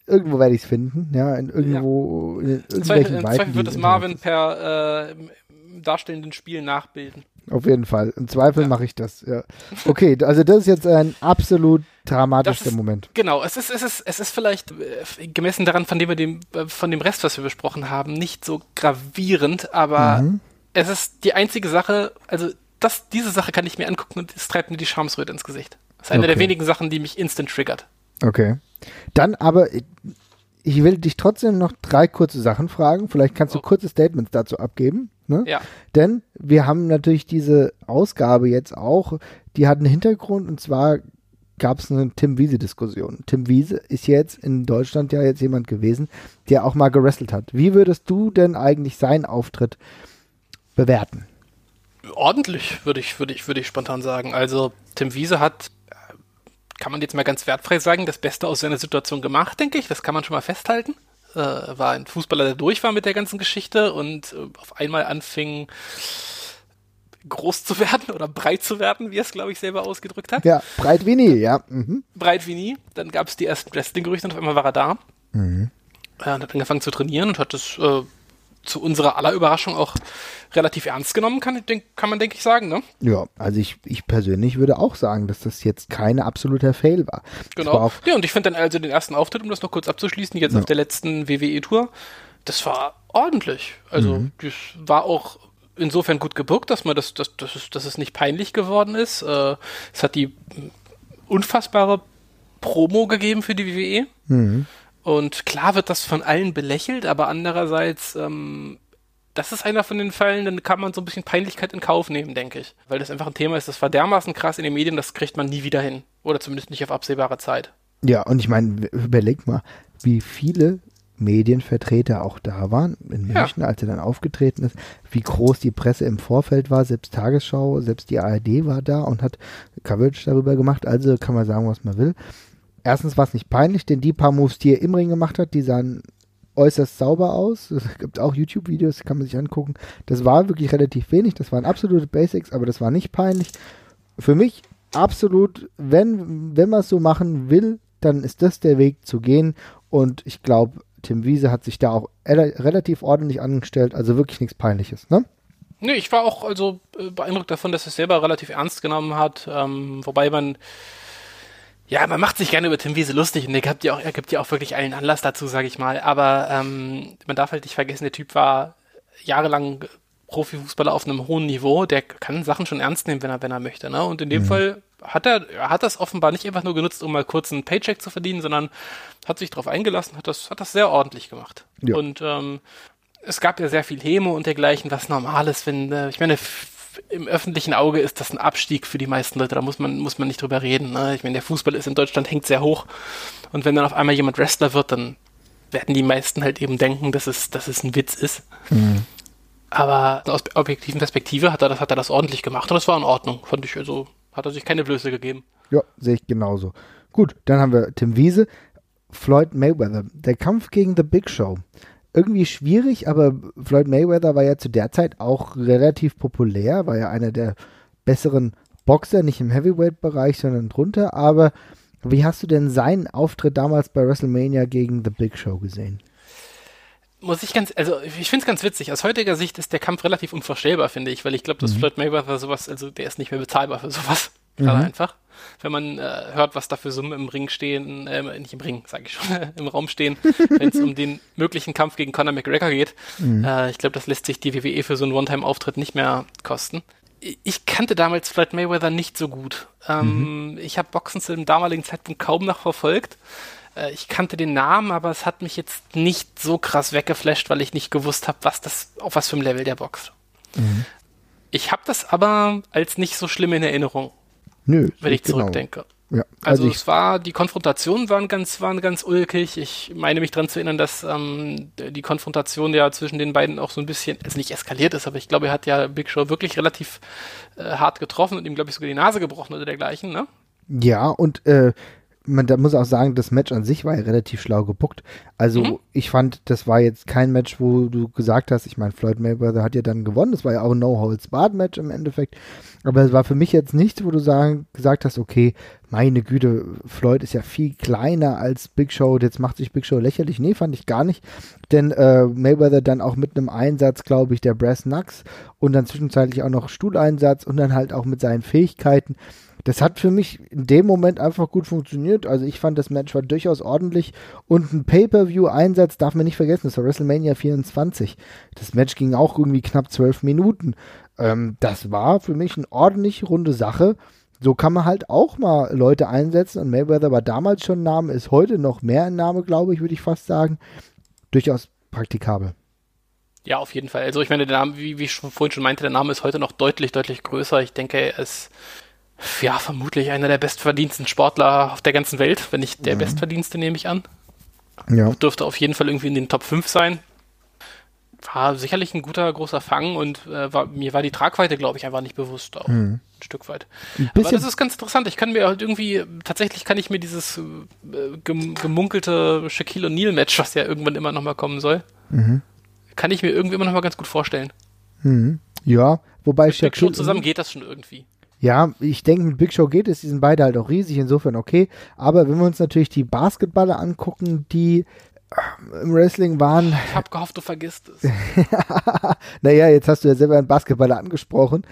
irgendwo werde ich es finden, ja, in irgendwo ja. in irgendwelchen Im Zweifel, Zweifel wird es Marvin per äh, darstellenden Spiel nachbilden. Auf jeden Fall. Im Zweifel ja. mache ich das. Ja. Okay, also das ist jetzt ein absolut dramatischer ist, Moment. Genau, es ist, es ist, es ist vielleicht äh, gemessen daran, von dem wir dem, äh, von dem Rest, was wir besprochen haben, nicht so gravierend, aber mhm. es ist die einzige Sache, also das, diese Sache kann ich mir angucken und es treibt mir die Schamsröte ins Gesicht. Das ist eine okay. der wenigen Sachen, die mich instant triggert. Okay. Dann aber, ich will dich trotzdem noch drei kurze Sachen fragen. Vielleicht kannst du oh. kurze Statements dazu abgeben. Ne? Ja. Denn wir haben natürlich diese Ausgabe jetzt auch, die hat einen Hintergrund und zwar gab es eine Tim Wiese-Diskussion. Tim Wiese ist jetzt in Deutschland ja jetzt jemand gewesen, der auch mal gerestelt hat. Wie würdest du denn eigentlich seinen Auftritt bewerten? Ordentlich, würde ich, würde ich, würde ich spontan sagen. Also Tim Wiese hat kann man jetzt mal ganz wertfrei sagen, das Beste aus seiner Situation gemacht, denke ich. Das kann man schon mal festhalten. äh, war ein Fußballer, der durch war mit der ganzen Geschichte und äh, auf einmal anfing groß zu werden oder breit zu werden, wie er es, glaube ich, selber ausgedrückt hat. Ja, breit wie nie, ja. Mhm. Breit wie nie. Dann gab es die ersten Wrestling-Gerüchte und auf einmal war er da. Mhm. Er hat angefangen zu trainieren und hat das äh, zu unserer aller Überraschung auch relativ ernst genommen, kann, kann man, denke ich, sagen, ne? Ja, also ich, ich persönlich würde auch sagen, dass das jetzt kein absoluter Fail war. Genau. War ja, und ich finde dann also den ersten Auftritt, um das noch kurz abzuschließen, jetzt ja. auf der letzten WWE-Tour, das war ordentlich. Also, mhm. das war auch insofern gut gebürgt, dass man das, das, das, ist, dass es nicht peinlich geworden ist. Äh, es hat die unfassbare Promo gegeben für die WWE. Mhm. Und klar wird das von allen belächelt, aber andererseits, ähm, das ist einer von den Fällen, dann kann man so ein bisschen Peinlichkeit in Kauf nehmen, denke ich. Weil das einfach ein Thema ist, das war dermaßen krass in den Medien, das kriegt man nie wieder hin. Oder zumindest nicht auf absehbare Zeit. Ja, und ich meine, überleg mal, wie viele Medienvertreter auch da waren in München, ja. als er dann aufgetreten ist, wie groß die Presse im Vorfeld war, selbst Tagesschau, selbst die ARD war da und hat Coverage darüber gemacht, also kann man sagen, was man will. Erstens war es nicht peinlich, denn die paar Moves, die er im Ring gemacht hat, die sahen äußerst sauber aus. Es gibt auch YouTube-Videos, kann man sich angucken. Das war wirklich relativ wenig, das waren absolute Basics, aber das war nicht peinlich. Für mich absolut, wenn, wenn man es so machen will, dann ist das der Weg zu gehen und ich glaube, Tim Wiese hat sich da auch relativ ordentlich angestellt, also wirklich nichts Peinliches, ne? Nee, ich war auch also äh, beeindruckt davon, dass er es selber relativ ernst genommen hat, ähm, wobei man ja, man macht sich gerne über Tim Wiese lustig und er gibt ja auch, er gibt ja auch wirklich allen Anlass dazu, sage ich mal. Aber ähm, man darf halt nicht vergessen, der Typ war jahrelang Profifußballer auf einem hohen Niveau, der kann Sachen schon ernst nehmen, wenn er, wenn er möchte. Ne? Und in dem mhm. Fall hat er, er hat das offenbar nicht einfach nur genutzt, um mal kurz einen Paycheck zu verdienen, sondern hat sich darauf eingelassen, hat das, hat das sehr ordentlich gemacht. Ja. Und ähm, es gab ja sehr viel Häme und dergleichen, was normal ist, wenn, äh, ich meine, im öffentlichen Auge ist das ein Abstieg für die meisten Leute, da muss man, muss man nicht drüber reden. Ne? Ich meine, der Fußball ist in Deutschland hängt sehr hoch. Und wenn dann auf einmal jemand Wrestler wird, dann werden die meisten halt eben denken, dass es, dass es ein Witz ist. Mhm. Aber aus objektiven Perspektive hat er das, hat er das ordentlich gemacht und das war in Ordnung, fand ich. Also hat er sich keine Blöße gegeben. Ja, sehe ich genauso. Gut, dann haben wir Tim Wiese, Floyd Mayweather. Der Kampf gegen The Big Show. Irgendwie schwierig, aber Floyd Mayweather war ja zu der Zeit auch relativ populär, war ja einer der besseren Boxer, nicht im Heavyweight-Bereich, sondern drunter. Aber wie hast du denn seinen Auftritt damals bei WrestleMania gegen The Big Show gesehen? muss ich ganz, also ich finde es ganz witzig. Aus heutiger Sicht ist der Kampf relativ unvorstellbar, finde ich, weil ich glaube, dass mhm. Floyd Mayweather sowas, also der ist nicht mehr bezahlbar für sowas. Mhm. Gerade einfach. Wenn man äh, hört, was da für Summen im Ring stehen, äh, nicht im Ring, sage ich schon, im Raum stehen, wenn es um den möglichen Kampf gegen Conor McGregor geht. Mhm. Äh, ich glaube, das lässt sich die WWE für so einen One-Time-Auftritt nicht mehr kosten. Ich kannte damals Floyd Mayweather nicht so gut. Ähm, mhm. Ich habe Boxen zu dem damaligen Zeitpunkt kaum noch verfolgt. Äh, ich kannte den Namen, aber es hat mich jetzt nicht so krass weggeflasht, weil ich nicht gewusst habe, was das, auf was für ein Level der boxt. Mhm. Ich habe das aber als nicht so schlimm in Erinnerung. Nö. Wenn ich genau. zurückdenke. Ja, also, also es war, die Konfrontationen waren ganz, waren ganz ulkig. Ich meine mich daran zu erinnern, dass ähm, die Konfrontation ja zwischen den beiden auch so ein bisschen, also nicht eskaliert ist, aber ich glaube, er hat ja Big Show wirklich relativ äh, hart getroffen und ihm, glaube ich, sogar die Nase gebrochen oder dergleichen, ne? Ja, und äh, man da muss auch sagen, das Match an sich war ja relativ schlau gebuckt. Also mhm. ich fand, das war jetzt kein Match, wo du gesagt hast, ich meine, Floyd Mayweather hat ja dann gewonnen, das war ja auch ein No-Holds-Barred-Match im Endeffekt. Aber es war für mich jetzt nichts, wo du sagen, gesagt hast, okay, meine Güte, Floyd ist ja viel kleiner als Big Show, jetzt macht sich Big Show lächerlich. Nee, fand ich gar nicht. Denn äh, Mayweather dann auch mit einem Einsatz, glaube ich, der Brass Knucks und dann zwischenzeitlich auch noch Stuhleinsatz und dann halt auch mit seinen Fähigkeiten das hat für mich in dem Moment einfach gut funktioniert. Also ich fand, das Match war durchaus ordentlich und ein Pay-Per-View-Einsatz darf man nicht vergessen, das war WrestleMania 24. Das Match ging auch irgendwie knapp zwölf Minuten. Ähm, das war für mich eine ordentlich runde Sache. So kann man halt auch mal Leute einsetzen und Mayweather war damals schon ein Name, ist heute noch mehr ein Name, glaube ich, würde ich fast sagen. Durchaus praktikabel. Ja, auf jeden Fall. Also ich meine, der Name, wie, wie ich vorhin schon meinte, der Name ist heute noch deutlich, deutlich größer. Ich denke, ist ja, vermutlich einer der bestverdiensten Sportler auf der ganzen Welt, wenn nicht der mhm. bestverdienste, nehme ich an. Ja. Dürfte auf jeden Fall irgendwie in den Top 5 sein. Ja, sicherlich ein guter, großer Fang und äh, war, mir war die Tragweite, glaube ich, einfach nicht bewusst auch. Mhm. Ein Stück weit. Ein Aber das ist ganz interessant. Ich kann mir halt irgendwie, tatsächlich kann ich mir dieses äh, gemunkelte Shaquille O'Neal-Match, was ja irgendwann immer nochmal kommen soll, mhm. kann ich mir irgendwie immer nochmal ganz gut vorstellen. Mhm. Ja, wobei Shaquille Show zusammen geht das schon irgendwie. Ja, ich denke, mit Big Show geht es. Die sind beide halt auch riesig, insofern okay. Aber wenn wir uns natürlich die Basketballer angucken, die im Wrestling waren. Ich habe gehofft, du vergisst es. naja, jetzt hast du ja selber einen Basketballer angesprochen.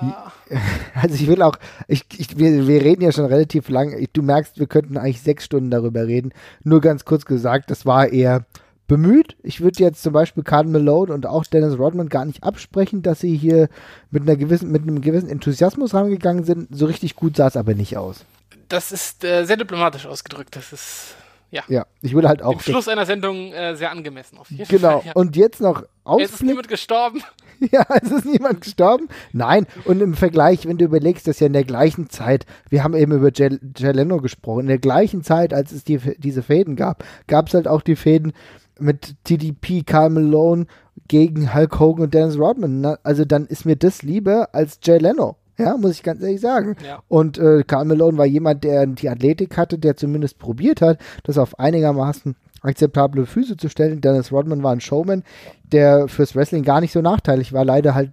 Ja. Also ich will auch, ich, ich, wir, wir reden ja schon relativ lang. Ich, du merkst, wir könnten eigentlich sechs Stunden darüber reden. Nur ganz kurz gesagt, das war eher bemüht. Ich würde jetzt zum Beispiel Carl Malone und auch Dennis Rodman gar nicht absprechen, dass sie hier mit einer gewissen, mit einem gewissen Enthusiasmus rangegangen sind. So richtig gut sah es aber nicht aus. Das ist äh, sehr diplomatisch ausgedrückt. Das ist ja. Ja, ich will halt auch. Im Schluss einer Sendung äh, sehr angemessen, auf jeden genau. Fall. Genau. Ja. Und jetzt noch Ausblick. Es ist niemand gestorben. Ja, es ist niemand gestorben. Nein. Und im Vergleich, wenn du überlegst, dass ja in der gleichen Zeit, wir haben eben über Jay, Jay Leno gesprochen, in der gleichen Zeit, als es die, diese Fäden gab, gab es halt auch die Fäden mit TDP, Carl Malone gegen Hulk Hogan und Dennis Rodman. Also dann ist mir das lieber als Jay Leno. Ja, muss ich ganz ehrlich sagen. Ja. Und äh, Karl Malone war jemand, der die Athletik hatte, der zumindest probiert hat, das auf einigermaßen akzeptable Füße zu stellen. Dennis Rodman war ein Showman, der fürs Wrestling gar nicht so nachteilig war, leider halt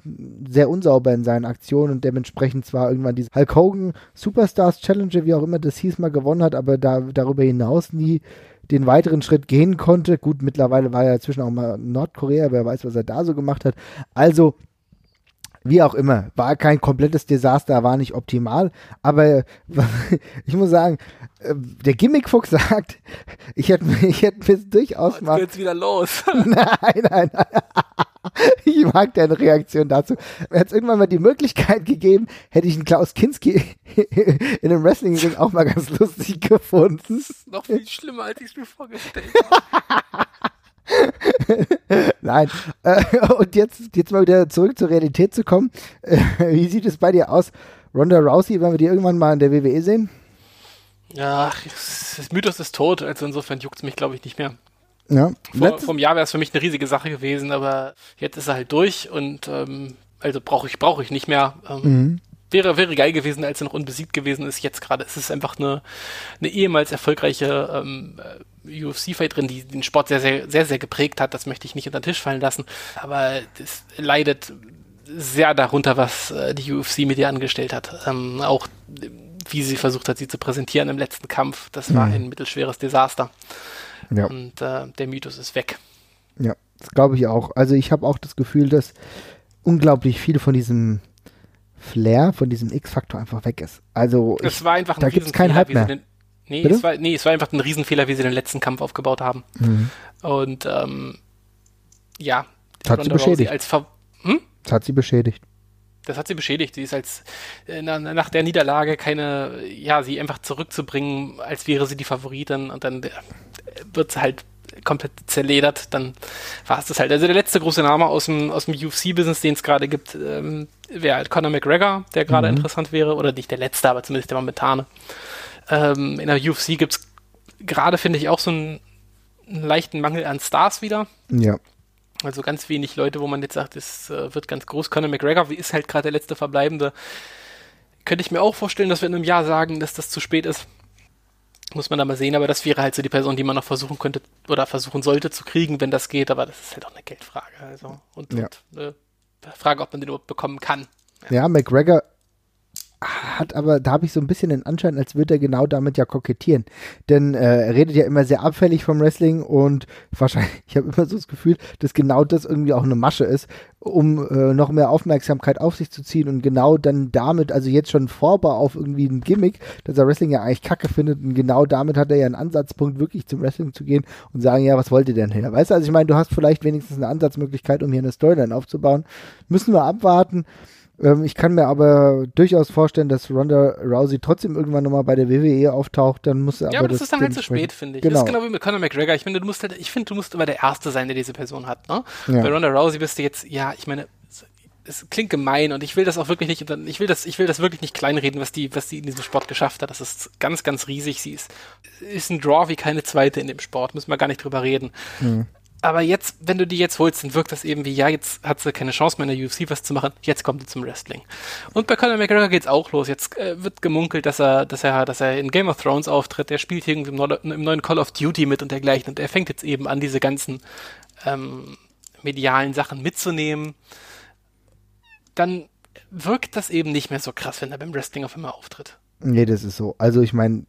sehr unsauber in seinen Aktionen und dementsprechend zwar irgendwann diese Hulk Hogan Superstars Challenge, wie auch immer das hieß, mal gewonnen hat, aber da, darüber hinaus nie den weiteren Schritt gehen konnte. Gut, mittlerweile war er inzwischen auch mal Nordkorea, wer weiß, was er da so gemacht hat. Also wie auch immer, war kein komplettes Desaster, war nicht optimal, aber ich muss sagen, äh, der Gimmickfuchs sagt, ich hätte ich hätte mir durchaus oh, mal. Jetzt wieder los. nein, nein, nein. Ich mag deine Reaktion dazu. Hätte es irgendwann mal die Möglichkeit gegeben, hätte ich einen Klaus Kinski in einem Wrestling-Ring auch mal ganz lustig gefunden. Das ist noch viel schlimmer, als ich es mir vorgestellt habe. Nein. Äh, und jetzt, jetzt mal wieder zurück zur Realität zu kommen. Äh, wie sieht es bei dir aus? Ronda Rousey, wenn wir die irgendwann mal in der WWE sehen? Ja, das Mythos ist tot, also insofern juckt es mich, glaube ich, nicht mehr. Ja. Vor, vom Jahr wäre es für mich eine riesige Sache gewesen, aber jetzt ist er halt durch und ähm, also brauche ich, brauche ich nicht mehr. Ähm, mhm. Wäre, wäre geil gewesen, als er noch unbesiegt gewesen ist. Jetzt gerade ist es einfach eine, eine ehemals erfolgreiche ähm, UFC-Fighterin, die den Sport sehr, sehr, sehr, sehr geprägt hat. Das möchte ich nicht unter den Tisch fallen lassen. Aber es leidet sehr darunter, was äh, die UFC mit ihr angestellt hat. Ähm, auch wie sie versucht hat, sie zu präsentieren im letzten Kampf. Das war mhm. ein mittelschweres Desaster. Ja. Und äh, der Mythos ist weg. Ja, das glaube ich auch. Also ich habe auch das Gefühl, dass unglaublich viel von diesem Flair, von diesem X-Faktor einfach weg ist. Also ich, war einfach ein da gibt es keinen Hype mehr. Den, Nee es, war, nee, es war einfach ein Riesenfehler, wie sie den letzten Kampf aufgebaut haben. Mhm. Und ähm, ja, das hat sie beschädigt. Als hm? Das hat sie beschädigt. Das hat sie beschädigt. Sie ist als äh, nach der Niederlage keine, ja, sie einfach zurückzubringen, als wäre sie die Favoritin und dann äh, wird sie halt komplett zerledert, dann war es das halt. Also der letzte große Name aus dem, aus dem UFC-Business, den es gerade gibt, ähm, wäre halt Conor McGregor, der gerade mhm. interessant wäre, oder nicht der letzte, aber zumindest der momentane. Ähm, in der UFC gibt es gerade, finde ich, auch so einen, einen, leichten Mangel an Stars wieder. Ja. Also ganz wenig Leute, wo man jetzt sagt, es äh, wird ganz groß. Conor McGregor ist halt gerade der letzte Verbleibende. Könnte ich mir auch vorstellen, dass wir in einem Jahr sagen, dass das zu spät ist. Muss man da mal sehen, aber das wäre halt so die Person, die man noch versuchen könnte oder versuchen sollte zu kriegen, wenn das geht, aber das ist halt auch eine Geldfrage. Also und, ja. und eine Frage, ob man den überhaupt bekommen kann. Ja, ja McGregor hat aber, da habe ich so ein bisschen den Anschein, als würde er genau damit ja kokettieren. Denn äh, er redet ja immer sehr abfällig vom Wrestling und wahrscheinlich, ich habe immer so das Gefühl, dass genau das irgendwie auch eine Masche ist, um äh, noch mehr Aufmerksamkeit auf sich zu ziehen und genau dann damit, also jetzt schon Vorbau auf irgendwie ein Gimmick, dass er Wrestling ja eigentlich kacke findet und genau damit hat er ja einen Ansatzpunkt, wirklich zum Wrestling zu gehen und sagen, ja, was wollt ihr denn hier? Weißt du, also ich meine, du hast vielleicht wenigstens eine Ansatzmöglichkeit, um hier eine Storyline aufzubauen. Müssen wir abwarten. Ähm, ich kann mir aber durchaus vorstellen, dass Ronda Rousey trotzdem irgendwann nochmal bei der WWE auftaucht, dann muss er Ja, aber das, das ist dann halt zu spät, finde ich. Genau. Das ist genau wie mit Conor McGregor. Ich finde, du musst halt, ich finde, du musst immer der Erste sein, der diese Person hat, ne? Ja. Bei Ronda Rousey bist du jetzt, ja, ich meine, es klingt gemein und ich will das auch wirklich nicht, ich will das, ich will das wirklich nicht kleinreden, was die, was die in diesem Sport geschafft hat. Das ist ganz, ganz riesig. Sie ist, ist ein Draw wie keine zweite in dem Sport, müssen wir gar nicht drüber reden. Mhm. Aber jetzt, wenn du die jetzt holst, dann wirkt das eben wie, ja, jetzt hat sie keine Chance mehr in der UFC was zu machen, jetzt kommt sie zum Wrestling. Und bei Conor McGregor geht's auch los. Jetzt äh, wird gemunkelt, dass er, dass er, dass er in Game of Thrones auftritt, der spielt irgendwie im, im neuen Call of Duty mit und dergleichen. Und er fängt jetzt eben an, diese ganzen ähm, medialen Sachen mitzunehmen. Dann wirkt das eben nicht mehr so krass, wenn er beim Wrestling auf einmal auftritt. Nee, das ist so. Also ich meine,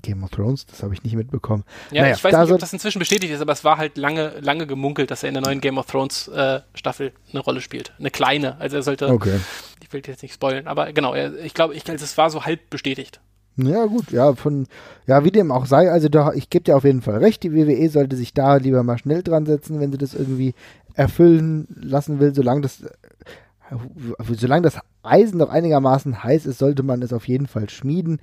Game of Thrones, das habe ich nicht mitbekommen. Ja, naja, ich weiß nicht, ob das inzwischen bestätigt ist, aber es war halt lange, lange gemunkelt, dass er in der neuen Game of Thrones äh, Staffel eine Rolle spielt. Eine kleine. Also er sollte. Okay. Ich will jetzt nicht spoilen, aber genau, er, ich glaube, ich, also es war so halb bestätigt. Ja, gut, ja, von, ja, wie dem auch sei, also da, ich gebe dir auf jeden Fall recht, die WWE sollte sich da lieber mal schnell dran setzen, wenn sie das irgendwie erfüllen lassen will, solange das solange das Eisen noch einigermaßen heiß ist, sollte man es auf jeden Fall schmieden.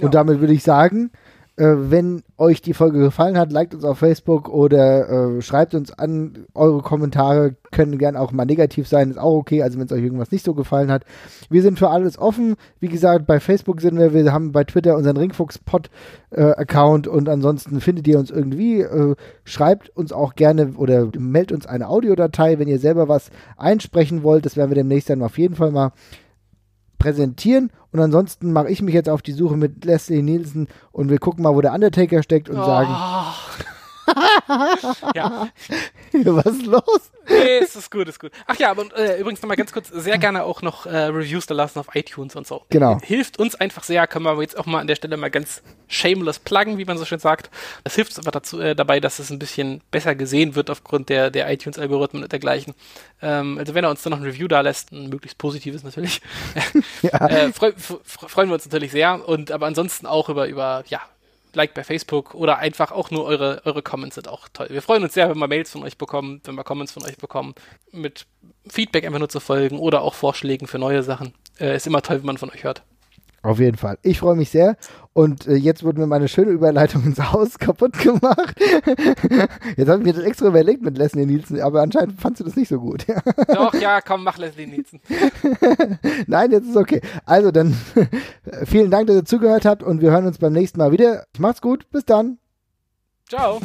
Und ja. damit würde ich sagen, äh, wenn euch die Folge gefallen hat, liked uns auf Facebook oder äh, schreibt uns an. Eure Kommentare können gerne auch mal negativ sein, ist auch okay. Also wenn es euch irgendwas nicht so gefallen hat. Wir sind für alles offen. Wie gesagt, bei Facebook sind wir, wir haben bei Twitter unseren Ringfuchs-Pod-Account äh, und ansonsten findet ihr uns irgendwie. Äh, schreibt uns auch gerne oder meldet uns eine Audiodatei, wenn ihr selber was einsprechen wollt. Das werden wir demnächst dann auf jeden Fall mal präsentieren. Und ansonsten mache ich mich jetzt auf die Suche mit Leslie Nielsen und wir gucken mal, wo der Undertaker steckt und oh. sagen. ja. Was ist los? Nee, es ist gut, ist gut. Ach ja, aber äh, übrigens nochmal ganz kurz, sehr gerne auch noch äh, Reviews da lassen auf iTunes und so. Genau. Hilft uns einfach sehr, können wir jetzt auch mal an der Stelle mal ganz shameless pluggen, wie man so schön sagt. Das hilft uns einfach dazu, äh, dabei, dass es ein bisschen besser gesehen wird aufgrund der, der iTunes-Algorithmen und dergleichen. Ähm, also wenn er uns dann noch ein Review da lässt, ein möglichst positives natürlich, ja. äh, freu, freuen wir uns natürlich sehr. Und aber ansonsten auch über, über ja, Like bei Facebook oder einfach auch nur eure, eure Comments sind auch toll. Wir freuen uns sehr, wenn wir Mails von euch bekommen, wenn wir Comments von euch bekommen, mit Feedback einfach nur zu folgen oder auch Vorschlägen für neue Sachen. Äh, ist immer toll, wenn man von euch hört. Auf jeden Fall. Ich freue mich sehr. Und äh, jetzt wurde mir meine schöne Überleitung ins Haus kaputt gemacht. jetzt habe ich mir das extra überlegt mit Leslie Nielsen, aber anscheinend fandst du das nicht so gut. Doch, ja, komm, mach Leslie Nielsen. Nein, jetzt ist okay. Also dann vielen Dank, dass ihr zugehört habt und wir hören uns beim nächsten Mal wieder. Macht's gut, bis dann. Ciao.